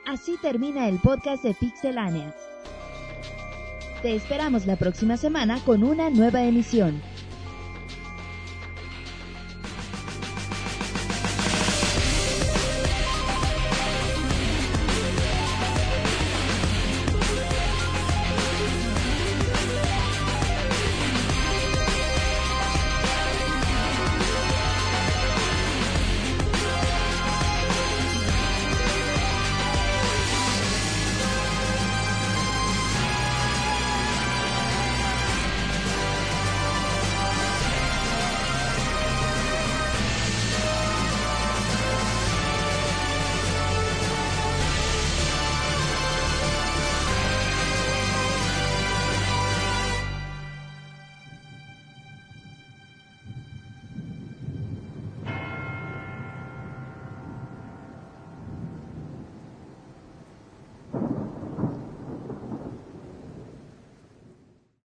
Así termina el podcast de Pixelania. Te esperamos la próxima semana con una nueva emisión.